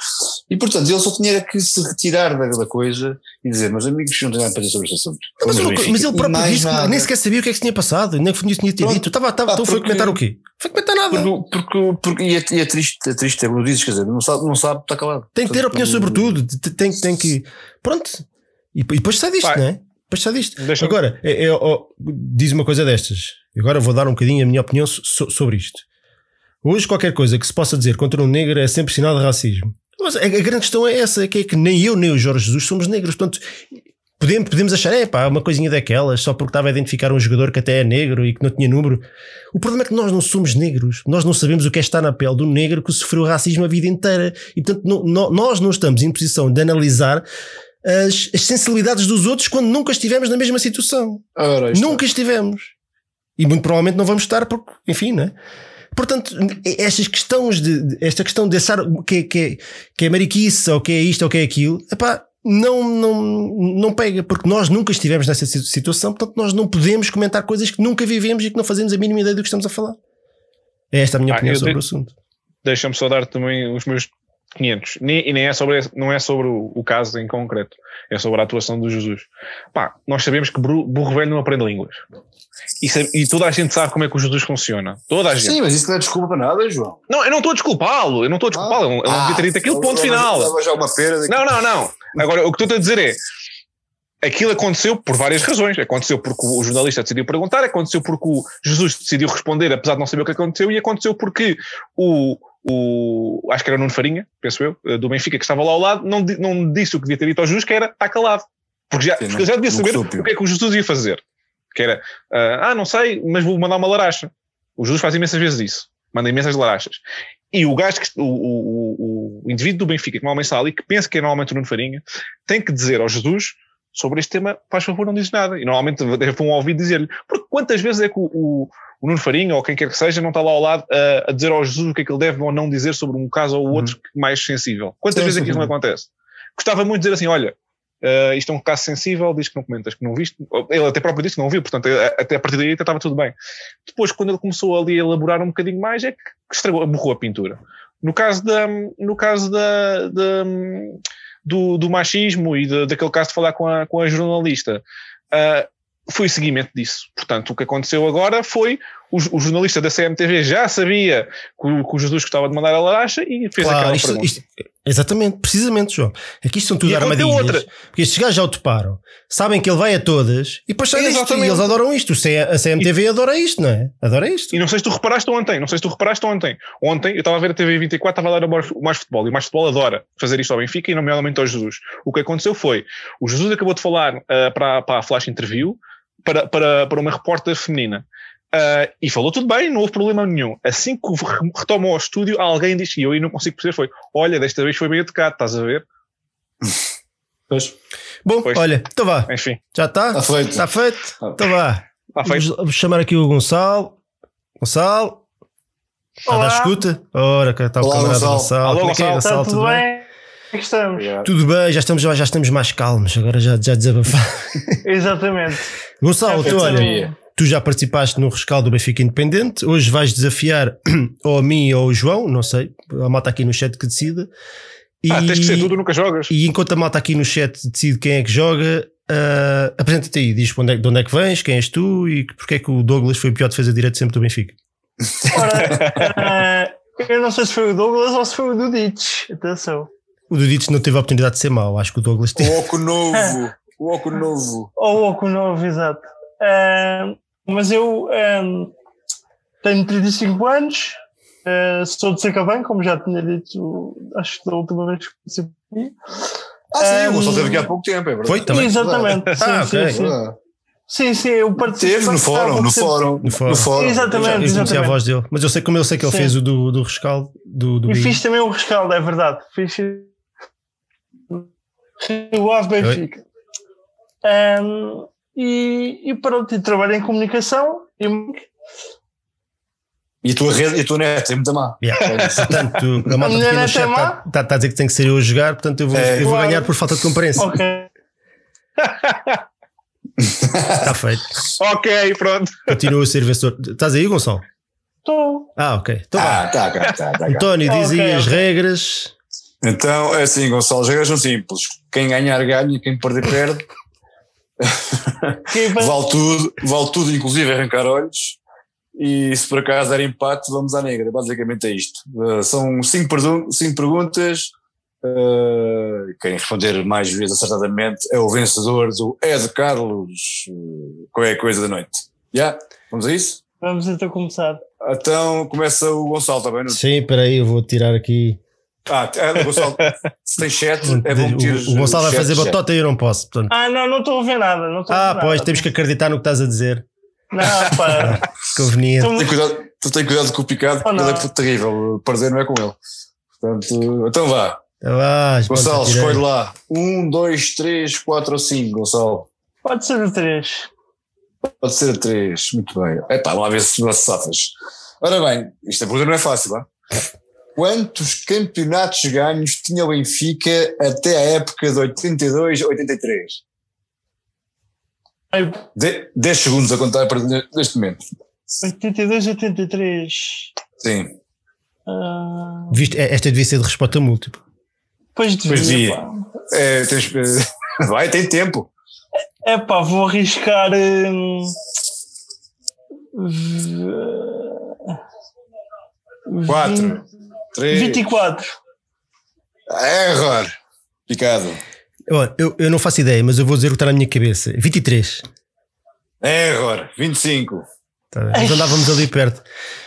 E portanto ele só tinha que se retirar da, da coisa e dizer, meus amigos, não tenho nada para dizer sobre este assunto. Mas, mas ele próprio disse que nem sequer sabia o que é que tinha passado, nem que tinha tinha dito. Estava, estava, ah, então foi comentar o quê? Foi comentar nada. Porque, porque, porque e, é, e é triste, é triste, é como dizes, quer dizer, não sabe, não sabe, está calado. Tem que ter opinião sobre tudo, tem, tem que. Pronto, e, depois sai disto, Pai. não é? Depois sai disto. Agora, é, é, oh, diz uma coisa destas. Agora vou dar um bocadinho a minha opinião so, sobre isto. Hoje, qualquer coisa que se possa dizer contra um negro é sempre sinal de racismo. Mas a, a grande questão é essa: que, é que nem eu nem o Jorge Jesus somos negros. Portanto, podemos, podemos achar, é pá, uma coisinha daquelas, só porque estava a identificar um jogador que até é negro e que não tinha número. O problema é que nós não somos negros. Nós não sabemos o que é estar na pele do negro que sofreu racismo a vida inteira. E portanto, não, não, nós não estamos em posição de analisar as, as sensibilidades dos outros quando nunca estivemos na mesma situação. Ora, nunca estivemos. E muito provavelmente não vamos estar, porque, enfim, né? Portanto, estas questões de, esta questão de achar que, que, que é mariquice ou que é isto ou que é aquilo, epá, não, não, não pega, porque nós nunca estivemos nessa situação, portanto, nós não podemos comentar coisas que nunca vivemos e que não fazemos a mínima ideia do que estamos a falar. É esta a minha ah, opinião sobre de... o assunto. Deixa-me só dar também os meus 500. Nem, e nem é sobre, não é sobre o, o, caso em concreto, é sobre a atuação do Jesus. Pá, nós sabemos que burro velho não aprende línguas. E, sabe, e, toda a gente sabe como é que o Jesus funciona. Toda a gente. Sim, mas isso não é desculpa para nada, João. Não, eu não estou a desculpá-lo. Eu não estou a desculpá-lo. Ah, ele não devia ter dito aquilo, ponto final. Não, não, não. Agora, o que estou a dizer é. Aquilo aconteceu por várias razões. Aconteceu porque o jornalista decidiu perguntar, aconteceu porque o Jesus decidiu responder, apesar de não saber o que aconteceu, e aconteceu porque o, o, acho que era o Nuno Farinha, penso eu, eh, do Benfica, que estava lá ao lado, não, não disse o que devia ter dito ao Jesus, que era está calado. Porque já, Sim, porque já devia saber o que é que o Jesus ia fazer. Que era, uh, ah, não sei, mas vou mandar uma laracha. O Jesus faz imensas vezes isso. Manda imensas larachas. E o gajo, que, o, o, o, indivíduo do Benfica que normalmente está ali, que pensa que é normalmente o Nuno Farinha, tem que dizer ao Jesus sobre este tema, faz favor, não diz nada. E normalmente vão ouvir dizer-lhe. Porque quantas vezes é que o, o Nuno Farinha ou quem quer que seja não está lá ao lado a, a, dizer ao Jesus o que é que ele deve ou não dizer sobre um caso ou outro uhum. mais sensível. Quantas sim, vezes é que isso não acontece? Gostava muito de dizer assim, olha, Uh, isto é um caso sensível, diz que não comentas, que não viste. Ele até próprio disse que não viu, portanto, até a partir daí estava tudo bem. Depois, quando ele começou ali a elaborar um bocadinho mais, é que estragou, borrou a pintura. No caso, da, no caso da, da do, do, machismo e de, daquele caso de falar com a, com a jornalista, uh, foi seguimento disso. Portanto, o que aconteceu agora foi o, o jornalista da CMTV já sabia que o, que o Jesus gostava de mandar a laracha e fez claro, aquela isto, pergunta. Isto, exatamente, precisamente, João. Aqui são tudo e armadilhas. Outra. Porque estes gajos já o toparam, sabem que ele vai a todas e depois sabem isto, e eles adoram isto. A CMTV e, adora isto, não é? Adora isto. E não sei se tu reparaste ontem, não sei se tu reparaste ontem. Ontem eu estava a ver a TV 24, estava a dar o mais futebol e o mais futebol adora fazer isto ao Benfica e nomeadamente ao Jesus. O que aconteceu foi, o Jesus acabou de falar uh, para, para a Flash Interview para, para, para uma repórter feminina. Uh, e falou tudo bem, não houve problema nenhum. Assim que retomou ao estúdio, alguém disse, e eu aí não consigo perceber, foi, olha, desta vez foi bem educado, estás a ver? Pois. Bom, pois. olha, então vá. Enfim. Já está? Está feito. Está feito? Então vá. Está feito. Vamos chamar aqui o Gonçalo. Gonçalo. Está na escuta? Ora, está o camarada Gonçalo. Gonçalo. Alô, Como é que é, Gonçalo? Está tudo, tudo bem? bem? É que estamos? Tudo bem, já estamos, já estamos mais calmos, agora já, já desabafar. Exatamente. Gonçalo, tu olha, tu já participaste no rescaldo do Benfica Independente, hoje vais desafiar ou a mim ou ao João, não sei, a malta aqui no chat que decida. E, ah, tens de ser tudo, nunca jogas. E enquanto a malta aqui no chat decide quem é que joga, uh, apresenta-te aí, diz onde é, de onde é que vens, quem és tu e porque é que o Douglas foi o pior defesa direito sempre do Benfica. Ora, uh, eu não sei se foi o Douglas ou se foi o Dudich, atenção. O Dudich não teve a oportunidade de ser mau, acho que o Douglas teve. O Oco Novo, o Oco Novo. O Oco Novo, exato. Uh, mas eu um, tenho 35 anos, uh, sou de Sacavém, como já tinha dito, acho que da última vez que participi. Ah, sim, um, o esteve aqui há pouco tempo, é verdade. Foi também? Exatamente, sim, ah, sim, okay. sim. Sim, sim, eu participei. Teve no fórum, no fórum, no fórum. No fórum. Exatamente, eu já, eu a voz dele. Mas eu sei como eu sei que ele sim. fez o do, do rescaldo. Do, do e fiz também o rescaldo, é verdade. Fiz o Ave Benfica. Um, e, e pronto, e trabalho em comunicação e, e a tua rede e a tua net é muito má. Yeah. portanto, a malta aqui no chat está tá, tá a dizer que tem que ser eu a jogar, portanto eu vou, é, eu vou ganhar por falta de concorrência. Ok. Está feito. ok, pronto. Continua a ser vencedor. Estás aí, Gonçalo? Estou. Ah, ok. Então, ah, tá, tá, tá, tá, António, diz aí okay, as okay. regras. Então, é assim, Gonçalo, as regras são simples. Quem ganhar, ganha, quem perder, perde. vale tudo, vale tudo, inclusive arrancar olhos. E se por acaso der empate, vamos à negra. Basicamente é isto. Uh, são cinco, cinco perguntas. Uh, quem responder mais vezes acertadamente é o vencedor do Ed Carlos. Uh, qual é a coisa da noite? Já? Yeah? Vamos a isso? Vamos então começar. Então começa o Gonçalo, está bem? Sim, espera aí, eu vou tirar aqui ah, é, Gonçalo, se tem chat, é bom meter O, o Gonçalo vai fazer batota e eu não posso. Portanto. Ah, não, não estou a ver nada. Não ah, a ver pois, nada. temos que acreditar no que estás a dizer. Não, pá. Conveniente. Tu tem cuidado, tu tem cuidado com o picado, oh, ele é terrível. Perder não é com ele. Portanto, então vá. Então vá, Gonçalo, escolhe lá. Um, dois, três, quatro ou cinco, Gonçalo. Pode ser a três. Pode ser a três, muito bem. Epá, lá ver se se safas. Ora bem, isto é não é fácil, não quantos campeonatos ganhos tinha o Benfica até a época de 82 83? De, 10 segundos a contar para neste momento. 82 83. Sim. Uh... Viste, é, esta devia ser de resposta múltipla. Pois devia. Pois devia. É, tens, vai, tem tempo. É pá, vou arriscar. Hum, 4, 3. 24. Error. Picado. Eu, eu não faço ideia, mas eu vou dizer o que está na minha cabeça. 23. Error. 25. Tá, nós andávamos ali perto.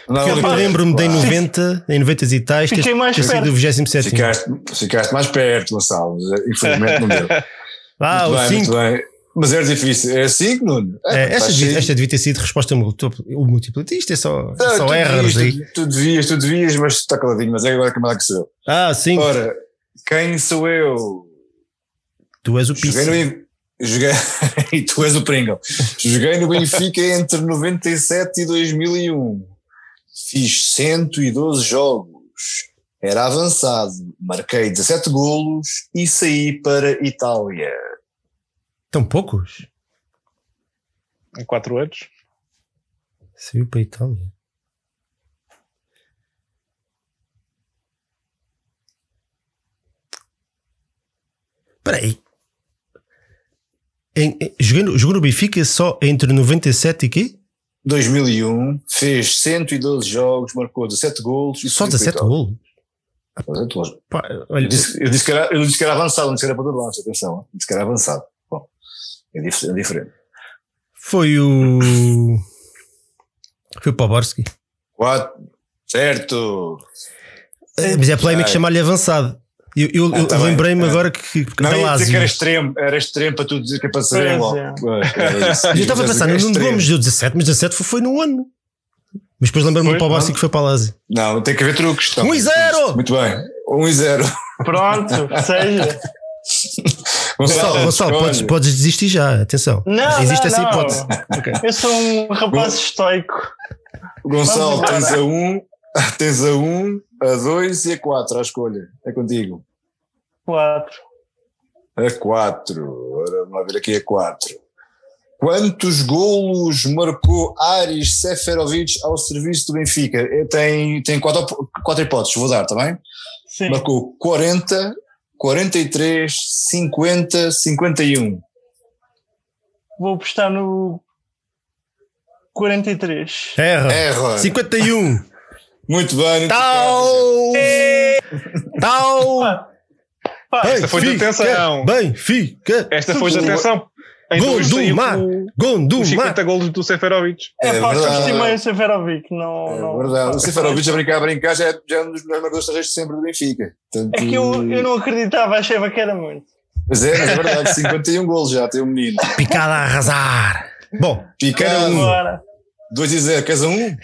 Não, eu, lembro-me de em 90, em 90 e tais, mais perto. do 27. Ficaste, ficaste mais perto, Gonçalo. Infelizmente não deu. Ah, muito o bem, 5. Muito bem. Mas era difícil. É 5, Nuno? É, é, esta, devia, esta devia ter sido resposta. Isto é só, não, só erros aí. Tu, tu, devias, tu devias, mas está caladinho. Mas é agora que a que sou. Ah, sim. Ora, quem sou eu? Tu és o Pisse. Joguei Joguei, e tu és o Pringle. Joguei no Benfica entre 97 e 2001. Fiz 112 jogos. Era avançado. Marquei 17 golos e saí para Itália. Tão poucos? Em 4 anos. Saiu para a Itália. Espera aí. Em, em, jogou, no- jogou no Benfica só entre 97 e quê? 2001, fez 112 jogos, marcou 17 golos. e Só subiu 17 para a Itália. golos. 17 golos. Pá, Eu olha, disse, eu, disse que era, eu disse que era avançado, não disse que era para lança, atenção. hein? Disse que era avançado. É é diferente. foi o. Foi o Poborski. 4, certo. Mas é polémico Ai. chamar-lhe avançado. Eu, eu- Ah, eu tá lembrei-me Ah. agora que, que Não, ia dizer que era extremo, era extremo para tu dizer que é para ser Pois logo. é. Eu estava a pensar, extremo. Gomes deu 17, mas 17 foi, foi num ano. Mas depois lembrei-me do Poborski que foi para a Lazio. Não, tem que haver truques. então. 1 e 0! Muito bem. 1 e 0. Pronto, seja. Gonçalo, Gonçalo podes, podes desistir já, atenção. Não, Existe não, essa não. hipótese. Ok. Eu sou um rapaz estoico. Gonçalo, tens a 1, tens a 1, a 2 e a 4 à escolha. É contigo. Quatro. A 4. Ora, vamos lá ver aqui a 4. Quantos golos marcou Aris Seferovic ao serviço do Benfica? Eh, Tem, tem quatro, quatro hipóteses, vou dar, também. Sim. Marcou 40, 43, 50, 51. Vou apostar no 43. Erra. Erra. 51. Muito bem. Tal! Tal! Pá, Esta foi de atenção. Bem, fica. Esta foi de atenção. Os Gondomar. 50 golos do Seferovic. É, É pá, verdade. subestimei o Seferovic. Não, É não, verdade. O Seferovic a brincar, a brincar já é, já é um dos melhores marcadores de sempre do Benfica. Portanto, É que eu, eu não acreditava, achava que era muito. Mas é, mas é verdade, 51 golos já, tem um menino. Picada a arrasar. Bom, Picado, Agora, 2 e 0, queres a 1? Um?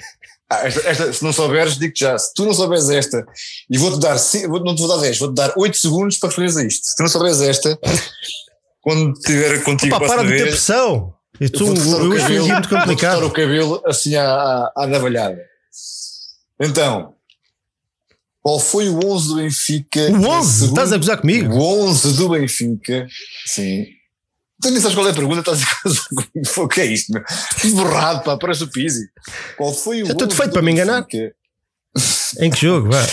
Ah, esta, esta, se não souberes, digo-te já. Se tu não souberes esta, e vou-te dar, vou, não te vou dar 10, vou-te dar 8 segundos para responderes a isto. Se tu não souberes esta, quando estiver contigo pá, a próxima para de ter pressão. Eu, eu vou-te cortar eu cabelo, dia muito complicado. o cabelo assim à, à, navalhada. Então, qual foi o 11 do Benfica? O na 11? segunda- Estás a gozar comigo? O 11 do Benfica, sim. Tu nem sabes qual é a pergunta, estás a gozar comigo. O que é isto, meu? Borrado, pá, parece o Pizzi. Qual foi o Já tudo 11 feito para me enganar. Em que jogo? Vá.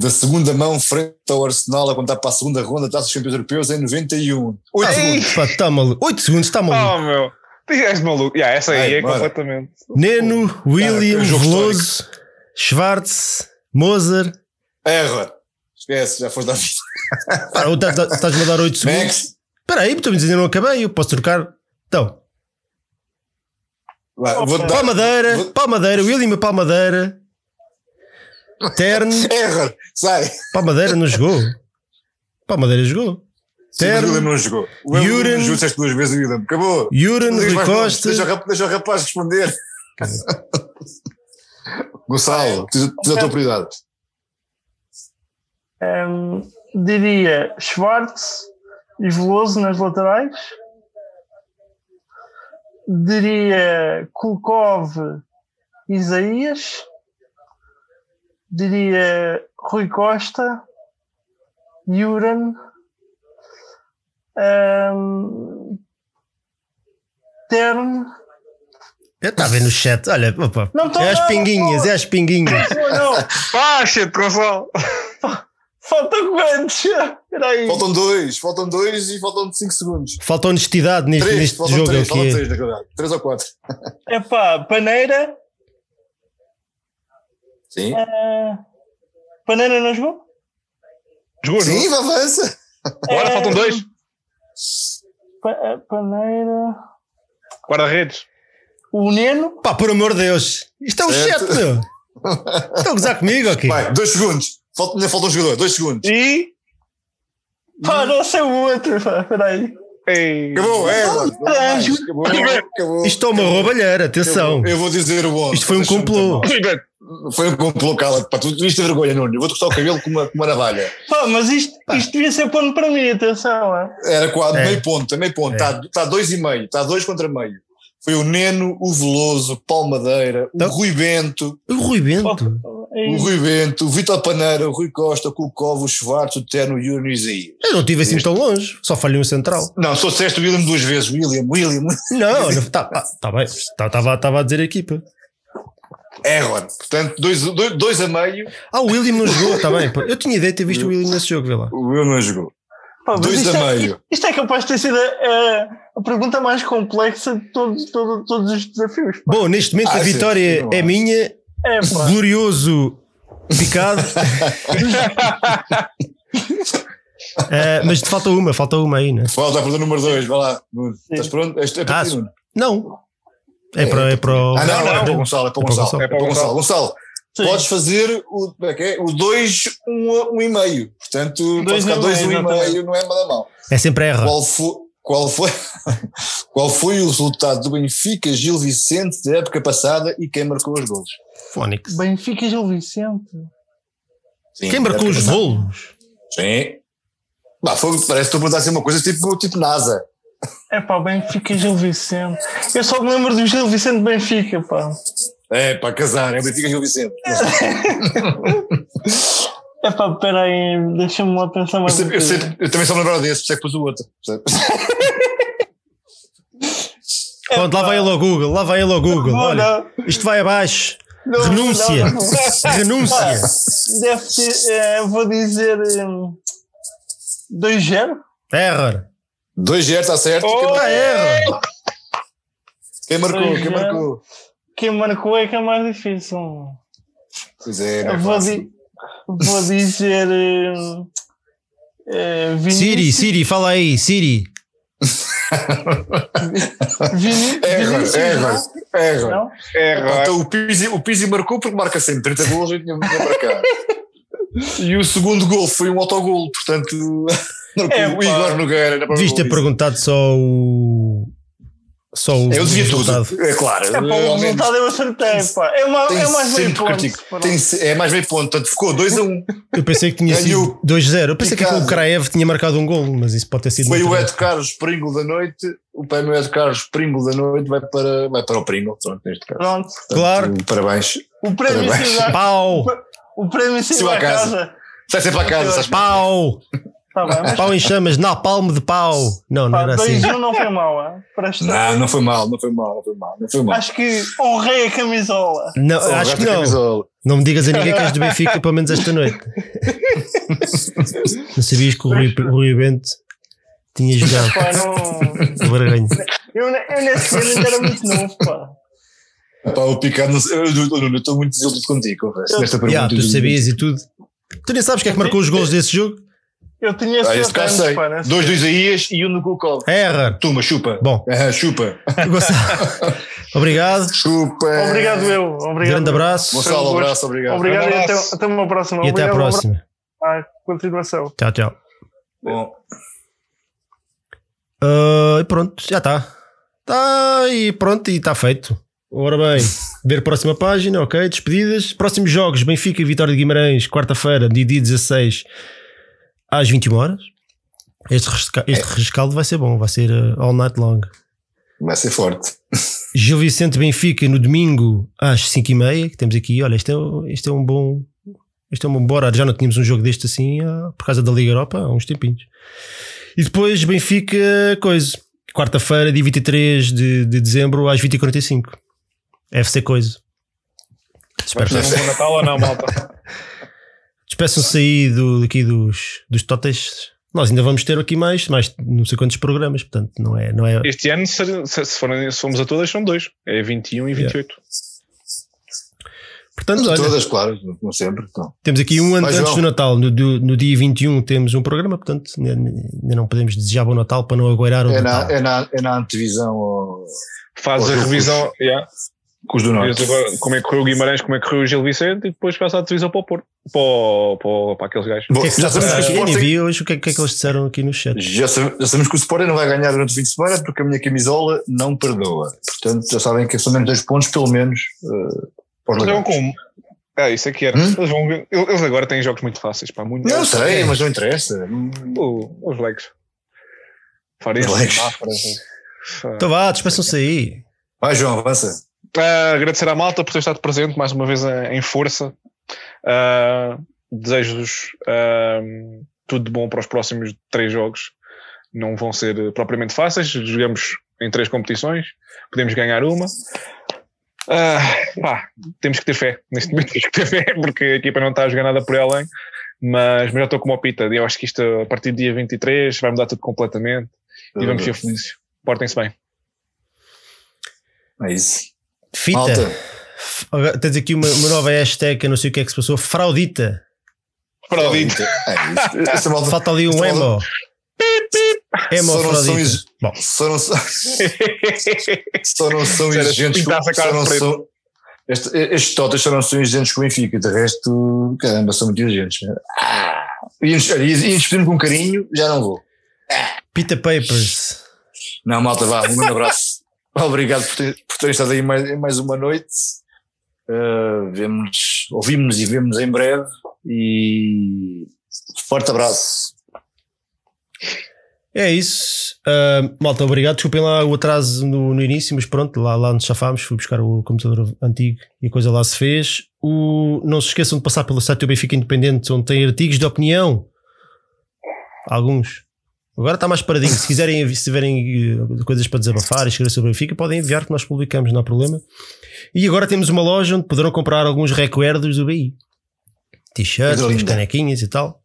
Da segunda mão, frente ao Arsenal, a contar para a segunda ronda da Taça dos Campeões Europeus em 91. 8 segundos. Pá, está maluco. 8 segundos, está maluco. Oh, meu. Tu és maluco. Yeah, essa aí Ai, é bora. completamente. Neno, William, é jogo Veloso, Schwartz, Moser. Erra. Esquece, já foste da vida. Tá- tá- Estás-me a dar 8 segundos. Espera aí, estou-me dizendo não acabei. Eu posso trocar. Então, Vai, vou-te dar. Palmadeira, vou- Palmadeira, William Palmadeira. Erra. Sai. Palmadeira não jogou. Palmadeira jogou. Sim, mas o Terno, William não jogou. O Yuren. não jogou, disseste duas vezes o. Acabou. Não Rui Costa. Deixa, deixa o rapaz responder. Gonçalo, tens tens a tua prioridade. hum, diria Schwartz e Veloso nas laterais. Diria Kulkov e Isaías. Diria Rui Costa, Yuran. hum, Tern. Eu estava a ver no chat. Olha, opa, Não é as não, pinguinhas, é as pinguinhas. Não, Baixa-te, Gonçalo. falta quantos? Espera aí. Faltam dois, faltam dois e faltam cinco segundos. Falta honestidade neste, Três, neste faltam jogo. três, é faltam que é. três, na verdade. Três ou quatro. Epá, Paneira. Sim. eh, Paneira não jogou? Jogou, Sim, jogou. avança. Agora Eh, faltam dois. Pa- Paneira. Guarda-redes. O Neno. Pá, por amor de Deus. Isto é um Certo. chat, meu. Estão a gozar comigo, ok? Vai, dois segundos. Falta, ainda falta um jogador, dois segundos. E. Pá, não sei o outro. pá, Espera aí. Ei. Acabou, é, há mais. Acabou, acabou. Isto é uma roubalheira, atenção. Eu vou dizer o 11. Isto foi um complô. Foi um complô, cala-te. Pá, tu viste a vergonha, Nuno. Eu vou-te cortar o cabelo com uma, com uma navalha. Pá, mas isto, isto devia ser ponto para mim, atenção. é. Era quase É. meio ponto, é meio ponto. Está tá dois e meio, está dois contra meio. Foi o Neno, o Veloso, o Palmadeira, o Então- Rui Bento. O Rui Bento. Pá, o Rui Bento, o Vitor Paneira, o Rui Costa, o Kulkov, o Schwartz, o Terno, e o. Eu não estive assim tão longe, só falhei um central. Não, só disseste o William duas vezes, William, William. Não, está tá, tá bem, estava tá, a dizer a equipa. Error, portanto, dois, dois, dois a meio. Ah, o William não jogou, está bem. Eu tinha ideia de ter visto o William nesse jogo, vê lá. O William não jogou. Pá, Dois isto a é- meio. Isto é capaz de ter sido a, a pergunta mais complexa de todos, todos, todos os desafios. pá. Bom, neste momento Ah, a sim, vitória sim, é minha, É, pá. glorioso picado. Eh, mas te falta uma, falta uma aí, né? Falta a pergunta número dois, vai lá. Nuno. Estás pronto? Este é para Ah. Não. É para, é para o. Ah, não, não, é para o. Gonçalo, é para o É Gonçalo. Gonçalo. É para o Gonçalo. Gonçalo, Sim. podes fazer o, como é que é? o 2, 1 um, um e meio. Portanto, pode Dois ficar e 2, 1 meio, um e meio, não é nada mal. É sempre erra. Qual foi, qual, foi, qual foi o resultado do Benfica, Gil Vicente, da época passada e quem marcou os gols? Fónix. Benfica Gil Vicente. Sim, Quem marcou os golos? Sim. Bah, foi, parece que estou a perguntar assim uma coisa tipo, tipo NASA. É pá, Benfica Gil Vicente. Eu só me lembro do Gil Vicente Benfica, pá. É, para casar, é Benfica Gil Vicente. É pá, peraí, deixa-me lá pensar Eu, mais. sempre- eu, sempre- eu também só me lembro desse, por isso é que pus o outro. percebes? Pronto, lá vai ele ao Google, lá vai ele ao Google. Não, Olha, não, isto vai abaixo. não, Renúncia. não, não. Renúncia. Deve ter, eh, vou dizer. hum, 2-0? Error. 2-0, está certo. Oh! Ah. Quem marcou? Dois Quem zero. marcou? Quem marcou é que é mais difícil. Pois é, não é vou, di- vou dizer. eh, Vinícius. Siri, Siri, fala aí, Siri. Vinícius. Não? É raro. Então o Pizzi, o Pizzi marcou porque marca sempre 30 gols e tinha tinha marcado. E o segundo gol foi um autogol, portanto, marcou É, o pá. Igor Nogueira. na Devias ter perguntado só o. Só o. Eu devia resultado. tudo, é claro. É para o resultado eu acertei, pá. É, uma, é mais meio ponto. Tem se- é mais meio ponto, portanto ficou 2 a 1. Um. Eu pensei que tinha sido 2-0. Eu pensei que Picado. o Kraev tinha marcado um gol, mas isso pode ter sido. Foi o. Ed Carlos Pringle da noite, o prémio Ed Carlos Pringle da noite vai para, vai para o Pringle, pronto, neste caso. Pronto. Portanto, Claro. Parabéns. O prémio Parabéns. Pau! o prémio Saiu à à casa. casa. Sai sempre para casa, sabes? Pau! Tá bem, mas Pau em chamas, na palme de pau! Não, não pá, era assim. 2-1 não foi mal, ah, para estar. Não, não foi mal, não foi mal, não foi mal, não foi mal. Acho que honrei a camisola. Não, Oh, acho que não. camisola. Não me digas a ninguém que és do Benfica, pelo menos esta noite. Não sabias que o Rui, o Rui Bento tinha jogado. Pá, não... Eu, eu nesse ano ainda era muito novo, pá. Pá, o Picado, não eu estou muito desiludido contigo, confesso. Eu- Nesta pergunta. Já, tu sabias e tudo. Tu nem sabes quem é que marcou os gols desse jogo? Eu tinha Ah, 7 esse caso sei. pá. Dois do Isaías e um no Kulkov. Erra. Toma, chupa. Bom, Aham, chupa. Obrigado. Chupa. Obrigado eu. Obrigado. Grande abraço. Gonçalo, um abraço, obrigado. Obrigado e Grande até, abraço. até uma próxima. E até à Obrigado, um próxima. abraço. Ah, continuação. Tchau, tchau. Bom. Ah, e pronto, já está. Está e pronto, e está feito. Ora bem, ver a próxima página, ok, despedidas. Próximos jogos: Benfica e Vitória de Guimarães, quarta-feira, dia 16, às 21 horas. Este, resca- este rescaldo vai ser bom, vai ser uh, all night long. Vai ser forte. Gil Vicente Benfica no domingo às 5h30, que temos aqui. Olha, este é, este é um bom. Este é um bom horário. Já não tínhamos um jogo deste assim ah, por causa da Liga Europa há uns tempinhos. E depois Benfica, coisa. Quarta-feira, dia 23 de, de dezembro, às 20h45. FC Coisa. Vamos ter um bom Natal ou não, malta? Despeçam-se aí do, daqui dos, dos totes. Nós ainda vamos ter aqui mais, mais não sei quantos programas, portanto, não é. Não é Este ano, se, se, forem- se formos a todas, são dois. É 21 e 28. portanto, olha, Todas, claro, como sempre. Então. Temos aqui um ano antes João. do Natal, no, do- no dia 21 temos um programa, portanto ainda não podemos desejar bom Natal para não aguardar o É Natal. na, é, na, é na antevisão ao- Faz a revisão. yeah. Com os do Norte. agora como é que correu o Guimarães, como é que correu o Gil Vicente e depois faz a divisão para o Porto. Para, para, para aqueles gajos. Bom, é já, passa sabemos que o aqui? Sporting, vi hoje o que é, o que é que eles disseram aqui no chat. já, sabe- já sabemos que o Sporting não vai ganhar durante o fim de semana porque a minha camisola não perdoa. Portanto, já sabem que são menos dois pontos, pelo menos. Uh, para os Eles vão Leões. com. É, isso é que era. Hum? Eles, vão, eles agora têm jogos muito fáceis. Pá, muito Não sei, mas não interessa. O- os legs. Farense, Os legs. Então vá, despeçam-se aí. Vai, João, avança. Ah, agradecer à malta por ter estado presente mais uma vez em em força. Uh, Desejo-vos uh, tudo de bom para os próximos três jogos. Não vão ser propriamente fáceis. Jogamos em três competições, podemos ganhar uma. Uh, pá, temos que ter fé. Neste momento temos que ter fé, porque a equipa não está a jogar nada por além. Mas, mas já estou como o Pita. Eu acho que isto, a partir do dia 23, vai mudar tudo completamente. E vamos ser felizes. Portem-se bem. É isso. Fita. Malta. Tens aqui uma, uma, nova hashtag, eu não sei o que é que se passou. Fraudita. Fraudita. É isso. Malta, Falta ali um emo. Emo só não são, ex... Bom. Só não são, só não são exigentes com, só não são, este, estes totas só não são exigentes com o Benfica, de resto, caramba, são muito exigentes. Ah, e despedir-me com carinho, já não vou. Ah. Pita Papers. Não, malta, vá, um grande abraço. Obrigado por, ter, por estado aí mais, mais uma noite. Uh, vemos, ouvimos e vemos em breve. E forte abraço. É isso. Uh, malta, obrigado. Desculpem lá o atraso no, no, início, mas pronto, lá, lá nos chafámos. Fui buscar o computador antigo e a coisa lá se fez. O, não se esqueçam de passar pelo site do Benfica Independente, onde tem artigos de opinião. Alguns. Agora está mais paradinho. Se quiserem, se tiverem eh, coisas para desabafar e escrever sobre o Benfica, podem enviar que nós publicamos, não há problema. E agora temos uma loja onde poderão comprar alguns recuerdos do BI. T-shirts, canequinhas e tal.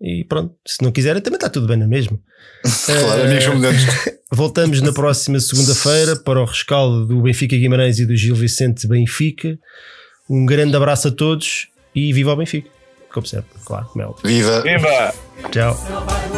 E pronto, se não quiserem, também está tudo bem na mesma. claro, uh, Voltamos na próxima segunda-feira para o rescaldo do Benfica Guimarães e do Gil Vicente Benfica. Um grande abraço a todos e viva o Benfica. Como sempre, claro, Viva! Viva! Tchau!